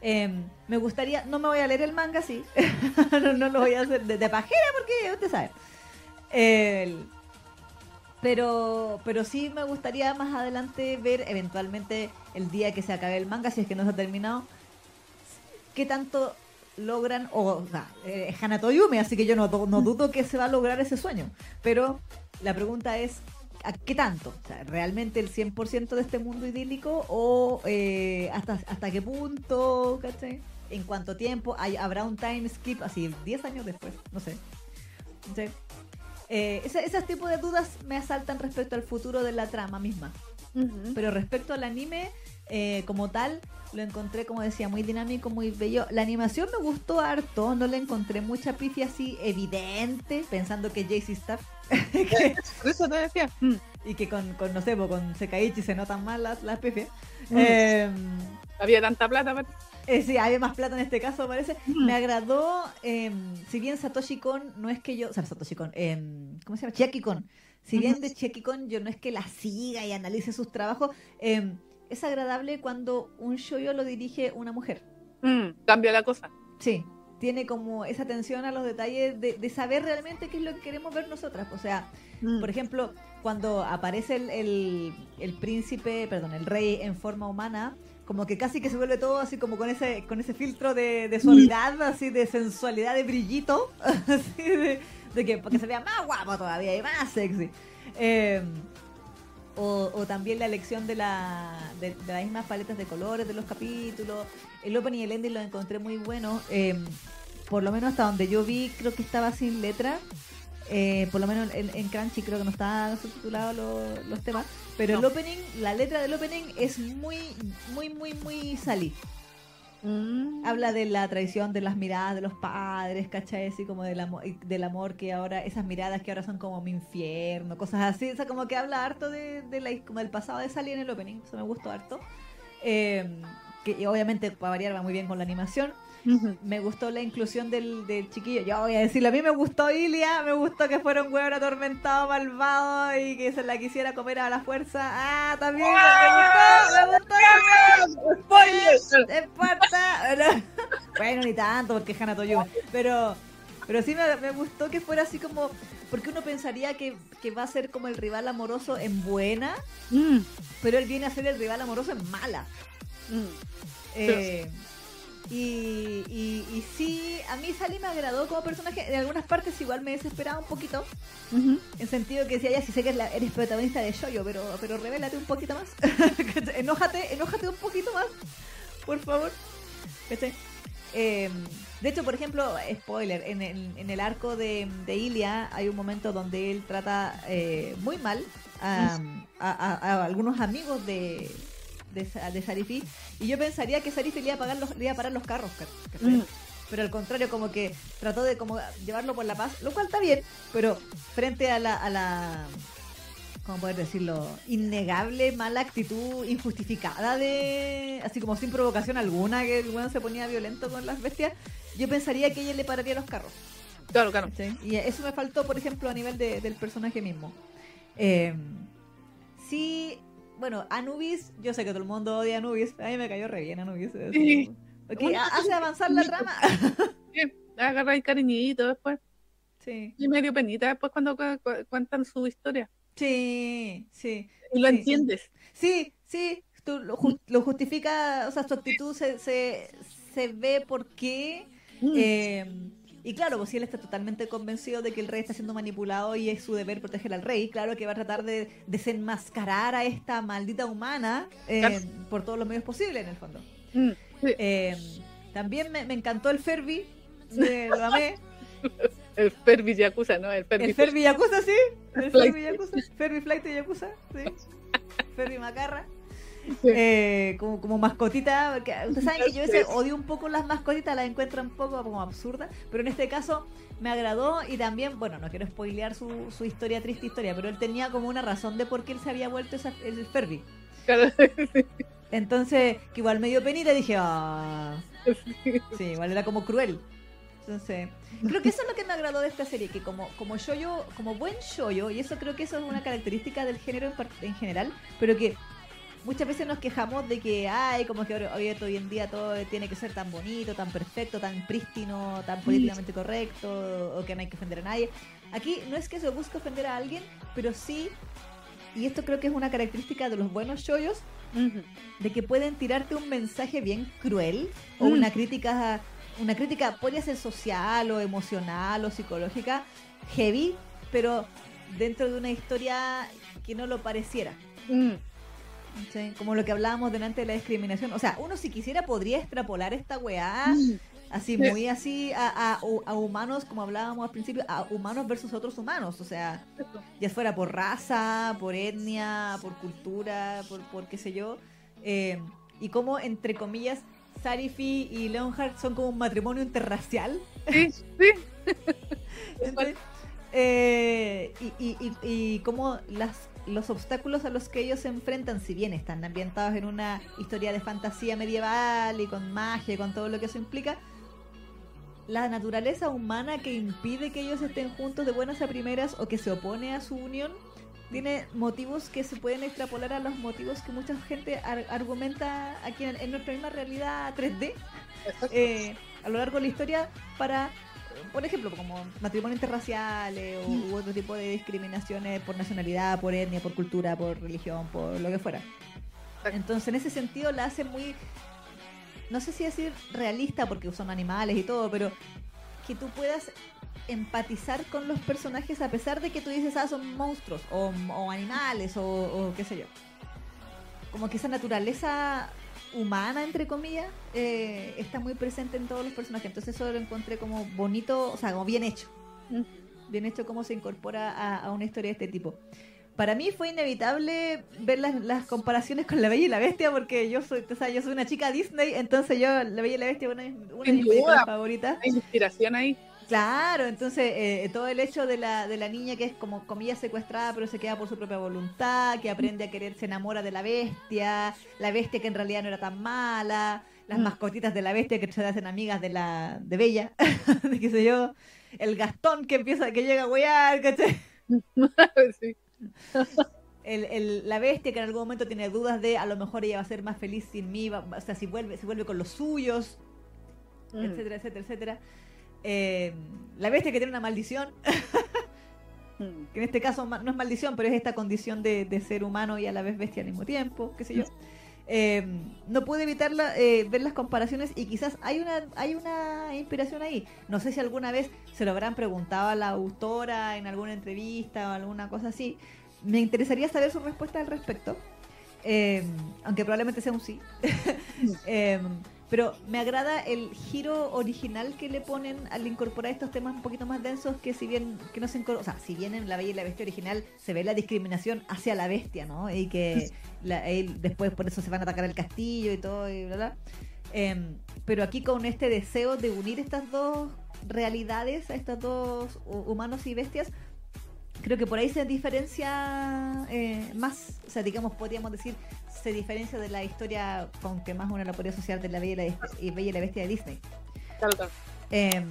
Em, me gustaría, no me voy a leer el manga, sí, <laughs> no, no lo voy a hacer de, pajera porque usted sabe. El- pero, pero sí me gustaría más adelante ver eventualmente el día que se acabe el manga, si es que no se ha terminado, qué tanto logran, o, sea, eh, es Hanato Yume, así que yo no, no dudo que se va a lograr ese sueño. Pero la pregunta es, ¿a qué tanto? O sea, ¿Realmente el 100% de este mundo idílico o eh, hasta, hasta qué punto? ¿cachai? ¿En cuánto tiempo? ¿Hay, ¿Habrá un time skip así 10 años después? No sé. Sé. Eh, ese, tipos de dudas me asaltan respecto al futuro de la trama misma. Pero respecto al anime, eh, como tal, lo encontré, como decía, muy dinámico, muy bello. La animación me gustó harto, no le encontré mucha pifia así evidente, pensando que JC Staff <laughs> que- <laughs> eso te decía. mm, y que con, con no sé, po, con Sekaiichi se notan más las, las pifias. Mm. Eh, Había tanta plata. pero- eh, sí, había más plata en este caso, parece. Mm. Me agradó, eh, si bien Satoshi Kon no es que yo, o sea, Satoshi Kon, eh, ¿cómo se llama? Chiaki Kon. Si bien de Chiaki Kon yo no es que la siga y analice sus trabajos, es agradable cuando un shoyo lo dirige una mujer. mm, cambia la cosa. Sí, tiene como esa atención a los detalles de, de saber realmente qué es lo que queremos ver nosotras. O sea, Mm. por ejemplo, cuando aparece el, el, el príncipe, perdón, el rey en forma humana, como que casi que se vuelve todo así como con ese con ese filtro de, de suavidad, así de sensualidad, de brillito, <laughs> así de, de que, que se vea más guapo todavía y más sexy. Eh, o, o también la elección de, la, de, de las mismas paletas de colores de los capítulos. El opening y el ending los encontré muy buenos. eh, por lo menos hasta donde yo vi, creo que estaba sin letra. Eh, por lo menos en, en Crunchy creo que no estaban subtitulados los, los temas. Pero el opening, la letra del opening es muy, muy, muy, muy salí. Mm. Habla de la traición de las miradas de los padres, ¿cachai? Así como del amor, del amor que ahora, esas miradas que ahora son como mi infierno, cosas así. O sea, como que habla harto de, de la, como del pasado de Sally en el opening. Eso me gustó harto. Eh, que obviamente, para variar, va muy bien con la animación. Me gustó la inclusión del, del chiquillo. Yo voy a decirlo, a mí me gustó Ilia, me gustó que fuera un hueón atormentado, malvado y que se la quisiera comer a la fuerza. Ah, también me gustó, me gustó. ¡Spoiler! Esparta. Bueno, <laughs> Bueno, ni tanto, porque es Hana Toyuma. Pero, pero sí me, me gustó que fuera así como. Porque uno pensaría que, que va a ser como el rival amoroso en buena, Mm, pero él viene a ser el rival amoroso en mala. mm. Eh, y, y, y sí, a mí Sally me agradó como personaje. En algunas partes igual me desesperaba un poquito. En sentido que decía, ya, si sé que eres protagonista de Shoyo, pero, pero revélate un poquito más. <laughs> enójate, enójate un poquito más, por favor. Eh, de hecho, por ejemplo, spoiler, en el, en el arco de, de Ilia hay un momento donde él trata eh, muy mal a, a- a- a algunos amigos de, de, de Sarifi. Y yo pensaría que Sarifi le iba a, pagar los, le iba a parar los carros. Mm. pero al contrario como que trató de como llevarlo por la paz lo cual está bien pero frente a la a la cómo poder decirlo innegable mala actitud injustificada de así como sin provocación alguna que el weón se ponía violento con las bestias yo pensaría que ella le pararía los carros Claro, claro. ¿cachai? y eso me faltó por ejemplo a nivel de- del personaje mismo Eh, sí bueno Anubis yo sé que todo el mundo odia Anubis a mí me cayó re bien Anubis Sí. hace avanzar la trama Sí, agarra el cariñito después. <laughs> Sí, Y medio penita después cuando cu- cu- cuentan su historia. sí, sí. Y lo Sí. entiendes. Sí, sí, tú lo, ju- lo justifica, o sea, su actitud se, se, se ve por qué. Mm. eh, y claro, pues si él está totalmente convencido de que el rey está siendo manipulado y es su deber proteger al rey, claro que va a tratar de desenmascarar a esta maldita humana eh, Claro. por todos los medios posibles, en el fondo. Mm, sí. Eh, también me, me encantó el Ferbi, <laughs> eh, lo amé. El Ferbi Yakuza, ¿no? El Ferbi. El Ferbi Yakuza, sí. El. Ferbi Yakuza. Ferbi Flight de Yakuza, sí. <laughs> Ferbi Macarra. Sí. Eh, como, como mascotita, porque ustedes saben que yo a veces odio un poco las mascotitas, las encuentro un poco como absurdas, pero en este caso me agradó y también, bueno, no quiero spoilear su, su historia, triste historia, pero él tenía como una razón de por qué él se había vuelto esa- el <laughs> sí. Entonces, que igual me dio penita y dije, ah, sí, igual era como cruel. Entonces, creo que eso es lo que me agradó de esta serie, que como, como shoyo, como buen shoyo, y eso creo que eso es una característica del género en, en general, pero que muchas veces nos quejamos de que, ay, como que hoy, hoy- en día todo tiene que ser tan bonito, tan perfecto, tan prístino, tan políticamente correcto, o que no hay que ofender a nadie. Aquí no es que se busque ofender a alguien, pero sí, y esto creo que es una característica de los buenos shoyos, Ujú. de que pueden tirarte un mensaje bien cruel o Mm. una crítica una crítica podría ser social o emocional o psicológica heavy pero dentro de una historia que no lo pareciera Mm, ¿sí? como lo que hablábamos delante de la discriminación o sea uno si quisiera podría extrapolar esta weá así Sí. muy así a, a- a humanos como hablábamos al principio a humanos versus otros humanos o sea ya fuera por raza, por etnia, por cultura, por, por qué sé yo, eh, y como, entre comillas, Sarifi y Leonhardt son como un matrimonio interracial. Sí, sí. <laughs> ¿cachai? Eh, y, y, y, y como las, los obstáculos a los que ellos se enfrentan, si bien están ambientados en una historia de fantasía medieval y con magia y con todo lo que eso implica, la naturaleza humana que impide que ellos estén juntos de buenas a primeras o que se opone a su unión tiene motivos que se pueden extrapolar a los motivos que mucha gente ar- argumenta aquí en, en nuestra misma realidad 3D Exacto. eh, a lo largo de la historia para, por ejemplo, como matrimonios interraciales o u otro tipo de discriminaciones por nacionalidad, por etnia, por cultura, por religión, por lo que fuera. Entonces, en ese sentido, la hace muy. No sé si decir realista, porque son animales y todo, pero que tú puedas empatizar con los personajes a pesar de que tú dices, ah, son monstruos o, o animales o, o qué sé yo. Como que esa naturaleza humana, entre comillas, eh, está muy presente en todos los personajes. Entonces eso lo encontré como bonito, o sea, como bien hecho. Mm. Bien hecho cómo se incorpora a, a una historia de este tipo. Para mí fue inevitable ver las, las comparaciones con La Bella y la Bestia porque yo soy, o sea, yo soy una chica Disney, entonces yo La Bella y la Bestia es una, de mis- una de mis favoritas. Hay inspiración ahí. Claro, entonces eh, todo el hecho de la, de la niña que es como comillas secuestrada pero se queda por su propia voluntad, que aprende a querer, se enamora de la bestia, la bestia que en realidad no era tan mala, las Mm. mascotitas de la bestia que se hacen amigas de la de Bella, <laughs> de qué sé yo, el Gastón que empieza, que llega a huear, ¿cachai? <laughs> Sí. El, el- la bestia que en algún momento tiene dudas de a lo mejor ella va a ser más feliz sin mí, va- o sea, si vuelve, si vuelve con los suyos, Mm. etcétera, etcétera, etcétera. Eh, la bestia que tiene una maldición, <laughs> Mm. que en este caso no es maldición, pero es esta condición de, de ser humano y a la vez bestia al mismo tiempo, qué sé yo. Eh, no pude evitar la- eh, ver las comparaciones y quizás hay una hay una inspiración ahí. No sé si alguna vez se lo habrán preguntado a la autora en alguna entrevista o alguna cosa así. Me interesaría saber su respuesta al respecto, Eh, aunque probablemente sea un sí. <laughs> Pero me agrada el giro original que le ponen al incorporar estos temas un poquito más densos que si bien que no se o sea, si bien en La Bella y la Bestia original se ve la discriminación hacia la bestia, ¿no? Y que la- él- después por eso se van a atacar el castillo y todo y bla bla. Em, pero aquí con este deseo de unir estas dos realidades, a estos dos hu- humanos y bestias, creo que por ahí se diferencia eh, más, o sea, digamos, podríamos decir, se diferencia de la historia con que más uno la podría asociar de la Bella y la, y Bella y la Bestia de Disney. Claro, claro. Eh,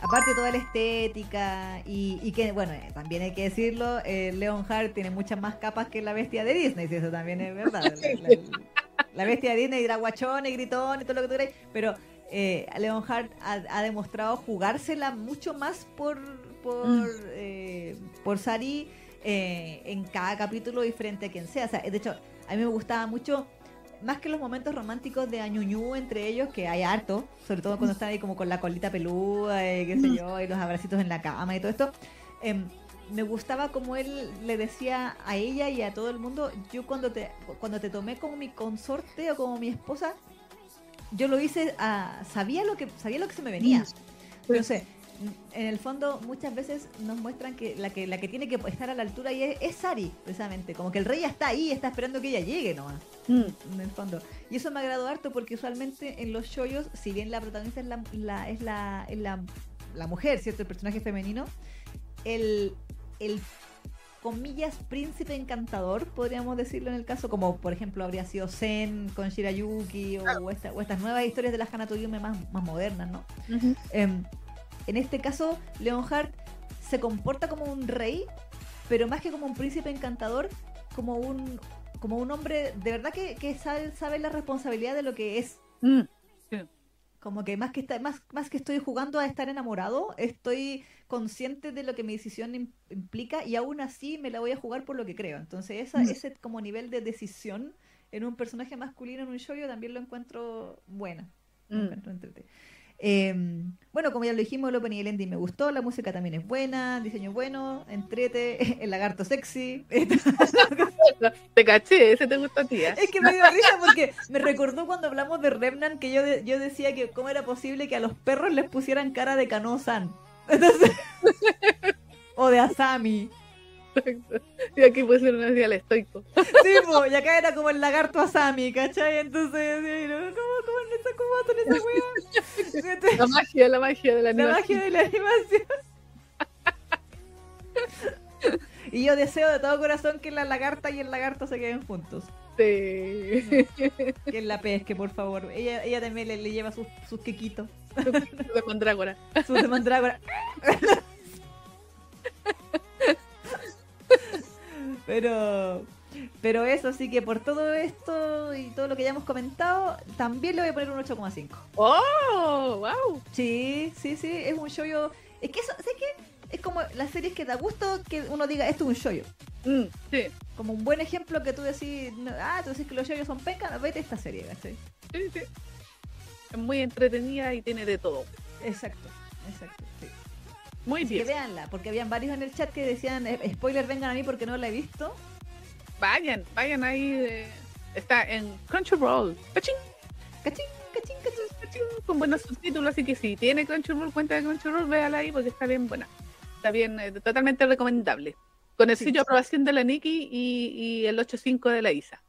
aparte toda la estética y, y que, bueno, eh, también hay que decirlo, eh, Leonhardt tiene muchas más capas que la bestia de Disney, si eso también es verdad. <laughs> La, la- la bestia de Disney era guachón y gritón y todo lo que tú queráis, pero eh, Leonhardt ha, ha demostrado jugársela mucho más por, por, Mm. eh, por Sari eh, en cada capítulo y frente a quien sea. O sea, de hecho, a mí me gustaba mucho más que los momentos románticos de añuñú entre ellos, que hay harto, sobre todo cuando están ahí como con la colita peluda, y qué sé yo, y los abracitos en la cama y todo esto, em, me gustaba como él le decía a ella y a todo el mundo, yo cuando te, cuando te tomé como mi consorte o como mi esposa, yo lo hice, ah, sabía lo que sabía lo que se me venía. No sé, en el fondo muchas veces nos muestran que la que la que tiene que estar a la altura y es, es Sari, precisamente, como que el rey ya está ahí, está esperando que ella llegue nomás Mm. en el fondo. Y eso me agradó harto porque usualmente en los shoyos, si bien la protagonista es la, la- es la, es la, la mujer, ¿cierto? El personaje femenino, el, el comillas príncipe encantador, podríamos decirlo en el caso, como por ejemplo habría sido Zen con Shirayuki o, esta- o estas nuevas historias de las Hanatoyume más, más modernas, ¿no? En este caso, Leonhardt se comporta como un rey, pero más que como un príncipe encantador, como un, como un hombre de verdad que, que sabe, sabe la responsabilidad de lo que es. Mm. Como que más que está, más, más que estoy jugando a estar enamorado, estoy consciente de lo que mi decisión im- implica y aún así me la voy a jugar por lo que creo. Entonces esa, Mm. ese como nivel de decisión en un personaje masculino en un show yo también lo encuentro bueno. Lo Mm. encuentro. Eh, bueno, como ya lo dijimos, el opening y el ending me gustó, la música también es buena, diseño bueno, entrete, <laughs> el lagarto sexy. <laughs> Te caché, ese te gusta a ti. ¿eh? Es que me dio risa porque me recordó cuando hablamos de Remnant que yo, de- yo decía que cómo era posible que a los perros les pusieran cara de Kano-san. Entonces, <laughs> o de Asami. Y aquí pusieron así al estoico. Sí, po, y acá era como el lagarto Asami, ¿cachai? Entonces. ¿cómo, cómo, esa- cómo hacen esa wea? La magia, la magia de la La animación. magia de la animación. Y yo deseo de todo corazón que la lagarta y el lagarto se queden juntos. Sí. Que la pesque, por favor. Ella, ella también le, le lleva sus, sus quequitos, De mandrágora. sus de mandrágora. Pero, pero eso sí que por todo esto y todo lo que ya hemos comentado, también le voy a poner un 8,5. ¡Oh! ¡Wow! Sí, sí, sí, es un shoyo. Es que eso, sé que es como las series que da gusto que uno diga esto es un shoyo. Mm, sí, Como un buen ejemplo que tú decís, ah, tú decís que los yoyos son pencas, no, vete esta serie, ¿cachai? sí, sí. Es muy entretenida y tiene de todo. Exacto, exacto, sí. Muy Así que bien. véanla, porque habían varios en el chat que decían, eh, spoiler, vengan a mí porque no la he visto. Vayan, vayan ahí. Está en Crunchyroll. ¡Cachín! Cachín, cachín, cachín. cachín, Con buenos subtítulos, así que si tiene Crunchyroll, cuenta de Crunchyroll, véala ahí porque está bien buena. Está bien, eh, totalmente recomendable. Con el Sí. sello de aprobación de la Nikki y, y el 8.5 de la Isa.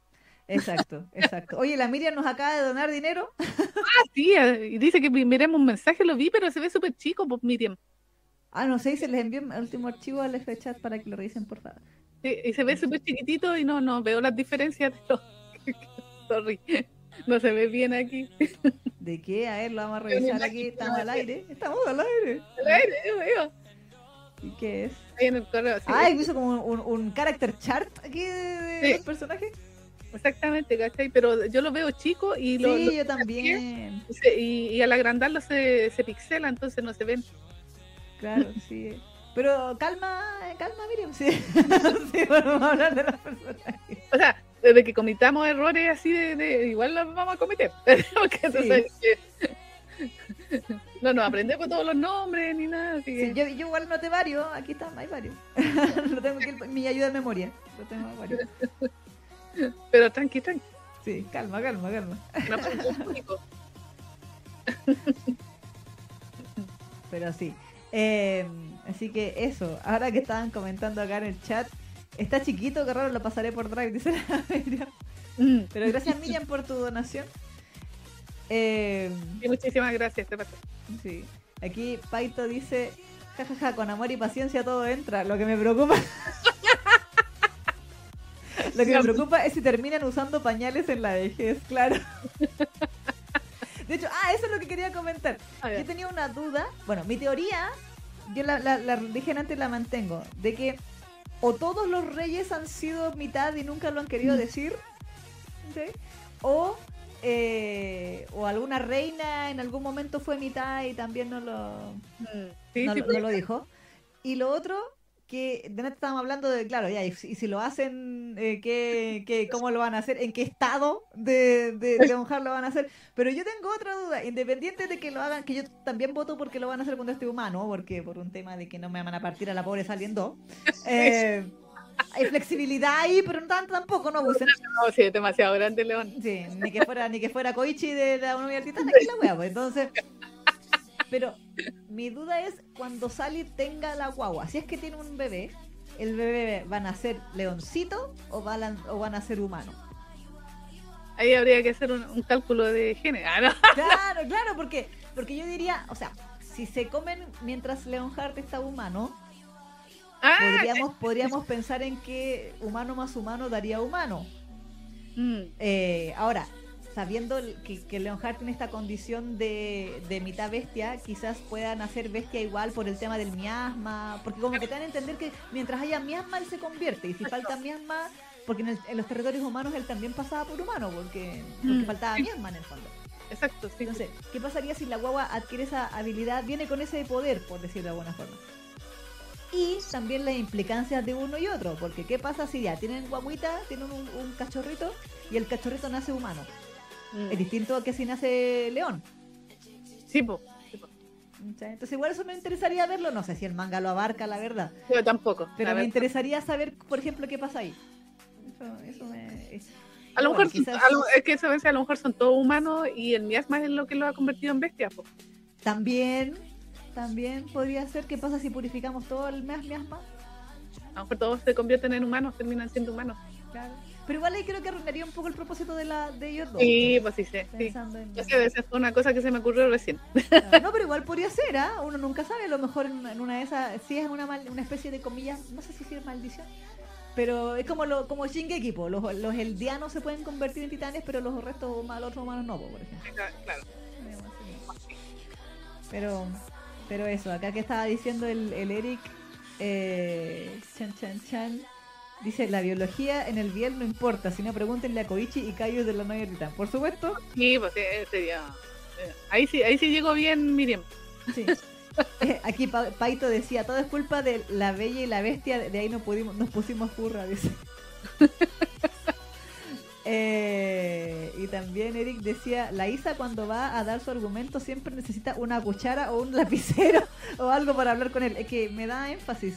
Exacto, <laughs> exacto. Oye, la Miriam nos acaba de donar dinero. Ah, sí, eh, dice que miremos un mensaje, lo vi, pero se ve súper chico, pues Miriam. Ah, no sé, se les envió el último archivo al F chat para que lo revisen, por favor. Sí, y se ve súper chiquitito y no, no veo las diferencias de los... <laughs> Sorry, no se ve bien aquí. ¿De qué? A ver, lo vamos a revisar aquí. Estamos al aire. Estamos al aire. Al aire, yo veo. ¿Y qué es? Ahí en el correo. sí, Ah, hizo como un, un character chart aquí de, Sí. los personajes. Exactamente, ¿cachai? Pero yo lo veo chico y lo, Sí, lo- yo también. y, y al agrandarlo se, se pixela, entonces no se ven. Claro, sí. Pero calma, calma, Miriam. Sí, <laughs> sí bueno, vamos a hablar de los personajes. O sea, desde que cometamos errores así de, de- igual los vamos a cometer. <laughs> Porque entonces, eh, no nos aprendemos todos los nombres ni nada. Así que, Sí, yo, yo igual noté varios. Aquí están, hay varios. <laughs> lo tengo aquí en mi ayuda de memoria. Lo tengo varios. Pero tranqui, tranqui. Sí, calma, calma, calma. No. Pero sí. Eh, así que eso, ahora que estaban comentando acá en el chat, está chiquito, que raro lo pasaré por Drive, dice la <laughs> Miriam. Mm, Pero gracias Miriam por tu donación. Eh, muchísimas gracias, te paso. sí. Aquí Paito dice, jajaja, con amor y paciencia todo entra. Lo que me preocupa... <laughs> Lo que me preocupa es si terminan usando pañales en la vejez, claro. <laughs> De hecho, ah, eso es lo que quería comentar. Yo tenía una duda. Bueno, mi teoría, yo la, la, la dije antes y la mantengo, de que o todos los reyes han sido mitad y nunca lo han querido decir, ¿sí? o, eh, o alguna reina en algún momento fue mitad y también no lo, Mm, sí, no, sí, lo- no lo dijo. Y lo otro, que de neta estábamos hablando de, claro, ya, y si, y si lo hacen, eh, ¿qué, qué- cómo lo van a hacer? ¿En qué estado de, de Hart <laughs> lo van a hacer? Pero yo tengo otra duda, independiente de que lo hagan, que yo también voto porque lo van a hacer cuando esté humano, porque por un tema de que no me van a partir a la pobre saliendo. <laughs> Eh, hay flexibilidad ahí, pero no tanto tampoco, no abusen. No, sí, demasiado grande, León. Sí, ni que fuera, ni que fuera Koichi de la Unión Titán, <laughs> aquí la wea, pues entonces. Pero mi duda es cuando Sally tenga la guagua, si es que tiene un bebé, ¿el bebé van a ser leoncito o van a, o van a ser humano? Ahí habría que hacer un, un cálculo de. Ah, no. Claro, <laughs> claro, porque, porque yo diría, o sea, si se comen mientras Leonhart está humano, Ah, podríamos, podríamos pensar en que humano más humano daría humano. mm, Eh, ahora, sabiendo que, que Leonhardt tiene esta condición de, de mitad bestia, quizás puedan hacer bestia igual por el tema del miasma, porque como que te dan a entender que mientras haya miasma él se convierte, y si falta miasma, porque en, el- en los territorios humanos él también pasaba por humano, porque, porque Mm. faltaba miasma en el fondo. exacto, sí. Entonces, ¿qué pasaría si la guagua adquiere esa habilidad, viene con ese poder, por decirlo de alguna forma? Y también las implicancias de uno y otro, porque ¿qué pasa si ya tienen guaguita, tienen un, un cachorrito y el cachorrito nace humano? Mm. Es distinto a que si nace león. Sí. ¿cachai? Entonces igual eso me interesaría verlo, no sé si el manga lo abarca, la verdad, Yo tampoco. pero me verdad. interesaría saber, por ejemplo, qué pasa ahí. Eso, eso me... es- A lo bueno, mejor, quizás a lo- es que eso a lo mejor son todos humanos y el miasma es lo que lo ha convertido en bestia. po. también, también podría ser, ¿qué pasa si purificamos todo el mias- miasma? A lo mejor todos se convierten en humanos, terminan siendo humanos. Claro. Pero igual ahí creo que arruinaría un poco el propósito de, la, de ellos dos. Sí, pues sí, sí. sí. En- Yo sé, esa fue una cosa que se me ocurrió recién. No, pero igual podría ser, ¿ah? Uno nunca sabe, a lo mejor en, en una de esas, si es una, mal- una especie de comillas, no sé si es maldición, pero es como lo, como Shingeki, po, los, los eldianos se pueden convertir en titanes, pero los restos humanos, los otros humanos no, po, por ejemplo. Claro. Pero, pero eso, acá que estaba diciendo el, el Eric, eh, chan chan chan, dice, la biología en el biel no importa, sino pregúntenle a Koichi y Kaiju de la titán. Por supuesto, Sí, pues sí, sería. eh, Ahí sí, ahí sí llegó bien Miriam. Sí. Eh, Aquí Pa- Paito decía, todo es culpa de la bella y la bestia, de ahí no pudimos, nos pusimos furra, dice. <laughs> Eh, y también Eric decía, la Isa cuando va a dar su argumento siempre necesita una cuchara o un lapicero <laughs> o algo para hablar con él. Es que me da énfasis.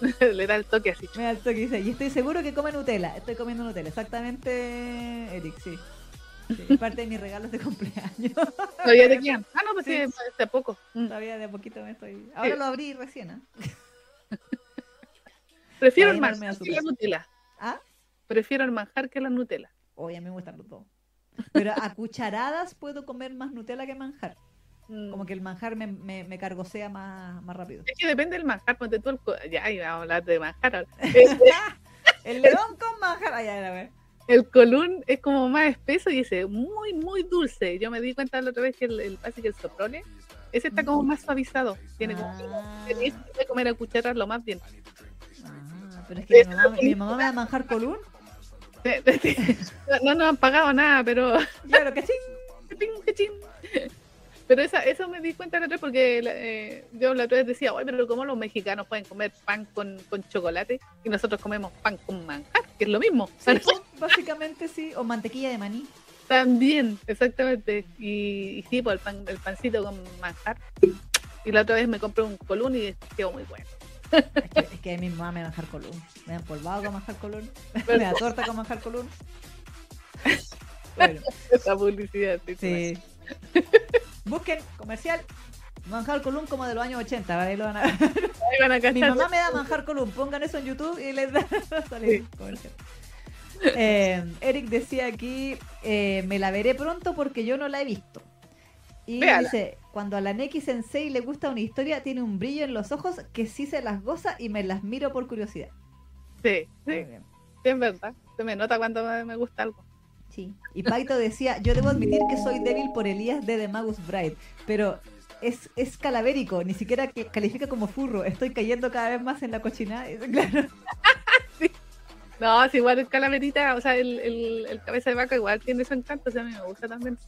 <laughs> Le da el toque así. Me da el toque, dice, y estoy seguro que come Nutella. Estoy comiendo Nutella, exactamente, Eric, sí. Sí, es parte de mis regalos de cumpleaños. <laughs> Todavía te <laughs> quedan. Ah, no, pues sí, Sí. hace poco. Mm. Todavía de a poquito me estoy... Ahora Sí. lo abrí recién, ¿ah? Prefiero el de manjar que la. Nutella. ¿Ah? Prefiero el manjar que la Nutella. Oye, a mí me gustan los dos. Pero a cucharadas puedo comer más Nutella que manjar. Mm. Como que el manjar me, me, me cargosea más, más rápido. Es que depende del manjar, ponte tú el... Ya, iba a hablar de manjar ahora. <laughs> El, El león con manjar. Ay, ay, a ver. el colún es como más espeso y ese muy, muy dulce. Yo me di cuenta la otra vez que el, el, así que el soprole, ese está como más suavizado. Tiene como... Ah, puede comer a cucharas lo más bien. ah, pero es que mi mamá, mi mamá me da manjar colún. <laughs> No nos han pagado nada, pero... Claro que sí. <laughs> Pero esa, eso me di cuenta la otra vez porque eh, yo la otra vez decía, oye, pero ¿cómo los mexicanos pueden comer pan con, con chocolate y nosotros comemos pan con manjar? Que es lo mismo. Sí, pues, básicamente sí. O mantequilla de maní. También, exactamente. Y, y sí, pues el, pan, el pancito con manjar. Y la otra vez me compré un colún y quedó muy bueno. Es que, es que mi mamá me manjar colún. Me da polvado con manjar colún. <laughs> Me da torta con manjar colún. Bueno, <laughs> Esa publicidad. sí, sí. <laughs> Busquen comercial manjar colún como de los años 80. ¿vale? Ahí lo van a ver. Ahí van a Mi mamá me da manjar colún. Pongan eso en YouTube y les da <laughs> salir comercial. Eh, Eric decía aquí, eh, me la veré pronto porque yo no la he visto. Y Véala. dice, cuando a la Neki Sensei le gusta una historia, tiene un brillo en los ojos que sí se las goza y me las miro por curiosidad. Sí, Muy sí, bien. sí, es verdad. Se me nota cuando me gusta algo. Sí. Y Paito decía, yo debo admitir que soy débil por Elías de The Magus Bride, pero es, es calavérico, ni siquiera que califica como furro. Estoy cayendo cada vez más en la cochinada. <laughs> Claro. No, es igual el calaverita, o sea, el, el, el cabeza de vaca igual tiene su encanto, o sea, a mí me gusta también.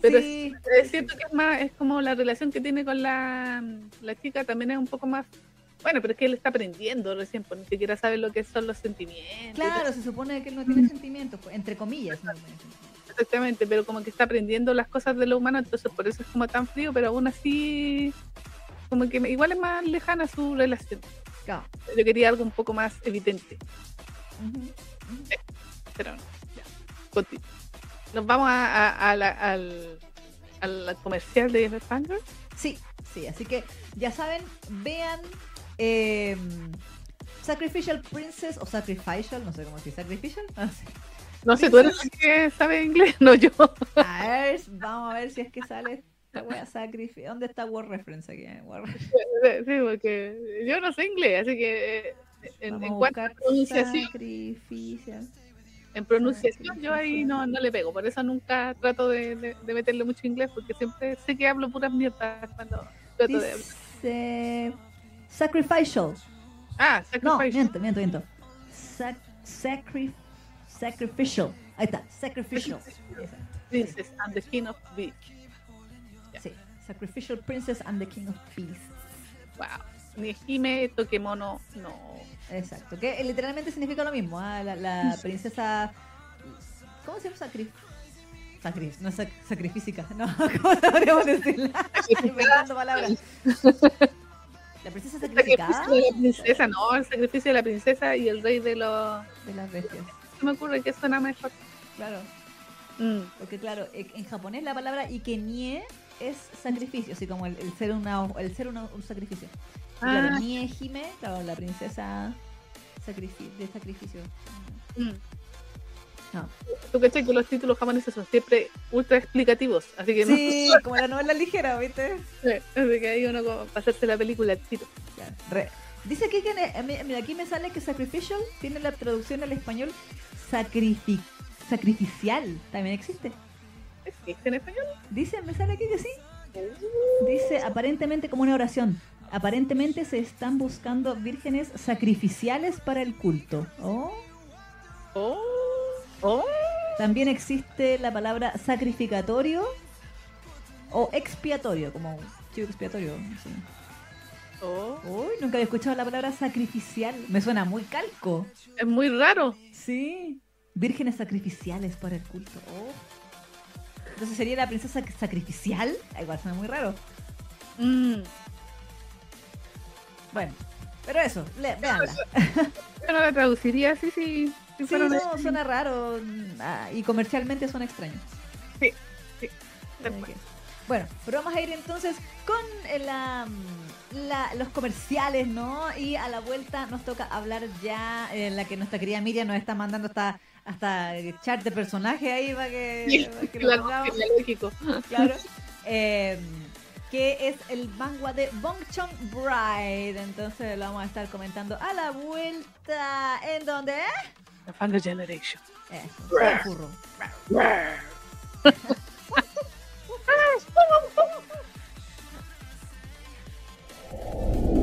Pero sí, es cierto que es más, es como la relación que tiene con la, la chica también es un poco más. Bueno, pero es que él está aprendiendo recién, pues ni siquiera sabe lo que son los sentimientos. claro, se supone que él no tiene sentimientos, pues, entre comillas. Exactamente, pero como que está aprendiendo las cosas de lo humano, entonces por eso es como tan frío, pero aún así, como que igual es más lejana su relación. Claro. Yo quería algo un poco más evidente, pero no. Ya. Nos vamos a, a- a la- al, al comercial de Fanger. Sí, sí, así que ya saben, vean eh, Sacrificial Princess o Sacrificial, no sé cómo decir, Sacrificial. <laughs> No sé. No sé, ¿tú eres el que sabe inglés? <laughs> No, yo. A ver, vamos a ver si es que sale esta wea Sacrifice. ¿Dónde está Word Reference aquí? eh? Word Reference. Sí, porque yo no sé inglés, así que eh, en, Vamos en cuanto a pronunciación, Sacrificial. en pronunciación yo ahí no, no le pego, por eso nunca trato de, de- de meterle mucho inglés, porque siempre sé que hablo puras mierdas cuando trato de hablar. Sacrificial. Ah, No, sacrifice. miento, miento, miento. Sac sacri sacrificial. Ahí está, sacrificial. Princess and the King of Beach. Sí, Sacrificial Princess and the King of Peace. Wow. Ni Hime, Tokemono, no. Exacto, que eh, literalmente significa lo mismo. ah, La, la princesa. ¿Cómo se llama? Sacri... Sacri... No, sac... sacrifísica. <laughs> No, ¿cómo <laughs> podríamos decirla? Inventando <laughs> palabras. La princesa El sacrificada sacrificio de la princesa, no, el sacrificio de la princesa y el rey de los. de las bestias. Se me ocurre que suena mejor. Claro. Mm. Porque claro, e- en japonés la palabra ikenie es sacrificio, así como el, el ser una el ser una- un sacrificio. Y claro, Ah. nie hime, claro, la princesa sacrifi- de sacrificio. Mm. No. Tú cachai que los títulos japoneses son siempre ultra explicativos, así que Sí, como la novela ligera, ¿viste? <laughs> no. Así que ahí uno como para hacerse la película tiro. Re- Dice aquí que mira, aquí me sale que sacrificial tiene la traducción al español sacrifi- sacrificial. También existe. ¿Existe en español? Dice, me sale aquí que sí. Dice aparentemente como una oración. Aparentemente se están buscando vírgenes sacrificiales para el culto. Oh. Oh, oh. También existe la palabra sacrificatorio o expiatorio, como chivo expiatorio. sí. Oh, Uy, nunca había escuchado la palabra sacrificial. Me suena muy calco. es muy raro. Sí. Vírgenes sacrificiales para el culto. Oh. Entonces sería la princesa sacrificial. Igual suena muy raro. Mm. Bueno, pero eso, le, véanla. Yo no la traduciría así si, Sí, una- no, suena raro ah, y comercialmente suena extraño. Sí, sí. Bueno, pero vamos a ir entonces con eh, la, mm, la- los comerciales, ¿no? Y a la vuelta nos toca hablar ya, eh, la que nuestra querida Miriam nos está mandando hasta, hasta el chat de personaje ahí para que, Sí, para que <laughs> claro, lógico. claro. <laughs> Eh, que es el manga de Bong Chong Bride. Entonces lo vamos a estar comentando a la vuelta. ¿En dónde? The younger generation. <laughs> <laughs>